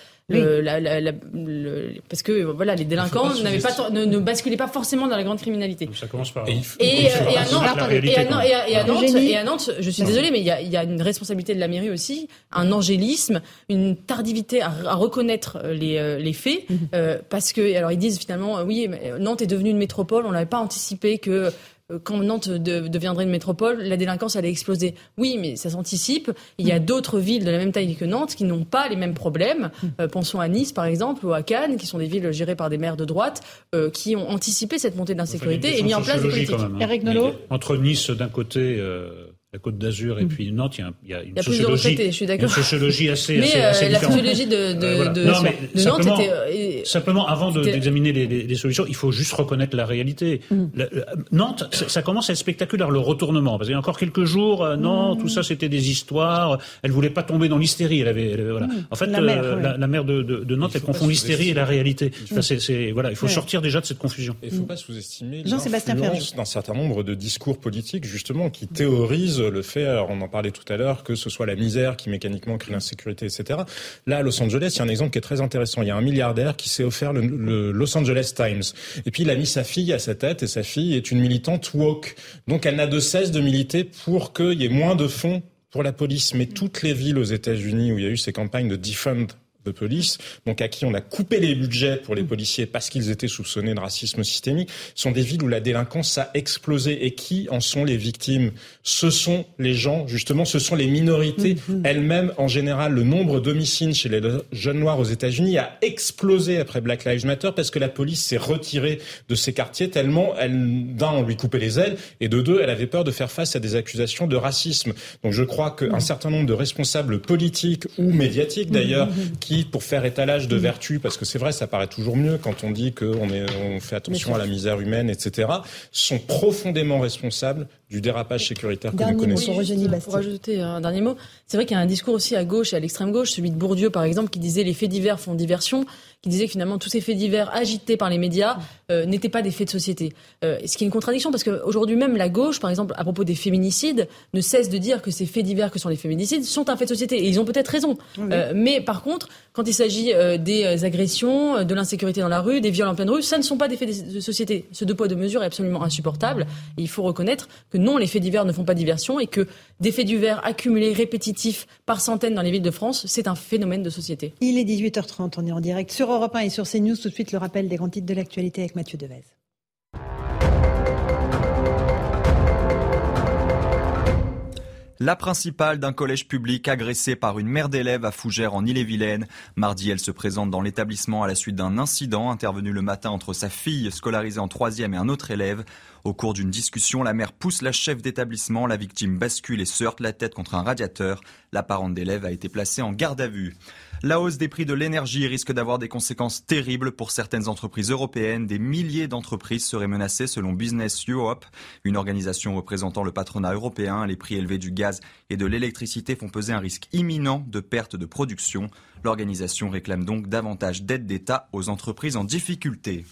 parce que voilà, les délinquants n'avaient pas ne, basculaient pas forcément dans la grande criminalité. Ça commence par. Et, et, à Nantes, je suis désolée, mais il y a, une responsabilité de la mairie aussi, un angélisme, une tardivité à, reconnaître les, les faits, mhm. parce que alors ils disent finalement oui, Nantes est devenue une métropole, on n'avait pas anticipé que euh, quand Nantes deviendrait une métropole, la délinquance allait exploser. Oui, mais ça s'anticipe. Il y a d'autres villes de la même taille que Nantes qui n'ont pas les mêmes problèmes. Euh, pensons à Nice, par exemple, ou à Cannes, qui sont des villes gérées par des maires de droite, euh, qui ont anticipé cette montée d'insécurité et mis en place des politiques. Hein. Entre Nice, d'un côté, la Côte d'Azur et mm. puis Nantes, il y a, une, sociologie, une sociologie assez, mais assez, la sociologie de, de, de, Nantes était... Simplement, avant d'examiner les, les, solutions, il faut juste reconnaître la réalité. Mm. Nantes, ça commence à être spectaculaire, le retournement. Parce qu'il y a encore quelques jours, euh, non, mm. tout ça c'était des histoires. Elle voulait pas tomber dans l'hystérie. Elle avait, voilà. En fait, la, euh, la, maire de, Nantes, elle confond l'hystérie et la réalité. c'est, voilà, il faut sortir déjà de cette confusion. Il ne faut pas sous-estimer l'influence d'un certain nombre de discours politiques, justement, qui théorisent le fait, on en parlait tout à l'heure, que ce soit la misère qui mécaniquement crée l'insécurité, etc. Là, à Los Angeles, il y a un exemple qui est très intéressant. Il y a un milliardaire qui s'est offert le, Los Angeles Times. Et puis, il a mis sa fille à sa tête, et sa fille est une militante woke. Donc, elle n'a de cesse de militer pour qu'il y ait moins de fonds pour la police. Mais toutes les villes aux États-Unis où il y a eu ces campagnes de defund de police, donc à qui on a coupé les budgets pour les policiers parce qu'ils étaient soupçonnés de racisme systémique, sont des villes où la délinquance a explosé. Et qui en sont les victimes? Ce sont les gens, justement, ce sont les minorités mm-hmm. elles-mêmes. En général, le nombre d'homicides chez les jeunes noirs aux États-Unis a explosé après Black Lives Matter parce que la police s'est retirée de ces quartiers tellement, elle, d'un, on lui coupait les ailes, et de deux, elle avait peur de faire face à des accusations de racisme. Donc je crois qu'un mm. certain nombre de responsables politiques ou médiatiques d'ailleurs, mm-hmm. qui pour faire étalage de mm. vertu, parce que c'est vrai, ça paraît toujours mieux quand on dit qu'on on fait attention à la misère humaine, etc., sont profondément responsables du dérapage sécuritaire que nous connaissons. pour ajouter un dernier mot, c'est vrai qu'il y a un discours aussi à gauche et à l'extrême gauche, celui de Bourdieu par exemple, qui disait les faits divers font diversion qui disait que finalement tous ces faits divers agités par les médias euh, n'étaient pas des faits de société. Euh, ce qui est une contradiction parce qu'aujourd'hui même la gauche, par exemple, à propos des féminicides, ne cesse de dire que ces faits divers que sont les féminicides sont un fait de société. Et ils ont peut-être raison. Euh, mais par contre, quand il s'agit des agressions, de l'insécurité dans la rue, des viols en pleine rue, ça ne sont pas des faits de société. Ce deux poids deux mesures est absolument insupportable. Il faut reconnaître que non, les faits divers ne font pas diversion et que des faits divers accumulés, répétitifs par centaines dans les villes de France, c'est un phénomène de société. Il est 18h30, on est en direct sur Europe 1 et sur CNews. Tout de suite, le rappel des grands titres de l'actualité avec Mathieu Devez. La principale d'un collège public agressée par une mère d'élèves à Fougères en Ille-et-Vilaine. Mardi, elle se présente dans l'établissement à la suite d'un incident intervenu le matin entre sa fille scolarisée en troisième et un autre élève. Au cours d'une discussion, la mère pousse la chef d'établissement, la victime bascule et se heurte la tête contre un radiateur. La parente d'élève a été placée en garde à vue. La hausse des prix de l'énergie risque d'avoir des conséquences terribles pour certaines entreprises européennes. Des milliers d'entreprises seraient menacées selon Business Europe, une organisation représentant le patronat européen. Les prix élevés du gaz et de l'électricité font peser un risque imminent de perte de production. L'organisation réclame donc davantage d'aide d'État aux entreprises en difficulté.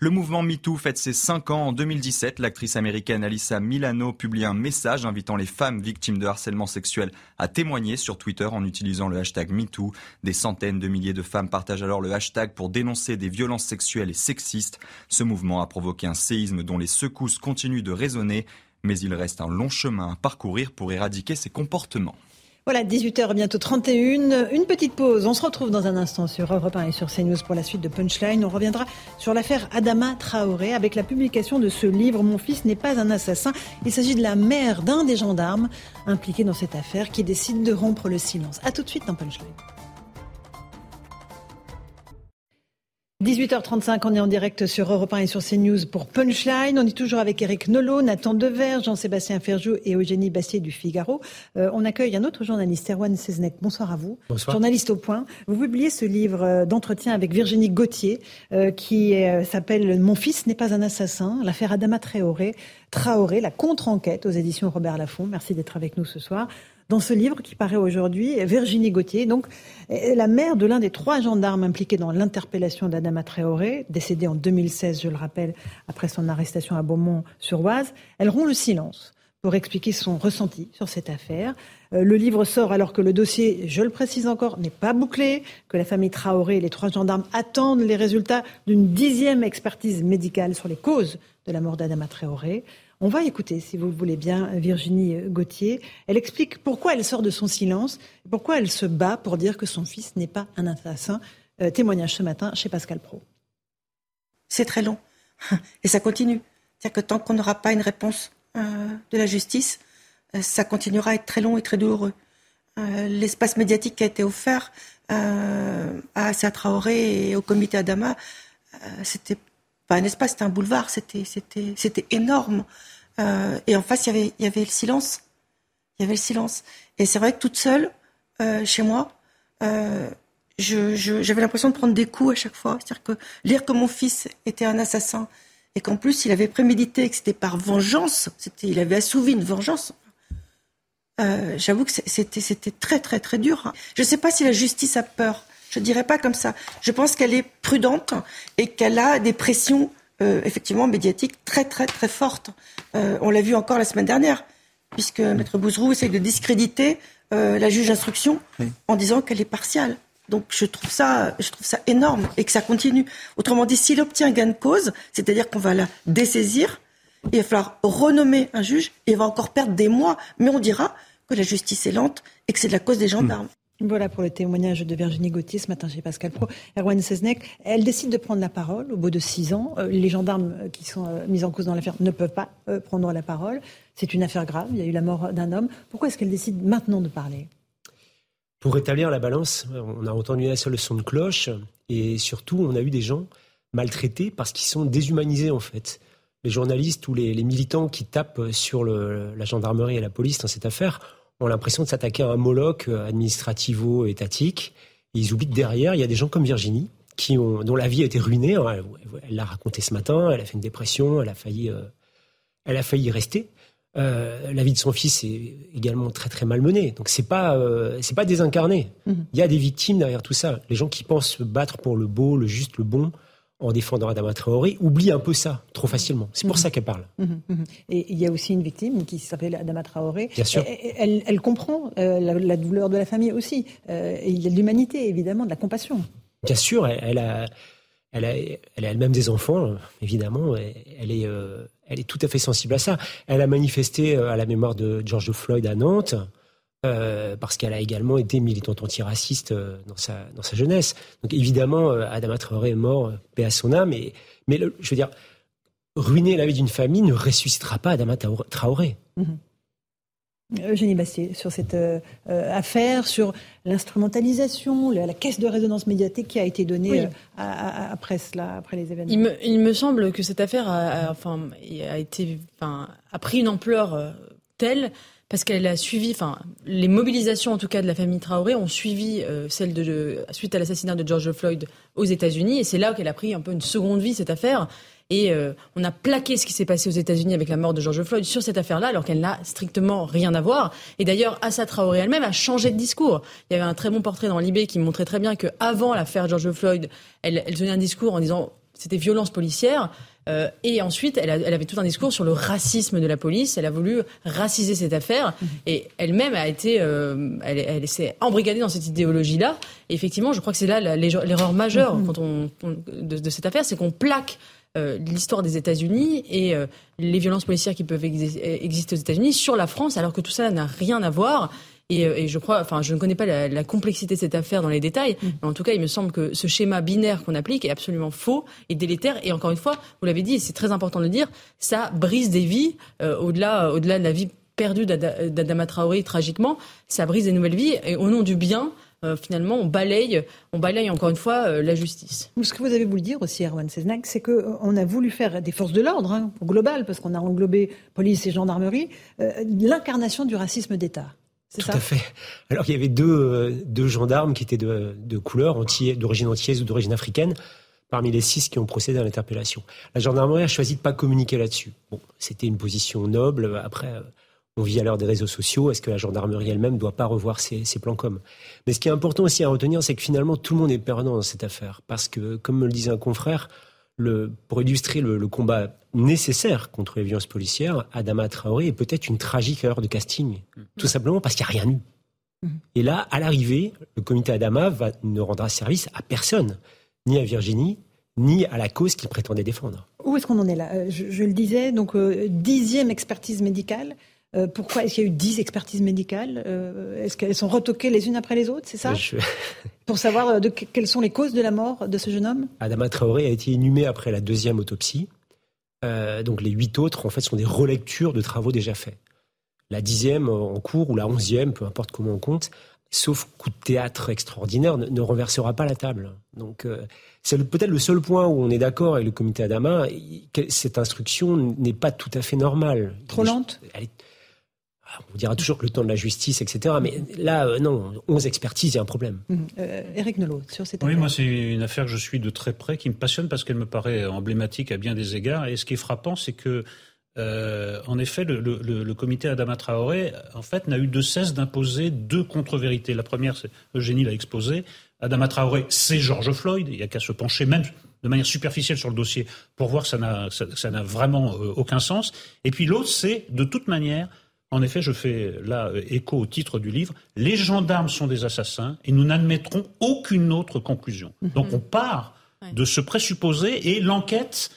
Le mouvement MeToo fête ses 5 ans. En 2017, l'actrice américaine Alyssa Milano publie un message invitant les femmes victimes de harcèlement sexuel à témoigner sur Twitter en utilisant le hashtag MeToo. Des centaines de milliers de femmes partagent alors le hashtag pour dénoncer des violences sexuelles et sexistes. Ce mouvement a provoqué un séisme dont les secousses continuent de résonner, mais il reste un long chemin à parcourir pour éradiquer ces comportements. Voilà, 18h, bientôt 31. Une petite pause. On se retrouve dans un instant sur Europe 1 et sur CNews pour la suite de Punchline. On reviendra sur l'affaire Adama Traoré avec la publication de ce livre Mon fils n'est pas un assassin. Il s'agit de la mère d'un des gendarmes impliqués dans cette affaire qui décide de rompre le silence. A tout de suite dans Punchline. 18h35, on est en direct sur Europe 1 et sur CNews pour Punchline. On est toujours avec Eric Nolot, Nathan Dever, Jean-Sébastien Ferjou et Eugénie Bastier du Figaro. Euh, on accueille un autre journaliste, Erwan Seznek. Bonsoir à vous. Bonsoir. Journaliste au point. Vous publiez ce livre euh, d'entretien avec Virginie Gauthier euh, qui s'appelle Mon fils n'est pas un assassin, l'affaire Adama Traoré. Traoré, la contre-enquête aux éditions Robert Laffont. Merci d'être avec nous ce soir dans ce livre qui paraît aujourd'hui, Virginie Gauthier, donc la mère de l'un des trois gendarmes impliqués dans l'interpellation d'Adama Traoré, décédée en 2016, je le rappelle, après son arrestation à Beaumont-sur-Oise, elle rompt le silence pour expliquer son ressenti sur cette affaire. Euh, le livre sort alors que le dossier, je le précise encore, n'est pas bouclé, que la famille Traoré et les trois gendarmes attendent les résultats d'une dixième expertise médicale sur les causes de la mort d'Adama Traoré. On va écouter, si vous le voulez bien, Virginie Gauthier. Elle explique pourquoi elle sort de son silence, pourquoi elle se bat pour dire que son fils n'est pas un assassin. Euh, témoignage ce matin chez Pascal Pro. C'est très long et ça continue. C'est-à-dire que tant qu'on n'aura pas une réponse euh, de la justice, euh, ça continuera à être très long et très douloureux. L'espace médiatique qui a été offert à Assa Traoré et au comité Adama, c'était pas un espace, c'était un boulevard, c'était, énorme. Euh, et en face, il y avait, y avait le silence. Il y avait le silence. Et c'est vrai que toute seule, euh, chez moi, euh, je, j'avais l'impression de prendre des coups à chaque fois. C'est-à-dire que lire que mon fils était un assassin et qu'en plus il avait prémédité, que c'était par vengeance, il avait assouvi une vengeance. J'avoue que c'était très très très dur. Je ne sais pas si la justice a peur je ne dirais pas comme ça. Je pense qu'elle est prudente et qu'elle a des pressions euh, effectivement médiatiques très très très fortes. Euh, on l'a vu encore la semaine dernière, puisque Maître Bouzrou essaie de discréditer euh, la juge d'instruction en disant qu'elle est partiale. Donc je trouve ça, je trouve ça énorme et que ça continue. Autrement dit, s'il obtient gain de cause, c'est-à-dire qu'on va la dessaisir, il va falloir renommer un juge et il va encore perdre des mois. Mais on dira que la justice est lente et que c'est de la cause des gendarmes. Voilà pour le témoignage de Virginie Gauthier ce matin chez Pascal Pro. Erwan Seznek, elle décide de prendre la parole au bout de six ans. Euh, les gendarmes euh, qui sont euh, mis en cause dans l'affaire ne peuvent pas prendre la parole. C'est une affaire grave, il y a eu la mort d'un homme. Pourquoi est-ce qu'elle décide maintenant de parler? Pour rétablir la balance, on a entendu la seule son de cloche et surtout on a eu des gens maltraités parce qu'ils sont déshumanisés en fait. Les journalistes ou les, militants qui tapent sur la gendarmerie et la police dans cette affaire ont l'impression de s'attaquer à un moloch euh, administrativo-étatique. Ils oublient que derrière, il y a des gens comme Virginie, qui ont, dont la vie a été ruinée. Elle l'a raconté ce matin, elle a fait une dépression, elle a failli, euh, elle a failli y rester. Euh, la vie de son fils est également très très malmenée. Donc c'est pas c'est pas désincarné. Mmh. Il y a des victimes derrière tout ça. Les gens qui pensent se battre pour le beau, le juste, le bon, en défendant Adama Traoré, oublie un peu ça trop facilement. C'est pour mhm. ça qu'elle parle. Mhm, mhm. Et il y a aussi une victime qui s'appelle Adama Traoré. Bien sûr. Elle, elle, comprend euh, la, douleur de la famille aussi. Euh, et il y a de l'humanité, évidemment, de la compassion. Bien sûr, elle, a, elle a, elle a elle-même des enfants, évidemment. Elle est, euh, elle est tout à fait sensible à ça. Elle a manifesté à la mémoire de George Floyd à Nantes. Euh, parce qu'elle a également été militante antiraciste euh, dans sa, dans sa jeunesse. Donc évidemment, euh, Adama Traoré est mort, paix à son âme, mais, mais je veux dire, ruiner la vie d'une famille ne ressuscitera pas Adama Traoré. Mhm. Eugénie Bastier, sur cette affaire, sur l'instrumentalisation, la, caisse de résonance médiatique qui a été donnée après cela, après les événements. Il me, il me, semble que cette affaire a, enfin, a, été, enfin, a pris une ampleur telle parce qu'elle a suivi, enfin, les mobilisations en tout cas de la famille Traoré ont suivi euh, celle de, suite à l'assassinat de George Floyd aux États-Unis, et c'est là qu'elle a pris un peu une seconde vie cette affaire. Et euh, on a plaqué ce qui s'est passé aux États-Unis avec la mort de George Floyd sur cette affaire-là, alors qu'elle n'a strictement rien à voir. Et d'ailleurs, Assa Traoré elle-même a changé de discours. Il y avait un très bon portrait dans Libé qui montrait très bien qu'avant l'affaire George Floyd, elle, elle tenait un discours en disant c'était violence policière. Euh, et ensuite, elle, avait tout un discours sur le racisme de la police. Elle a voulu raciser cette affaire. Mhm. Et elle-même a été, euh, elle, s'est embrigadée dans cette idéologie-là. Et effectivement, je crois que c'est là l'erreur majeure mhm. quand on, de, cette affaire, c'est qu'on plaque euh, l'histoire des États-Unis et les violences policières qui peuvent exister aux États-Unis sur la France, alors que tout ça n'a rien à voir. Euh, et, je crois, enfin, je ne connais pas la, complexité de cette affaire dans les détails, mm. mais en tout cas, il me semble que ce schéma binaire qu'on applique est absolument faux et délétère. Et encore une fois, vous l'avez dit, et c'est très important de le dire, ça brise des vies euh, au-delà, au-delà de la vie perdue d'Adama Traoré tragiquement, ça brise des nouvelles vies. Et au nom du bien, euh, finalement, on balaye, on balaye encore une fois la justice. Ce que vous avez voulu dire aussi, Erwan Seznak, c'est qu'on a voulu faire des forces de l'ordre, hein, global, parce qu'on a englobé police et gendarmerie, l'incarnation du racisme d'État. Tout à fait. Alors il y avait deux, euh, deux gendarmes qui étaient de, de couleur, d'origine antillaise ou d'origine africaine, parmi les six qui ont procédé à l'interpellation. La gendarmerie a choisi de pas communiquer là-dessus. Bon, c'était une position noble. Après, euh, on vit à l'heure des réseaux sociaux. Est-ce que la gendarmerie elle-même ne doit pas revoir ses, ses plans com Mais ce qui est important aussi à retenir, c'est que finalement tout le monde est perdant dans cette affaire, parce que, comme me le disait un confrère, le, pour illustrer le, le combat nécessaire contre les violences policières, Adama Traoré est peut-être une tragique erreur de casting. Tout simplement parce qu'il n'y a rien eu. Et là, à l'arrivée, le comité Adama va, ne rendra service à personne, ni à Virginie, ni à la cause qu'il prétendait défendre. Où est-ce qu'on en est là? Euh, je, le disais, donc euh, dixième expertise médicale. Euh, pourquoi est-ce qu'il y a eu dix expertises médicales? Est-ce qu'elles sont retoquées les unes après les autres, c'est ça? Pour savoir de, quelles sont les causes de la mort de ce jeune homme? Adama Traoré a été inhumé après la deuxième autopsie. Donc les huit autres, en fait, sont des relectures de travaux déjà faits la dixième en cours ou la onzième, peu importe comment on compte, sauf coup de théâtre extraordinaire, ne, renversera pas la table. Donc euh, c'est peut-être le seul point où on est d'accord avec le comité Adama. Cette instruction n'est pas tout à fait normale. Trop lente? On dira toujours que le temps de la justice, etc. Mais là, euh, non, 11 expertises, il y a un problème. Mmh. Euh, Éric Nolot, sur cette oui, affaire. moi, c'est une affaire que je suis de très près, qui me passionne parce qu'elle me paraît emblématique à bien des égards. Et ce qui est frappant, c'est que euh, en effet, le, comité Adama Traoré, en fait, n'a eu de cesse d'imposer deux contre-vérités. La première, c'est Eugénie l'a exposé. Adama Traoré, c'est George Floyd. Il n'y a qu'à se pencher même de manière superficielle sur le dossier pour voir que ça n'a, ça, n'a vraiment euh, aucun sens. Et puis l'autre, c'est de toute manière, en effet, je fais là euh, écho au titre du livre, les gendarmes sont des assassins et nous n'admettrons aucune autre conclusion. Mm-hmm. Donc on part de ce présupposé et l'enquête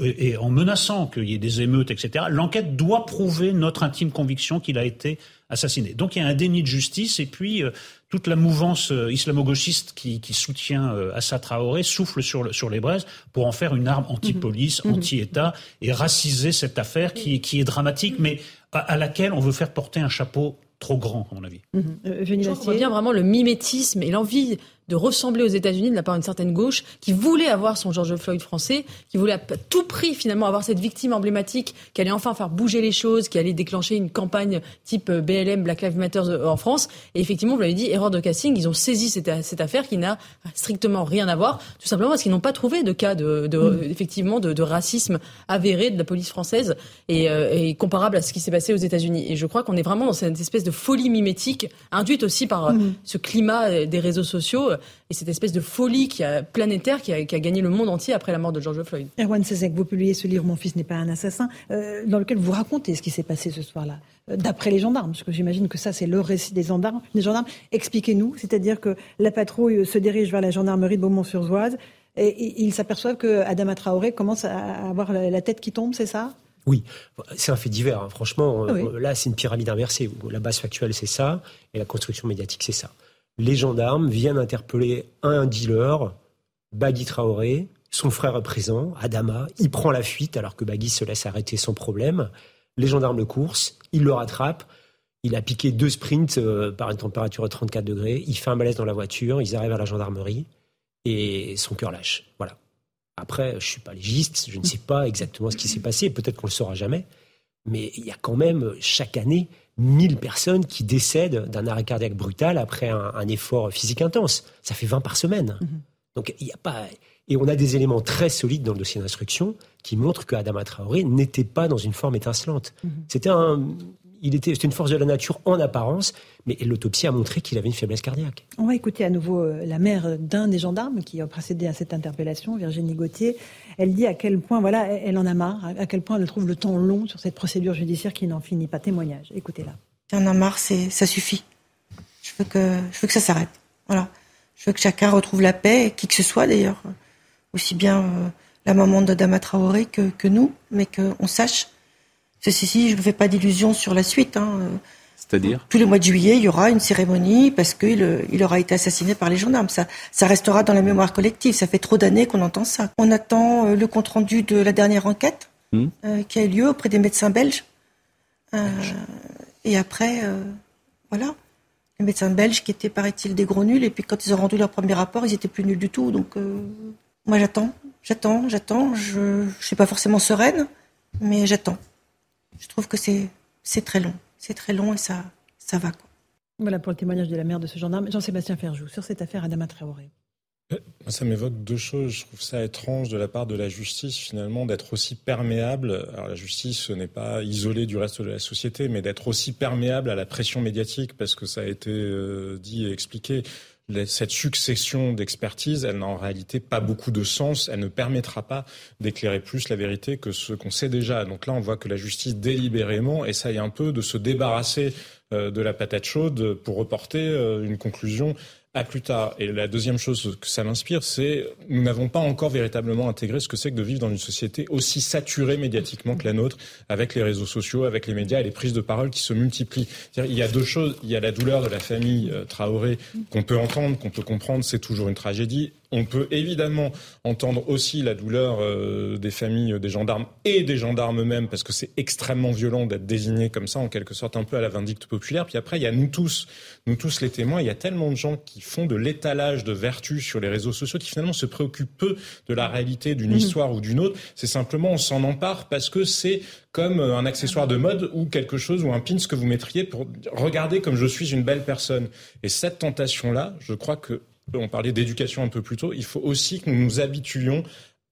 et en menaçant qu'il y ait des émeutes, etc., l'enquête doit prouver notre intime conviction qu'il a été assassiné. Donc il y a un déni de justice et puis euh, toute la mouvance euh, islamo-gauchiste qui, qui, soutient euh, Assa Traoré souffle sur, sur les braises pour en faire une arme anti-police, mhm. anti-État et raciser cette affaire qui, qui est dramatique, mais à, laquelle on veut faire porter un chapeau trop grand, à mon avis. Mmh. Je vois bien vraiment le mimétisme et l'envie de ressembler aux États-Unis de la part d'une certaine gauche qui voulait avoir son George Floyd français, qui voulait à tout prix finalement avoir cette victime emblématique qui allait enfin faire bouger les choses, qui allait déclencher une campagne type euh, BLM, Black Lives Matter euh, en France. Et effectivement, vous l'avez dit, erreur de casting, ils ont saisi cette, cette, affaire qui n'a strictement rien à voir, tout simplement parce qu'ils n'ont pas trouvé de cas de, de mm. effectivement de, de, racisme avéré de la police française et, euh, et comparable à ce qui s'est passé aux États-Unis. Et je crois qu'on est vraiment dans cette espèce de folie mimétique, induite aussi par mm. ce climat des réseaux sociaux et cette espèce de folie qui a, planétaire qui a, gagné le monde entier après la mort de George Floyd. Erwan Sezek, vous publiez ce livre Mon fils n'est pas un assassin, euh, dans lequel vous racontez ce qui s'est passé ce soir-là, euh, d'après les gendarmes, parce que j'imagine que ça c'est le récit des gendarmes. Des gendarmes. Expliquez-nous, c'est-à-dire que la patrouille se dirige vers la gendarmerie de Beaumont-sur-Oise et, ils s'aperçoivent que Adama Traoré commence à avoir la tête qui tombe, c'est ça? Oui, c'est un fait divers. Hein. Franchement, euh, là, c'est une pyramide inversée. La base factuelle, c'est ça, et la construction médiatique, c'est ça les gendarmes viennent interpeller un dealer, Bagui Traoré, son frère est présent, Adama, il prend la fuite alors que Bagui se laisse arrêter sans problème. Les gendarmes le course, ils le rattrapent. Il a piqué deux sprints euh, par une température de 34 degrés. Il fait un malaise dans la voiture. Ils arrivent à la gendarmerie et son cœur lâche. Voilà. Après, je suis pas légiste. Je ne sais pas exactement ce qui s'est passé. Peut-être qu'on le saura jamais. Mais il y a quand même chaque année 1000 personnes qui décèdent d'un arrêt cardiaque brutal après un, effort physique intense. Ça fait 20 par semaine. Mhm. Donc il n'y a pas. Et on a des éléments très solides dans le dossier d'instruction qui montrent que Adama Traoré n'était pas dans une forme étincelante. Mhm. C'était un, il était, c'était une force de la nature en apparence, mais l'autopsie a montré qu'il avait une faiblesse cardiaque. On va écouter à nouveau euh, la mère d'un des gendarmes qui a précédé à cette interpellation, Virginie Gauthier. Elle dit à quel point, voilà, elle en a marre, à quel point elle trouve le temps long sur cette procédure judiciaire qui n'en finit pas. Témoignage. Écoutez-la. J'en ai marre, c'est, ça suffit. Je veux que, je veux que ça s'arrête. Voilà. Je veux que chacun retrouve la paix, qui que ce soit d'ailleurs. Aussi bien euh, la maman de Dama Traoré que, que nous, mais qu'on sache Ceci ci, je ne me fais pas d'illusions sur la suite. Hein. C'est-à-dire? Tous les mois de juillet, il y aura une cérémonie parce qu'il euh, il aura été assassiné par les gendarmes. Ça, ça restera dans la mémoire collective. Ça fait trop d'années qu'on entend ça. On attend euh, le compte-rendu de la dernière enquête hmm. euh, qui a eu lieu auprès des médecins belges. et après, voilà. Les médecins belges qui étaient, paraît-il, des gros nuls. Et puis quand ils ont rendu leur premier rapport, ils étaient plus nuls du tout. Donc moi, j'attends, j'attends, j'attends. Je ne suis pas forcément sereine, mais j'attends je trouve que c'est très long. C'est très long et ça, ça va. Quoi. Voilà pour le témoignage de la mère de ce gendarme. Jean-Sébastien Ferjou, sur cette affaire Adama Traoré. Euh, ça m'évoque deux choses. Je trouve ça étrange de la part de la justice, finalement, d'être aussi perméable. Alors, la justice n'est pas isolée du reste de la société, mais d'être aussi perméable à la pression médiatique, parce que ça a été euh, dit et expliqué cette succession d'expertises, elle n'a en réalité pas beaucoup de sens. Elle ne permettra pas d'éclairer plus la vérité que ce qu'on sait déjà. Donc là, on voit que la justice délibérément essaye un peu de se débarrasser euh, de la patate chaude pour reporter euh, une conclusion à plus tard. Et la deuxième chose que ça m'inspire, c'est nous n'avons pas encore véritablement intégré ce que c'est que de vivre dans une société aussi saturée médiatiquement que la nôtre, avec les réseaux sociaux, avec les médias et les prises de parole qui se multiplient. Il y a deux choses. Il y a la douleur de la famille euh, Traoré qu'on peut entendre, qu'on peut comprendre, c'est toujours une tragédie. On peut évidemment entendre aussi la douleur euh, des familles des gendarmes et des gendarmes eux-mêmes, parce que c'est extrêmement violent d'être désigné comme ça, en quelque sorte un peu à la vindicte populaire. Puis après, il y a nous tous, nous tous les témoins. Il y a tellement de gens qui font de l'étalage de vertus sur les réseaux sociaux, qui finalement se préoccupent peu de la réalité d'une mmh. histoire ou d'une autre. C'est simplement on s'en empare parce que c'est comme euh, un accessoire de mode ou quelque chose ou un pin que vous mettriez pour regarder comme je suis une belle personne. Et cette tentation-là, je crois que on parlait d'éducation un peu plus tôt, il faut aussi que nous nous habituions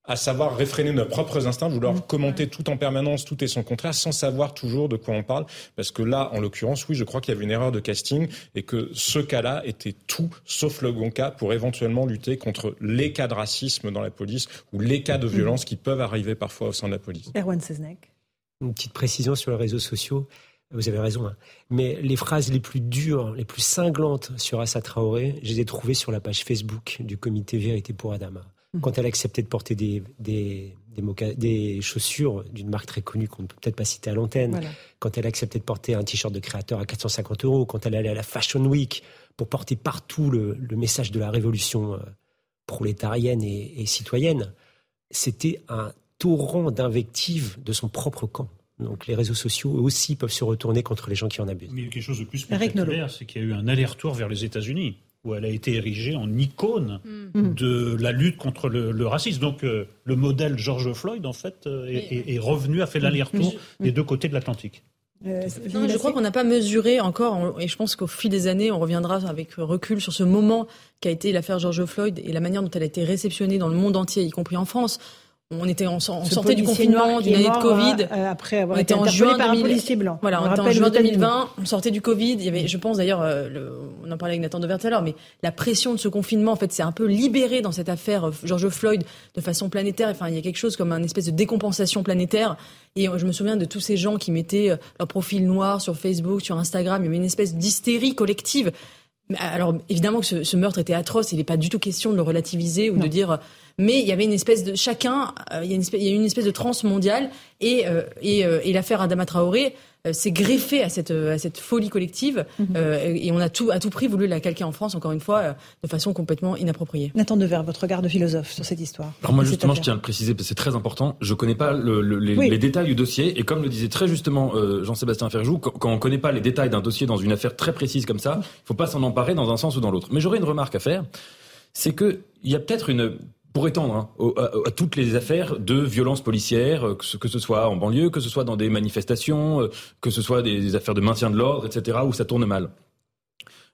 à savoir réfréner nos propres instincts, vouloir mmh. commenter tout en permanence, tout et son contraire, sans savoir toujours de quoi on parle. Parce que là, en l'occurrence, oui, je crois qu'il y avait une erreur de casting et que ce cas-là était tout sauf le bon cas pour éventuellement lutter contre les cas de racisme dans la police ou les cas de mmh. violence qui peuvent arriver parfois au sein de la police. Erwan Une petite précision sur les réseaux sociaux. Vous avez raison. Hein. Mais les phrases les plus dures, les plus cinglantes sur Assa Traoré, je les ai trouvées sur la page Facebook du comité Vérité pour Adama. Mmh. Quand elle acceptait de porter des, des, des, chaussures d'une marque très connue qu'on ne peut peut-être pas citer à l'antenne, quand elle acceptait de porter un t-shirt de créateur à 450 euros, quand elle allait à la Fashion Week pour porter partout le, message de la révolution euh, prolétarienne et citoyenne, c'était un torrent d'invectives de son propre camp. Donc les réseaux sociaux aussi peuvent se retourner contre les gens qui en abusent. Mais il y a quelque chose de plus spectaculaire, c'est qu'il y a eu un aller-retour vers les États-Unis où elle a été érigée en icône mm. de la lutte contre le, racisme. Donc euh, le modèle George Floyd, en fait, euh, est, revenu, a fait l'aller-retour mm. des deux côtés de l'Atlantique. Euh, je crois qu'on n'a pas mesuré encore, et je pense qu'au fil des années, on reviendra avec recul sur ce moment qu'a été l'affaire George Floyd et la manière dont elle a été réceptionnée dans le monde entier, y compris en France on était en, sortait du confinement d'une année de Covid. Euh, après avoir on été en juin par 2000, un policier blanc. Voilà, on, était en juin 2020. On sortait du Covid. Il y avait, je pense d'ailleurs, euh, on en parlait avec Nathan Devert tout à l'heure, mais la pression de ce confinement, en fait, c'est un peu libéré dans cette affaire euh, George Floyd de façon planétaire. Enfin, il y a quelque chose comme un espèce de décompensation planétaire. Et je me souviens de tous ces gens qui mettaient leur profil noir sur Facebook, sur Instagram. Il y avait une espèce d'hystérie collective. Alors évidemment que ce, meurtre était atroce, il n'est pas du tout question de le relativiser ou de dire mais il y avait une espèce de chacun, euh, il, y a une espèce, il y a une espèce de transe mondiale et, euh, et, euh, et l'affaire Adama Traoré s'est greffée à cette, à cette folie collective mhm. et on a tout, à tout prix voulu la calquer en France, encore une fois, de façon complètement inappropriée. Nathan Devers, votre regard de philosophe sur cette histoire. Alors moi justement, je tiens à le préciser parce que c'est très important. Je connais pas le, les, détails du dossier et comme le disait très justement Jean-Sébastien Ferjou, quand, quand on connaît pas les détails d'un dossier dans une affaire très précise comme ça, il faut pas s'en emparer dans un sens ou dans l'autre. Mais j'aurais une remarque à faire, c'est que il y a peut-être une pour étendre hein, à, toutes les affaires de violence policière, euh, que ce, que ce, soit en banlieue, que ce soit dans des manifestations, euh, que ce soit des, affaires de maintien de l'ordre, etc., où ça tourne mal.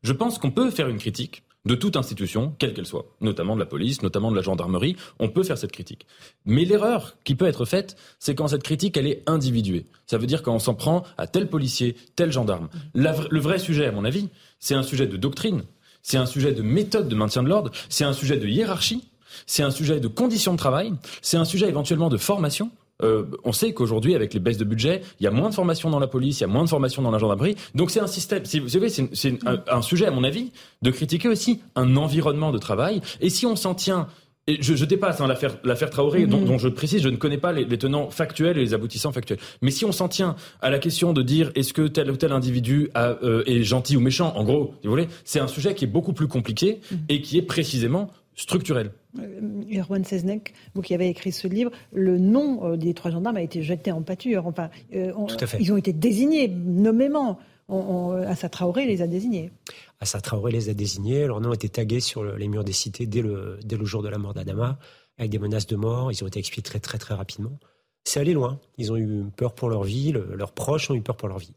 Je pense qu'on peut faire une critique de toute institution, quelle qu'elle soit, notamment de la police, notamment de la gendarmerie, on peut faire cette critique. Mais l'erreur qui peut être faite, c'est quand cette critique, elle est individuée. Ça veut dire quand on s'en prend à tel policier, tel gendarme. le vrai sujet, à mon avis, c'est un sujet de doctrine, c'est un sujet de méthode de maintien de l'ordre, c'est un sujet de hiérarchie, c'est un sujet de conditions de travail, c'est un sujet éventuellement de formation. Euh, on sait qu'aujourd'hui, avec les baisses de budget, il y a moins de formation dans la police, il y a moins de formation dans la gendarmerie. Donc c'est un système, si vous savez, c'est un, sujet, à mon avis, de critiquer aussi un environnement de travail. Et si on s'en tient et je, dépasse hein, l'affaire Traoré, mm-hmm. dont, je précise, je ne connais pas les, tenants factuels et les aboutissants factuels. Mais si on s'en tient à la question de dire est-ce que tel ou tel individu euh, est gentil ou méchant, en gros, vous voulez, c'est un sujet qui est beaucoup plus compliqué mm-hmm. et qui est précisément structurel. Euh, Erwan Seznek, vous qui avez écrit ce livre, le nom euh, des trois gendarmes a été jeté en pâture. Enfin, euh, Tout à fait. Ils ont été désignés nommément. Assa Traoré les a désignés. Assa Traoré les a désignés. Leur nom a été tagué sur les murs des cités dès le, dès le jour de la mort d'Adama, avec des menaces de mort. Ils ont été expiés très très très rapidement. C'est allé loin. Ils ont eu peur pour leur vie. leurs proches ont eu peur pour leur vie.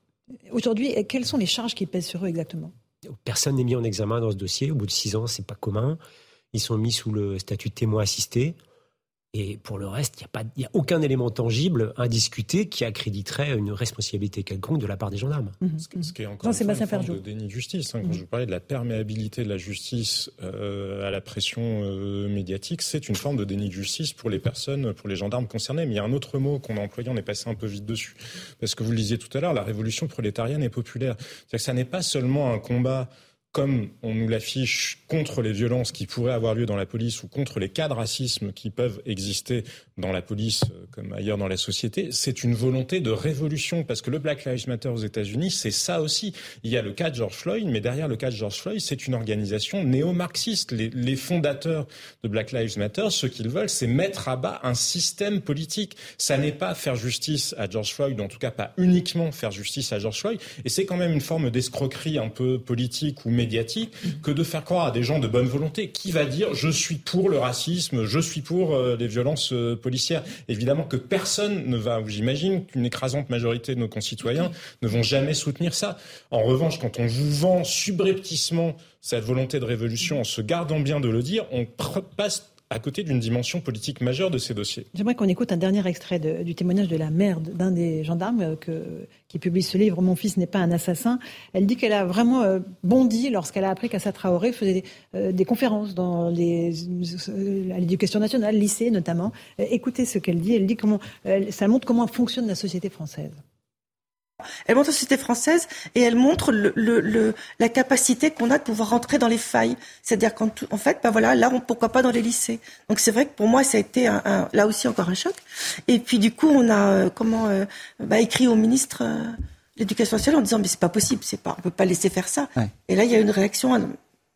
Aujourd'hui, quelles sont les charges qui pèsent sur eux exactement? Personne n'est mis en examen dans ce dossier. Au bout de six ans, c'est pas commun. Ils sont mis sous le statut de témoin assisté. Et pour le reste, il n'y a, pas, a aucun élément tangible, indiscuté, qui accréditerait une responsabilité quelconque de la part des gendarmes. Mhm. Ce, qui est encore une, forme de déni de justice. Hein. Quand mhm. je vous parlais de la perméabilité de la justice euh, à la pression euh, médiatique, c'est une forme de déni de justice pour les personnes, pour les gendarmes concernés. Mais il y a un autre mot qu'on a employé, on est passé un peu vite dessus. Parce que vous le disiez tout à l'heure, la révolution prolétarienne est populaire. C'est-à-dire que ça n'est pas seulement un combat comme on nous l'affiche contre les violences qui pourraient avoir lieu dans la police ou contre les cas de racisme qui peuvent exister dans la police euh, comme ailleurs dans la société, c'est une volonté de révolution parce que le Black Lives Matter aux États-Unis, c'est ça aussi. Il y a le cas de George Floyd, mais derrière le cas de George Floyd, c'est une organisation néo-marxiste. Les, les, fondateurs de Black Lives Matter, ce qu'ils veulent, c'est mettre à bas un système politique. Ça n'est pas faire justice à George Floyd, en tout cas pas uniquement faire justice à George Floyd, et c'est quand même une forme d'escroquerie un peu politique ou médiatique que de faire croire à des gens de bonne volonté. Qui va dire je suis pour le racisme, je suis pour euh, les violences euh, policières? Évidemment que personne ne va, j'imagine qu'une écrasante majorité de nos concitoyens ne vont jamais soutenir ça. En revanche, quand on vous vend subrepticement cette volonté de révolution en se gardant bien de le dire, on passe à côté d'une dimension politique majeure de ces dossiers. J'aimerais qu'on écoute un dernier extrait du témoignage de la mère d'un des gendarmes euh, qui publie ce livre, Mon fils n'est pas un assassin. Elle dit qu'elle a vraiment euh, bondi lorsqu'elle a appris qu'Assa Traoré faisait des, euh, des conférences dans les, à l'éducation nationale, lycée notamment. écoutez ce qu'elle dit. Elle dit comment, ça montre comment fonctionne la société française. Elle montre la société française et elle montre le, le, la capacité qu'on a de pouvoir rentrer dans les failles. C'est-à-dire qu'en en fait, ben voilà, là, on, pourquoi pas dans les lycées. Donc c'est vrai que pour moi, ça a été un, là aussi encore un choc. Et puis du coup, on a euh, comment euh, bah, écrit au ministre euh, de l'Éducation nationale en disant mais c'est pas possible, c'est pas, on peut pas laisser faire ça. Et là, il y a une réaction,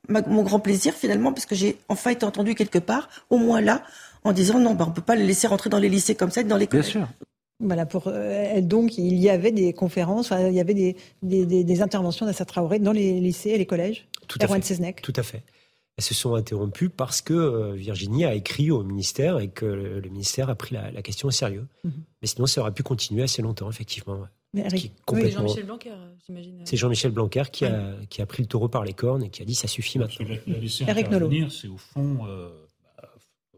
mon grand plaisir finalement, parce que j'ai enfin été entendu quelque part, au moins là, en disant non, ben, on peut pas les laisser rentrer dans les lycées comme ça, dans les collèges. Bien sûr. Voilà, pour euh, donc il y avait des conférences, il y avait des, des, interventions d'Assa Traoré dans les lycées et les collèges. Tout à fait. Tout à fait. Elles se sont interrompues parce que euh, Virginie a écrit au ministère et que le, ministère a pris la, question au sérieux. Mhm. Mais sinon, ça aurait pu continuer assez longtemps, effectivement. C'est Jean-Michel Blanquer, j'imagine. C'est Jean-Michel Blanquer qui, a, qui a pris le taureau par les cornes et qui a dit ça suffit maintenant. Eric Nolot. C'est au fond euh, bah,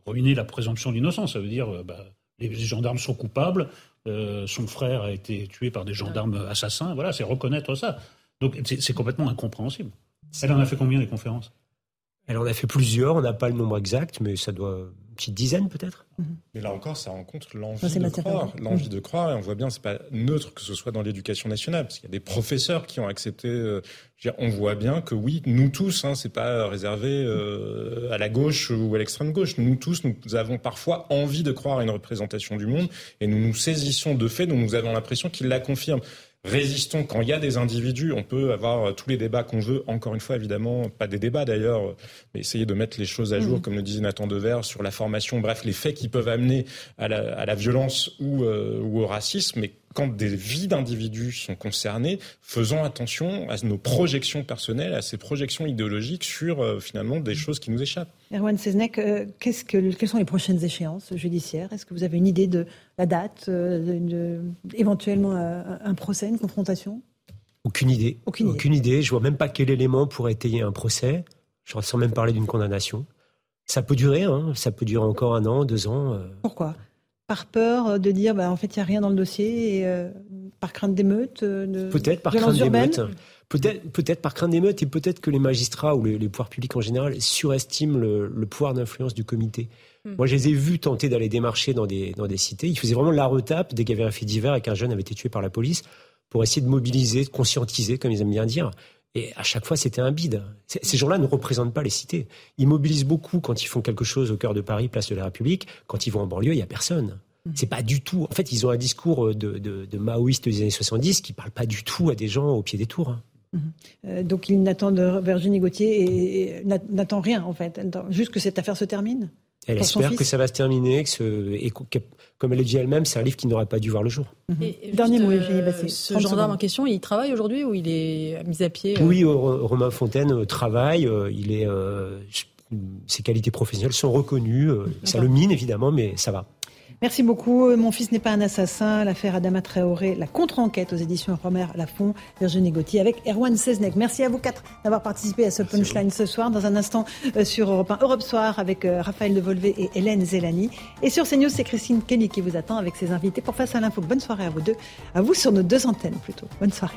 ruiner la présomption d'innocence. Ça veut dire bah, les gendarmes sont coupables, euh, son frère a été tué par des gendarmes assassins. Voilà, c'est reconnaître ça. Donc c'est complètement incompréhensible. Elle en a fait combien des conférences? Elle en a fait plusieurs, on n'a pas le nombre exact, mais ça doit petite dizaine peut-être. Mhm. Mais là encore, ça rencontre l'envie de croire. L'envie mhm. de croire, et on voit bien, c'est pas neutre que ce soit dans l'éducation nationale, parce qu'il y a des professeurs qui ont accepté. Euh, on voit bien que oui, nous tous, hein, c'est pas réservé euh, à la gauche ou à l'extrême gauche. Nous tous, nous avons parfois envie de croire à une représentation du monde, et nous nous saisissons de faits dont nous avons l'impression qu'ils la confirment résistons quand il y a des individus. On peut avoir tous les débats qu'on veut. Encore une fois, évidemment, pas des débats d'ailleurs, mais essayer de mettre les choses à jour, mmh. comme le disait Nathan Dever, sur la formation, bref, les faits qui peuvent amener à la, violence ou, euh, ou au racisme. Mais quand des vies d'individus sont concernées, faisons attention à nos projections personnelles, à ces projections idéologiques sur euh, finalement des choses qui nous échappent. Erwan Seznek, euh, que, quelles sont les prochaines échéances judiciaires? Est-ce que vous avez une idée de la date, euh, éventuellement un procès, une confrontation Aucune idée. Aucune, Aucune idée. Je vois même pas quel élément pourrait étayer un procès. Je sans même parler d'une condamnation. Ça peut durer, hein. ça peut durer encore un an, deux ans. Pourquoi? Par peur de dire bah, en fait il n'y a rien dans le dossier et euh, par crainte d'émeute euh, Peut-être par crainte d'émeute. Peut-être peut par crainte d'émeute et peut-être que les magistrats ou les, pouvoirs publics en général surestiment le, pouvoir d'influence du comité. Hmm. Moi, je les ai vus tenter d'aller démarcher dans des, dans des cités. Ils faisaient vraiment la retape dès qu'il y avait un fait divers et qu'un jeune avait été tué par la police pour essayer de mobiliser, de conscientiser, comme ils aiment bien dire. Et à chaque fois, c'était un bide. Ces gens-là ne représentent pas les cités. Ils mobilisent beaucoup quand ils font quelque chose au cœur de Paris, place de la République. Quand ils vont en banlieue, il n'y a personne. Mmh. C'est pas du tout. En fait, ils ont un discours de, de, maoïste des années 70 qui parle pas du tout à des gens au pied des tours. Hein. Mmh. Euh, donc, ils n'attendent Virginie Gauthier et, n'attend rien, en fait. Juste que cette affaire se termine? Elle espère que ça va se terminer, que ce, et comme elle le dit elle-même, c'est un livre qui n'aurait pas dû voir le jour. Mhm. Dernier mot, Eugénie Bassé. Ce gendarme en question, il travaille aujourd'hui ou il est mis à pied euh Oui, Romain Fontaine euh, travaille. Euh, il est, ses qualités professionnelles sont reconnues. Ça le mine évidemment, mais ça va. Merci beaucoup. Mon fils n'est pas un assassin. L'affaire Adama Traoré, la contre-enquête aux éditions Romer Lafont, Virginie Gauthier avec Erwan Seznek. Merci à vous quatre d'avoir participé à ce punchline ce soir. Dans un instant euh, sur Europe 1, Europe Soir avec euh, Raphaël Devolvé et Hélène Zelani. Et sur CNews, c'est Christine Kelly qui vous attend avec ses invités pour Face à l'info. Bonne soirée à vous deux. À vous sur nos deux antennes plutôt. Bonne soirée.